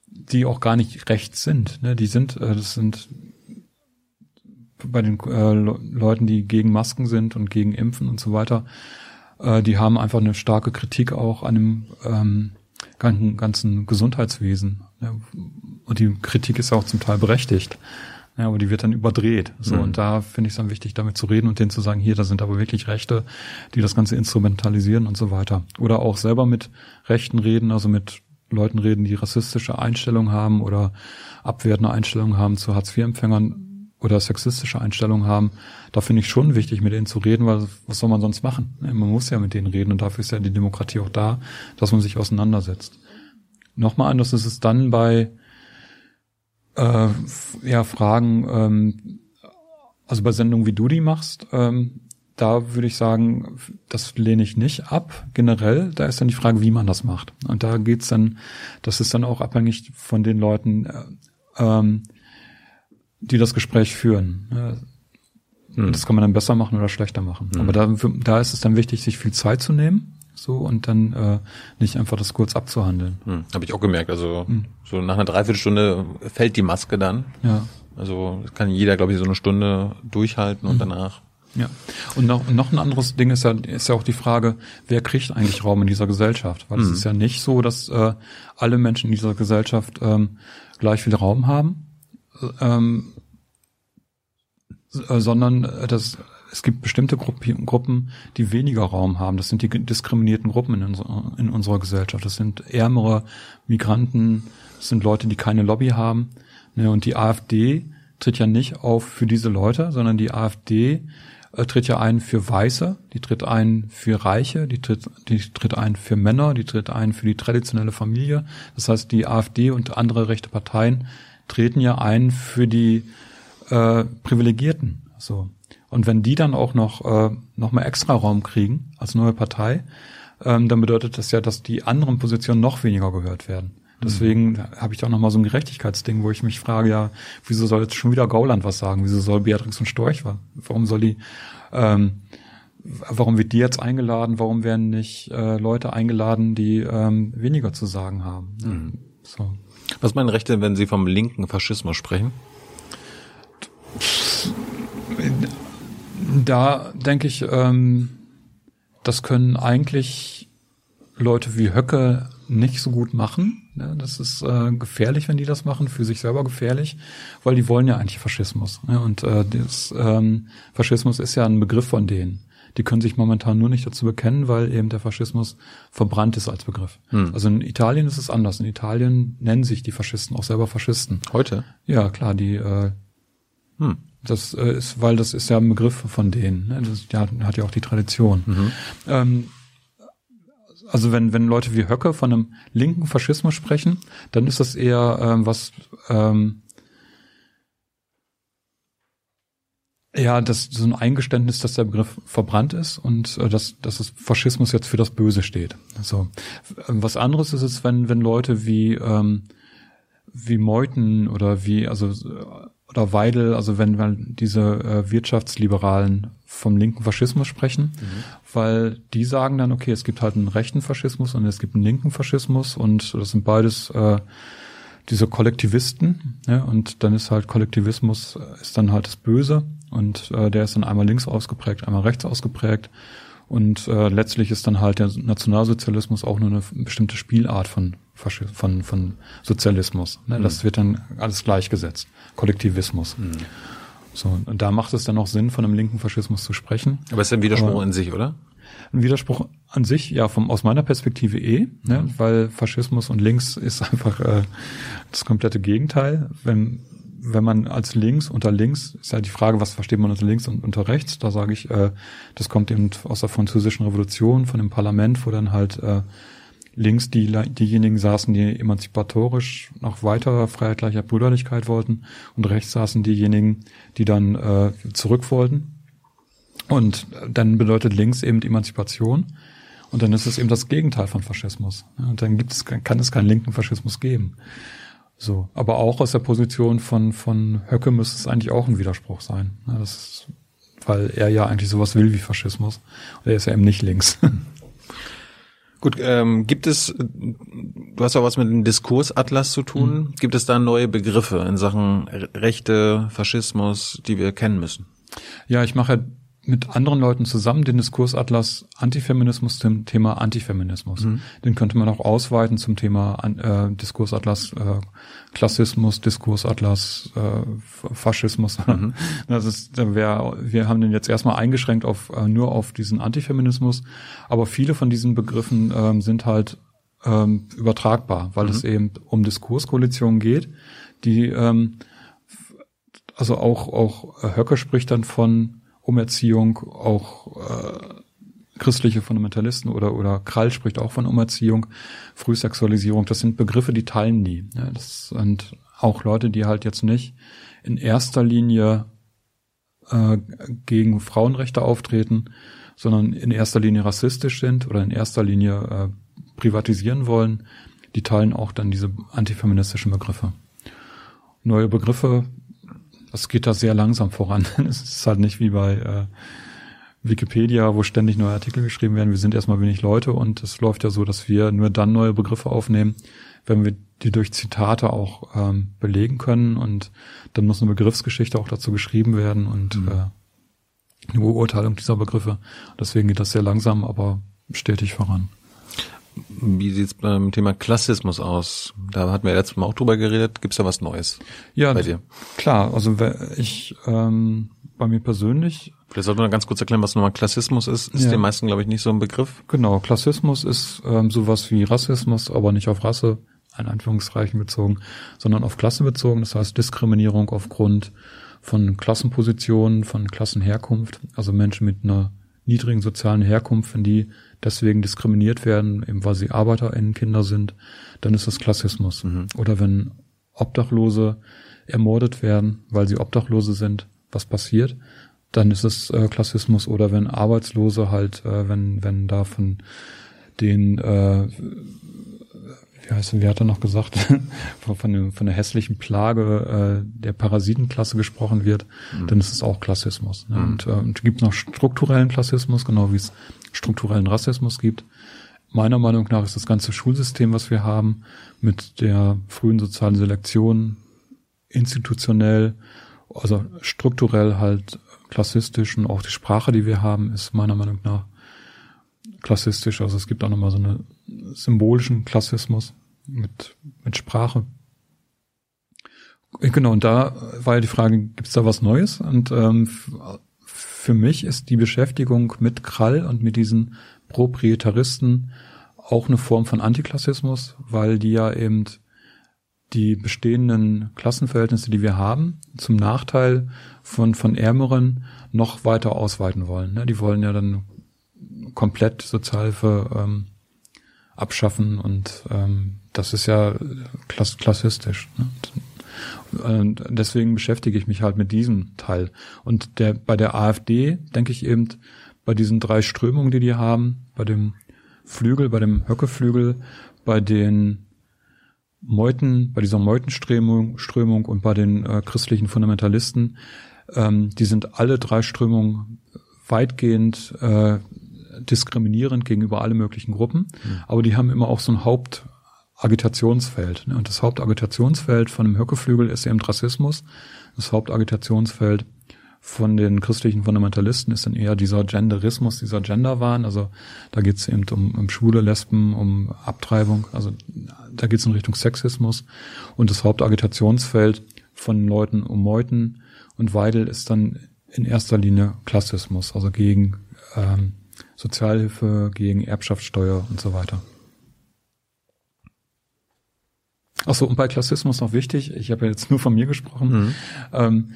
die auch gar nicht rechts sind. Ne? Die sind, äh, das sind bei den äh, Leuten, die gegen Masken sind und gegen Impfen und so weiter, äh, die haben einfach eine starke Kritik auch an dem ähm, ganzen, ganzen Gesundheitswesen. Ja, und die Kritik ist auch zum Teil berechtigt. Ja, aber die wird dann überdreht. So, mhm. und da finde ich es dann wichtig, damit zu reden und denen zu sagen, hier, da sind aber wirklich Rechte, die das Ganze instrumentalisieren und so weiter. Oder auch selber mit Rechten reden, also mit Leuten reden, die rassistische Einstellungen haben oder abwertende Einstellungen haben zu Hartz-IV-Empfängern oder sexistische Einstellungen haben, da finde ich schon wichtig, mit denen zu reden, weil was soll man sonst machen? Man muss ja mit denen reden und dafür ist ja die Demokratie auch da, dass man sich auseinandersetzt. Nochmal anders ist es dann bei äh, ja, Fragen, ähm, also bei Sendungen wie du die machst, ähm, da würde ich sagen, das lehne ich nicht ab. Generell, da ist dann die Frage, wie man das macht. Und da geht's dann, das ist dann auch abhängig von den Leuten, äh, ähm, die das Gespräch führen. Hm. Das kann man dann besser machen oder schlechter machen. Hm. Aber da, da ist es dann wichtig, sich viel Zeit zu nehmen so und dann äh, nicht einfach das kurz abzuhandeln. Hm, Habe ich auch gemerkt. Also hm. so nach einer Dreiviertelstunde fällt die Maske dann. Ja. Also kann jeder, glaube ich, so eine Stunde durchhalten und hm. danach. Ja. Und noch, noch ein anderes Ding ist ja, ist ja auch die Frage, wer kriegt eigentlich Raum in dieser Gesellschaft? Weil es hm. ist ja nicht so, dass äh, alle Menschen in dieser Gesellschaft ähm, gleich viel Raum haben. Ähm, äh, sondern äh, das, es gibt bestimmte Gruppen, die weniger Raum haben. Das sind die diskriminierten Gruppen in, unserer, in unserer Gesellschaft. Das sind ärmere Migranten, das sind Leute, die keine Lobby haben. Ne, und die AfD tritt ja nicht auf für diese Leute, sondern die AfD äh, tritt ja ein für Weiße, die tritt ein für Reiche, die tritt, die tritt ein für Männer, die tritt ein für die traditionelle Familie. Das heißt, die AfD und andere rechte Parteien treten ja ein für die äh, Privilegierten. So. Und wenn die dann auch noch, äh, noch mal extra Raum kriegen als neue Partei, ähm, dann bedeutet das ja, dass die anderen Positionen noch weniger gehört werden. Deswegen mhm. habe ich da noch mal so ein Gerechtigkeitsding, wo ich mich frage, ja, wieso soll jetzt schon wieder Gauland was sagen? Wieso soll Beatrix und Storch was? Warum soll die, ähm, warum wird die jetzt eingeladen? Warum werden nicht äh, Leute eingeladen, die ähm, weniger zu sagen haben? Mhm. So. Was meinen Rechte, wenn Sie vom linken Faschismus sprechen? Da denke ich, ähm, das können eigentlich Leute wie Höcke nicht so gut machen. Ja, das ist äh, gefährlich, wenn die das machen, für sich selber gefährlich, weil die wollen ja eigentlich Faschismus. Ja, und äh, das, ähm, Faschismus ist ja ein Begriff von denen. Die können sich momentan nur nicht dazu bekennen, weil eben der Faschismus verbrannt ist als Begriff. Hm. Also in Italien ist es anders. In Italien nennen sich die Faschisten auch selber Faschisten. Heute? Ja, klar, die äh, hm. Das äh, ist, weil das ist ja ein Begriff von denen. Ne? Das ja, hat ja auch die Tradition. Mhm. Ähm, also wenn, wenn Leute wie Höcke von einem linken Faschismus sprechen, dann ist das eher ähm, was, ähm, ja, das so ein Eingeständnis, dass der Begriff verbrannt ist und äh, dass, dass das Faschismus jetzt für das Böse steht. So. Was anderes ist es, wenn, wenn Leute wie, ähm, wie Meuthen oder wie, also oder Weidel, also wenn wir diese äh, Wirtschaftsliberalen vom linken Faschismus sprechen, mhm. weil die sagen dann, okay, es gibt halt einen rechten Faschismus und es gibt einen linken Faschismus und das sind beides äh, diese Kollektivisten, ja, und dann ist halt Kollektivismus äh, ist dann halt das Böse und äh, der ist dann einmal links ausgeprägt, einmal rechts ausgeprägt und äh, letztlich ist dann halt der Nationalsozialismus auch nur eine bestimmte Spielart von von, von Sozialismus. Ne? Das mhm. wird dann alles gleichgesetzt. Kollektivismus. Mhm. So, und da macht es dann auch Sinn, von einem linken Faschismus zu sprechen. Aber es ist ein Widerspruch Aber, in sich, oder? ein Widerspruch an sich, ja, vom, aus meiner Perspektive eh, ne, Mhm. weil Faschismus und links ist einfach äh, das komplette Gegenteil. Wenn, wenn man als links, unter links, ist ja die Frage, was versteht man unter links und unter rechts? Da sage ich, äh, das kommt eben aus der französischen Revolution, von dem Parlament, wo dann halt äh, links die, diejenigen saßen, die emanzipatorisch noch weiter Freiheit, Gleichheit, Brüderlichkeit wollten und rechts saßen diejenigen, die dann äh, zurück wollten. Und dann bedeutet links eben Emanzipation. Und dann ist es eben das Gegenteil von Faschismus. Und dann gibt es, kann es keinen linken Faschismus geben. So. Aber auch aus der Position von, von Höcke müsste es eigentlich auch ein Widerspruch sein. Das ist, weil er ja eigentlich sowas will wie Faschismus. Und er ist ja eben nicht links. Gut, ähm, gibt es, du hast auch was mit dem Diskursatlas zu tun, gibt es da neue Begriffe in Sachen Rechte, Faschismus, die wir kennen müssen? Ja, ich mache mit anderen Leuten zusammen den Diskursatlas Antifeminismus zum Thema Antifeminismus. Den könnte man auch ausweiten zum Thema äh, Diskursatlas äh, Klassismus, Diskursatlas äh, Faschismus. Das ist, wär, wir haben den jetzt erstmal eingeschränkt auf äh, nur auf diesen Antifeminismus, aber viele von diesen Begriffen ähm, sind halt ähm, übertragbar, weil es eben um Diskurskoalitionen geht, die ähm, also auch auch äh, Höcke spricht dann von Umerziehung, auch äh, christliche Fundamentalisten oder oder Krall spricht auch von Umerziehung, Frühsexualisierung. Das sind Begriffe, die teilen nie. Ja, das sind auch Leute, die halt jetzt nicht in erster Linie äh, gegen Frauenrechte auftreten, sondern in erster Linie rassistisch sind oder in erster Linie äh, privatisieren wollen. Die teilen auch dann diese antifeministischen Begriffe. Neue Begriffe das geht da sehr langsam voran. Es ist halt nicht wie bei äh, Wikipedia, wo ständig neue Artikel geschrieben werden. Wir sind erstmal wenig Leute und es läuft ja so, dass wir nur dann neue Begriffe aufnehmen, wenn wir die durch Zitate auch ähm, belegen können und dann muss eine Begriffsgeschichte auch dazu geschrieben werden und Mhm. äh, eine Beurteilung dieser Begriffe. Deswegen geht das sehr langsam, aber stetig voran. Wie sieht's beim Thema Klassismus aus? Da hatten wir letztes Mal auch drüber geredet. Gibt's da was Neues Ja, bei dir? klar. Also ich ähm, bei mir persönlich Vielleicht sollten wir ganz kurz erklären, was nochmal Klassismus ist. Ist Ja. den meisten, glaube ich, nicht so ein Begriff. Genau, Klassismus ist ähm, sowas wie Rassismus, aber nicht auf Rasse, in Anführungszeichen bezogen, sondern auf Klasse bezogen. Das heißt Diskriminierung aufgrund von Klassenpositionen, von Klassenherkunft, also Menschen mit einer niedrigen sozialen Herkunft, wenn die deswegen diskriminiert werden, eben weil sie ArbeiterInnen Kinder sind, dann ist das Klassismus. Oder wenn Obdachlose ermordet werden, weil sie Obdachlose sind, was passiert, dann ist es äh, Klassismus oder wenn Arbeitslose halt, äh, wenn, wenn da von den, äh, wie heißt, wie hat er noch gesagt, von, von, dem, von der hässlichen Plage äh, der Parasitenklasse gesprochen wird, dann ist es auch Klassismus. Ne? Und, äh, und gibt noch strukturellen Klassismus, genau wie es strukturellen Rassismus gibt. Meiner Meinung nach ist das ganze Schulsystem, was wir haben, mit der frühen sozialen Selektion institutionell, also strukturell halt klassistisch und auch die Sprache, die wir haben, ist meiner Meinung nach klassistisch. Also es gibt auch nochmal so einen symbolischen Klassismus mit, mit Sprache. Genau, und da war ja die Frage, gibt es da was Neues? Und ähm, für mich ist die Beschäftigung mit Krall und mit diesen Proprietaristen auch eine Form von Antiklassismus, weil die ja eben die bestehenden Klassenverhältnisse, die wir haben, zum Nachteil von, von Ärmeren noch weiter ausweiten wollen. ne? Die wollen ja dann komplett Sozialhilfe ähm, abschaffen und ähm, das ist ja klass klassistisch. Ne? Und deswegen beschäftige ich mich halt mit diesem Teil. Und der bei der AfD denke ich eben bei diesen drei Strömungen, die die haben, bei dem Flügel, bei dem Höckeflügel, bei den Meuten, bei dieser Meutenströmung Strömung und bei den äh, christlichen Fundamentalisten, ähm, die sind alle drei Strömungen weitgehend äh, diskriminierend gegenüber alle möglichen Gruppen, aber die haben immer auch so ein Hauptagitationsfeld. Ne? Und das Hauptagitationsfeld von dem Höckeflügel ist eben Rassismus. Das Hauptagitationsfeld von den christlichen Fundamentalisten ist dann eher dieser Genderismus, dieser Genderwahn. Also da geht es eben um, um Schwule, Lesben, um Abtreibung. Also da geht es in Richtung Sexismus. Und das Hauptagitationsfeld von Leuten um Meuthen und Weidel ist dann in erster Linie Klassismus, also gegen ähm, Sozialhilfe, gegen Erbschaftssteuer und so weiter. Ach so, und bei Klassismus noch wichtig, ich habe ja jetzt nur von mir gesprochen, mhm. ähm,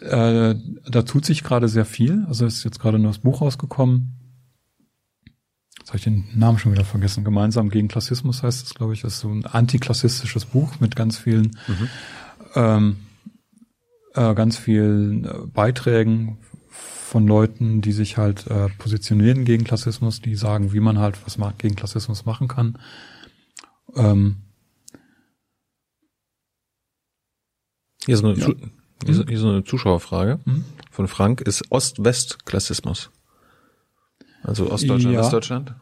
äh, da tut sich gerade sehr viel. Also ist jetzt gerade nur das Buch rausgekommen. Jetzt habe ich den Namen schon wieder vergessen. Gemeinsam gegen Klassismus heißt es, glaube ich. Das ist so ein antiklassistisches Buch mit ganz vielen, mhm. ähm, äh, ganz vielen äh, Beiträgen von Leuten, die sich halt äh, positionieren gegen Klassismus, die sagen, wie man halt was gegen Klassismus machen kann. Ähm, Hier ist eine, ja. hier, ist, hier ist eine Zuschauerfrage mhm. von Frank. Ist Ost-West-Klassismus? Also Ostdeutschland, ja. Westdeutschland?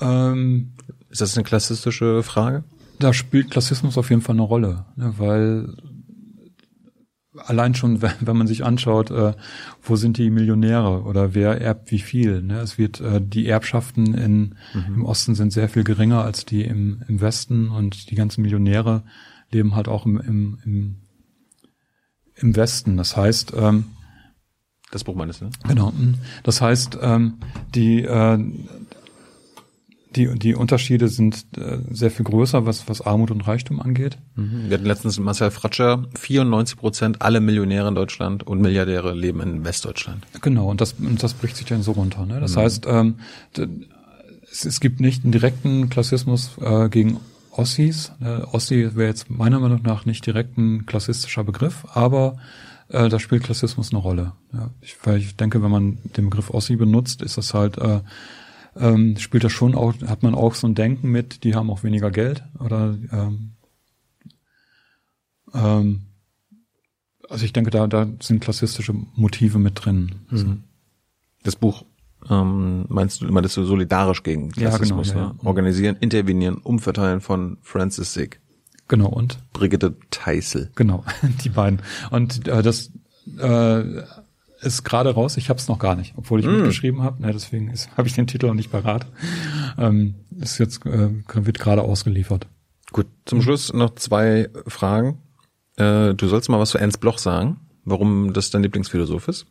Ähm, ist das eine klassistische Frage? Da spielt Klassismus auf jeden Fall eine Rolle, ne, weil allein schon, wenn man sich anschaut, äh, wo sind die Millionäre oder wer erbt wie viel. Ne? Es wird äh, die Erbschaften in, mhm. im Osten sind sehr viel geringer als die im, im Westen und die ganzen Millionäre leben halt auch im, im, im im Westen. Das heißt, ähm, das Buch meines, ne? Genau. Das heißt, ähm, die, äh, die, die Unterschiede sind äh, sehr viel größer, was, was Armut und Reichtum angeht. Mhm. Wir hatten letztens Marcel Fratscher, 94 Prozent aller Millionäre in Deutschland und Milliardäre leben in Westdeutschland. Genau, und das, und das bricht sich dann so runter. Ne? Das mhm. heißt, ähm, es, es gibt nicht einen direkten Klassismus äh, gegen Ossis. Äh, Ossi wäre jetzt meiner Meinung nach nicht direkt ein klassistischer Begriff, aber äh, da spielt Klassismus eine Rolle. Ja, ich, weil ich denke, wenn man den Begriff Ossi benutzt, ist das halt äh, ähm, spielt das schon auch, hat man auch so ein Denken mit, die haben auch weniger Geld oder ähm, ähm, also ich denke, da, da sind klassistische Motive mit drin. Mhm. Das Buch ähm, meinst du immer, dass du solidarisch gegen Klassismus, ja, genau, ja, ne? Organisieren, intervenieren, umverteilen von Francis Sick. Genau, und? Brigitte Teissel. Genau, die beiden. Und äh, das äh, ist gerade raus, ich habe es noch gar nicht, obwohl ich mm. mitgeschrieben habe. Ne, deswegen habe ich den Titel noch nicht parat. Ähm, ist jetzt äh, wird gerade ausgeliefert. Gut, zum Schluss noch zwei Fragen. Äh, du sollst mal was zu Ernst Bloch sagen, warum das dein Lieblingsphilosoph ist.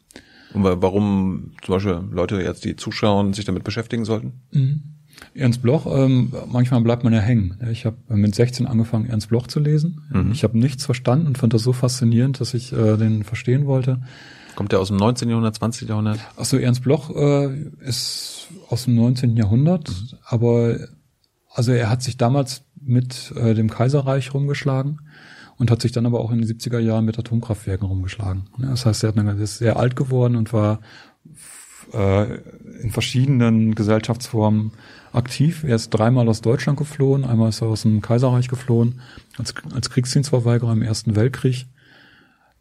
Und warum zum Beispiel Leute jetzt, die zuschauen, sich damit beschäftigen sollten? Mhm. Ernst Bloch, ähm, manchmal bleibt man ja hängen. Ich habe mit 16 angefangen, Ernst Bloch zu lesen. Mhm. Ich habe nichts verstanden und fand das so faszinierend, dass ich äh, den verstehen wollte. Kommt der aus dem 19. Jahrhundert, 20. Jahrhundert? Achso, Ernst Bloch äh, ist aus dem 19. Jahrhundert, mhm. aber also er hat sich damals mit äh, dem Kaiserreich rumgeschlagen und hat sich dann aber auch in den 70er Jahren mit Atomkraftwerken rumgeschlagen. Das heißt, er ist sehr alt geworden und war äh, in verschiedenen Gesellschaftsformen aktiv. Er ist dreimal aus Deutschland geflohen, einmal ist er aus dem Kaiserreich geflohen, als, als Kriegsdienstverweigerer im Ersten Weltkrieg.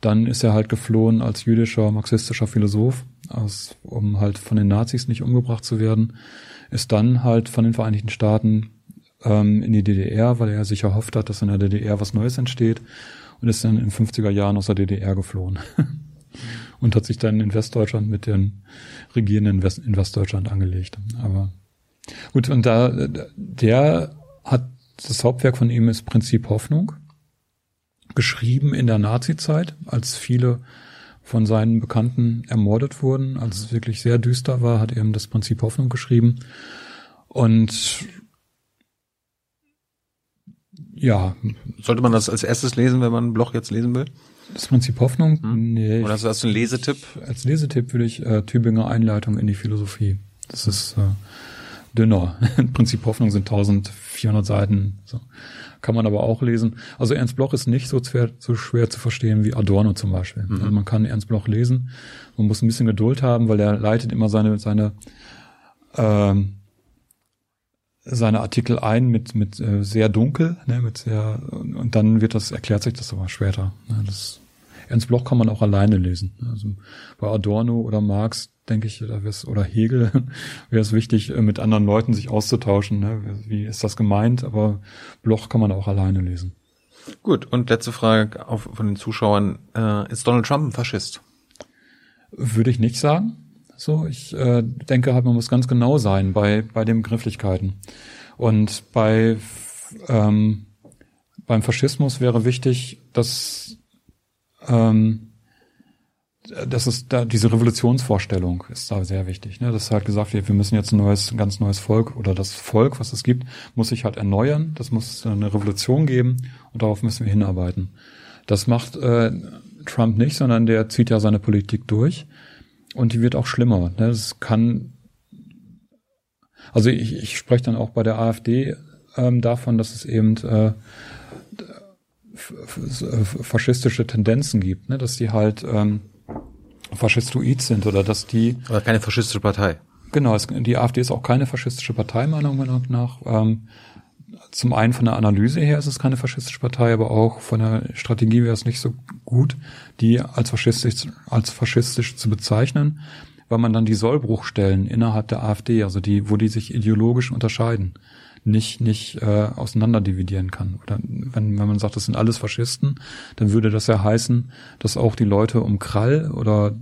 Dann ist er halt geflohen als jüdischer, marxistischer Philosoph, aus, um halt von den Nazis nicht umgebracht zu werden. Ist dann halt von den Vereinigten Staaten ähm, in die DDR, weil er sich erhofft hat, dass in der DDR was Neues entsteht und ist dann in 50er Jahren aus der DDR geflohen und hat sich dann in Westdeutschland mit den Regierenden in Westdeutschland angelegt. Aber gut, und da der hat das Hauptwerk von ihm ist Prinzip Hoffnung, geschrieben in der Nazi-Zeit, als viele von seinen Bekannten ermordet wurden, als es wirklich sehr düster war, hat er das Prinzip Hoffnung geschrieben. Und ja. Sollte man das als erstes lesen, wenn man ein Bloch jetzt lesen will? Das Prinzip Hoffnung? Hm? Nee. Oder hast du das einen Lesetipp? Als Lesetipp würde ich äh, Tübinger Einleitung in die Philosophie. Das ist äh, dünner. Prinzip Hoffnung sind 1400 Seiten. So. Kann man aber auch lesen. Also Ernst Bloch ist nicht so schwer, so schwer zu verstehen wie Adorno zum Beispiel. Mhm. Also man kann Ernst Bloch lesen. Man muss ein bisschen Geduld haben, weil er leitet immer seine, seine ähm, seine Artikel ein mit mit äh, sehr dunkel, ne, mit sehr und dann wird das erklärt sich das aber später. Ne, das Ernst Bloch kann man auch alleine lesen. Also bei Adorno oder Marx denke ich, oder Hegel wäre es wichtig, äh, mit anderen Leuten sich auszutauschen. Ne? Wie ist das gemeint? Aber Bloch kann man auch alleine lesen. Gut, und letzte Frage auf, von den Zuschauern. Äh, ist Donald Trump ein Faschist? Würde ich nicht sagen. So, ich äh, denke halt, man muss ganz genau sein bei, bei den Begrifflichkeiten. Und bei ähm, beim Faschismus wäre wichtig, dass ähm, das ist da diese Revolutionsvorstellung ist da sehr wichtig. Ne? Das halt gesagt wird, wir müssen jetzt ein neues, ein ganz neues Volk oder das Volk, was es gibt, muss sich halt erneuern. Das muss eine Revolution geben und darauf müssen wir hinarbeiten. Das macht äh, Trump nicht, sondern der zieht ja seine Politik durch und die wird auch schlimmer. Ne? Das kann, also ich, ich spreche dann auch bei der AfD ähm, davon, dass es eben äh, faschistische Tendenzen gibt, ne? dass die halt ähm, faschistoid sind oder dass die. Aber keine faschistische Partei. Genau, es, die AfD ist auch keine faschistische Partei, meiner Meinung nach. Ähm, zum einen von der Analyse her ist es keine faschistische Partei, aber auch von der Strategie wäre es nicht so gut, die als faschistisch, als faschistisch zu bezeichnen, weil man dann die Sollbruchstellen innerhalb der AfD, also die, wo die sich ideologisch unterscheiden, nicht nicht äh, auseinanderdividieren kann. Oder wenn, wenn man sagt, das sind alles Faschisten, dann würde das ja heißen, dass auch die Leute um Krall oder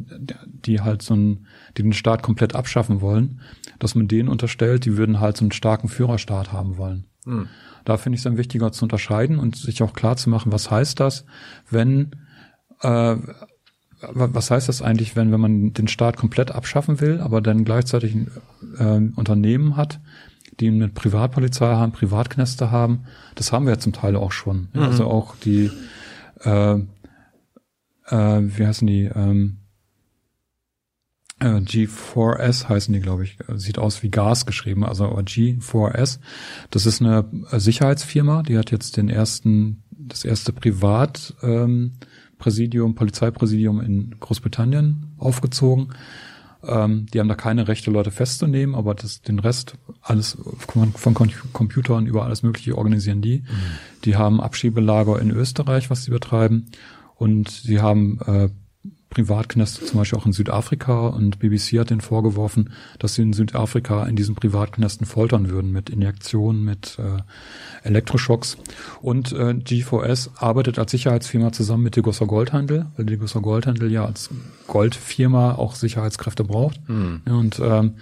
die halt so ein, die den Staat komplett abschaffen wollen, dass man denen unterstellt, die würden halt so einen starken Führerstaat haben wollen. Mhm. Da finde ich es dann wichtiger zu unterscheiden und sich auch klar zu machen, was heißt das, wenn äh, was heißt das eigentlich, wenn, wenn man den Staat komplett abschaffen will, aber dann gleichzeitig ein äh, Unternehmen hat, die eine Privatpolizei haben, Privatknäste haben? Das haben wir ja zum Teil auch schon. Mhm. Also auch die, äh, äh, wie heißen die, ähm, äh, G4S heißen die, glaube ich. Sieht aus wie Gas geschrieben, also G4S. Das ist eine Sicherheitsfirma, die hat jetzt den ersten, das erste Privatpräsidium, ähm, Polizeipräsidium in Großbritannien aufgezogen. Ähm, die haben da keine Rechte, Leute festzunehmen, aber das, den Rest, alles von, von Computern über alles Mögliche organisieren die. Mhm. Die haben Abschiebelager in Österreich, was sie betreiben. Und sie haben äh, Privatknäste zum Beispiel auch in Südafrika und BBC hat den vorgeworfen, dass sie in Südafrika in diesen Privatknästen foltern würden mit Injektionen, mit äh, Elektroschocks. Und äh, G4S arbeitet als Sicherheitsfirma zusammen mit Degussa Goldhandel, weil Degussa Goldhandel ja als Goldfirma auch Sicherheitskräfte braucht. Mhm. Und ähm,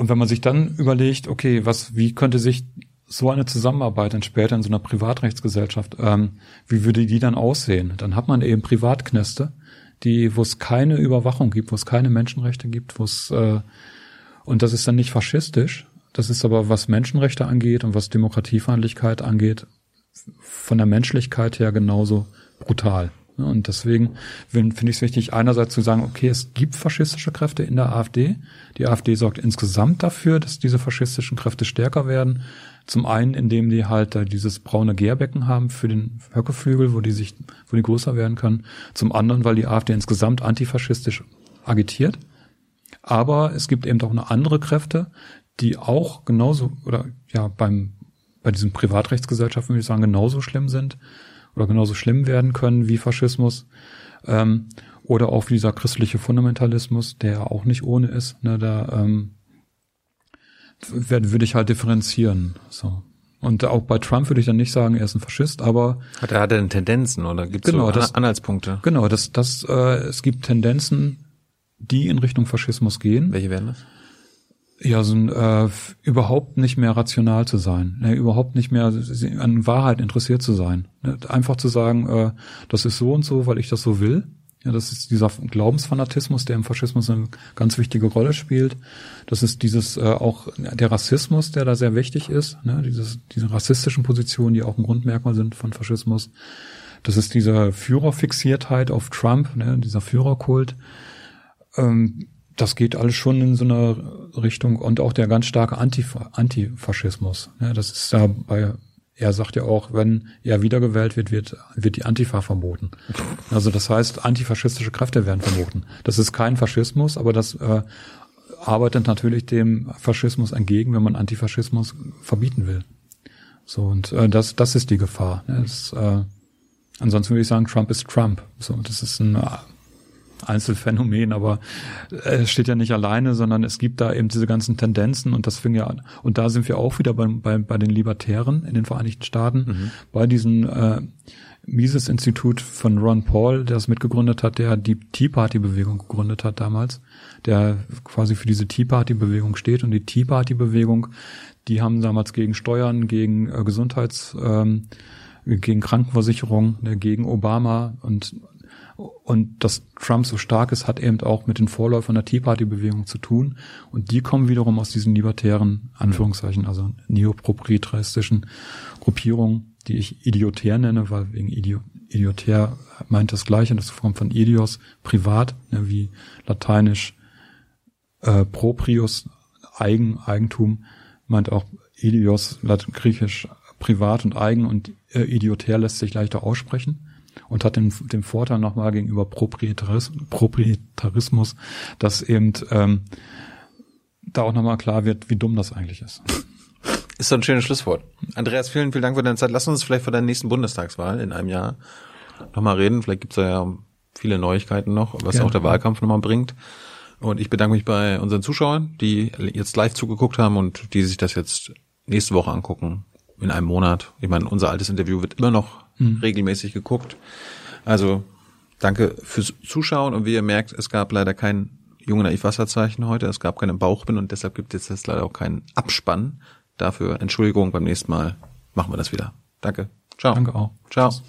und wenn man sich dann überlegt, okay, was, wie könnte sich so eine Zusammenarbeit dann später in so einer Privatrechtsgesellschaft, ähm, wie würde die dann aussehen? Dann hat man eben Privatknäste, die, wo es keine Überwachung gibt, wo es keine Menschenrechte gibt, wo es äh, und das ist dann nicht faschistisch. Das ist aber, was Menschenrechte angeht und was Demokratiefeindlichkeit angeht, von der Menschlichkeit her genauso brutal. Und deswegen finde ich es wichtig, einerseits zu sagen, okay, es gibt faschistische Kräfte in der AfD. Die AfD sorgt insgesamt dafür, dass diese faschistischen Kräfte stärker werden. Zum einen, indem die halt da dieses braune Gärbecken haben für den Höckeflügel, wo die sich, wo die größer werden können. Zum anderen, weil die AfD insgesamt antifaschistisch agitiert. Aber es gibt eben auch noch andere Kräfte, die auch genauso, oder ja, beim, bei diesen Privatrechtsgesellschaften würde ich sagen, genauso schlimm sind oder genauso schlimm werden können wie Faschismus. Ähm, oder auch wie dieser christliche Fundamentalismus, der auch nicht ohne ist. Ne, da ähm, würde ich halt differenzieren. So. Und auch bei Trump würde ich dann nicht sagen, er ist ein Faschist, aber hat er hat er denn Tendenzen oder gibt es genau, so das, Anhaltspunkte? Genau, das das äh, es gibt Tendenzen, die in Richtung Faschismus gehen. Welche wären das? Ja, so ein, äh, überhaupt nicht mehr rational zu sein, ne, überhaupt nicht mehr an Wahrheit interessiert zu sein. Ne, einfach zu sagen, äh, das ist so und so, weil ich das so will ja, das ist dieser Glaubensfanatismus, der im Faschismus eine ganz wichtige Rolle spielt. Das ist dieses äh, auch der Rassismus, der da sehr wichtig ist, ne? Dieses, diese rassistischen Positionen, die auch ein Grundmerkmal sind von Faschismus. Das ist diese Führerfixiertheit auf Trump, ne? dieser Führerkult. Ähm, das geht alles schon in so eine Richtung und auch der ganz starke Antif Antifaschismus. Ne? Das ist da bei er sagt ja auch, wenn er wiedergewählt wird, wird, wird die Antifa verboten. Also das heißt, antifaschistische Kräfte werden verboten. Das ist kein Faschismus, aber das äh, arbeitet natürlich dem Faschismus entgegen, wenn man Antifaschismus verbieten will. So, und äh, das, das ist die Gefahr. Das, äh, ansonsten würde ich sagen, Trump ist Trump. So, das ist ein Einzelfenomen, aber es steht ja nicht alleine, sondern es gibt da eben diese ganzen Tendenzen und das fing ja an. Und da sind wir auch wieder bei, bei, bei den Libertären in den Vereinigten Staaten, mhm. bei diesem äh, Mises-Institut von Ron Paul, der es mitgegründet hat, der die Tea Party-Bewegung gegründet hat damals, der quasi für diese Tea Party-Bewegung steht und die Tea Party-Bewegung, die haben damals gegen Steuern, gegen äh, Gesundheits, ähm, gegen Krankenversicherung, ne, gegen Obama und Und dass Trump so stark ist, hat eben auch mit den Vorläufern der Tea Party Bewegung zu tun. Und die kommen wiederum aus diesen libertären, Anführungszeichen, also neoproprietaristischen Gruppierungen, die ich idiotär nenne, weil wegen Idio idiotär meint das Gleiche, das Form von idios, privat, ne, wie lateinisch äh, proprius, Eigen, Eigentum, meint auch idios, griechisch privat und eigen und äh, idiotär lässt sich leichter aussprechen und hat den, den Vorteil nochmal gegenüber Proprietarismus, Proprietarismus dass eben ähm, da auch nochmal klar wird, wie dumm das eigentlich ist. Ist doch ein schönes Schlusswort. Andreas, vielen, vielen Dank für deine Zeit. Lass uns vielleicht vor der nächsten Bundestagswahl in einem Jahr nochmal reden. Vielleicht gibt's da ja viele Neuigkeiten noch, was Gerne. auch der Wahlkampf nochmal bringt. Und ich bedanke mich bei unseren Zuschauern, die jetzt live zugeguckt haben und die sich das jetzt nächste Woche angucken, in einem Monat. Ich meine, unser altes Interview wird immer noch mhm. regelmäßig geguckt. Also danke fürs Zuschauen und wie ihr merkt, es gab leider kein junge naiv Wasserzeichen heute, es gab keine Bauchbin und deshalb gibt es jetzt leider auch keinen Abspann. Dafür Entschuldigung, beim nächsten Mal machen wir das wieder. Danke. Ciao. Danke auch. Ciao. Tschüss.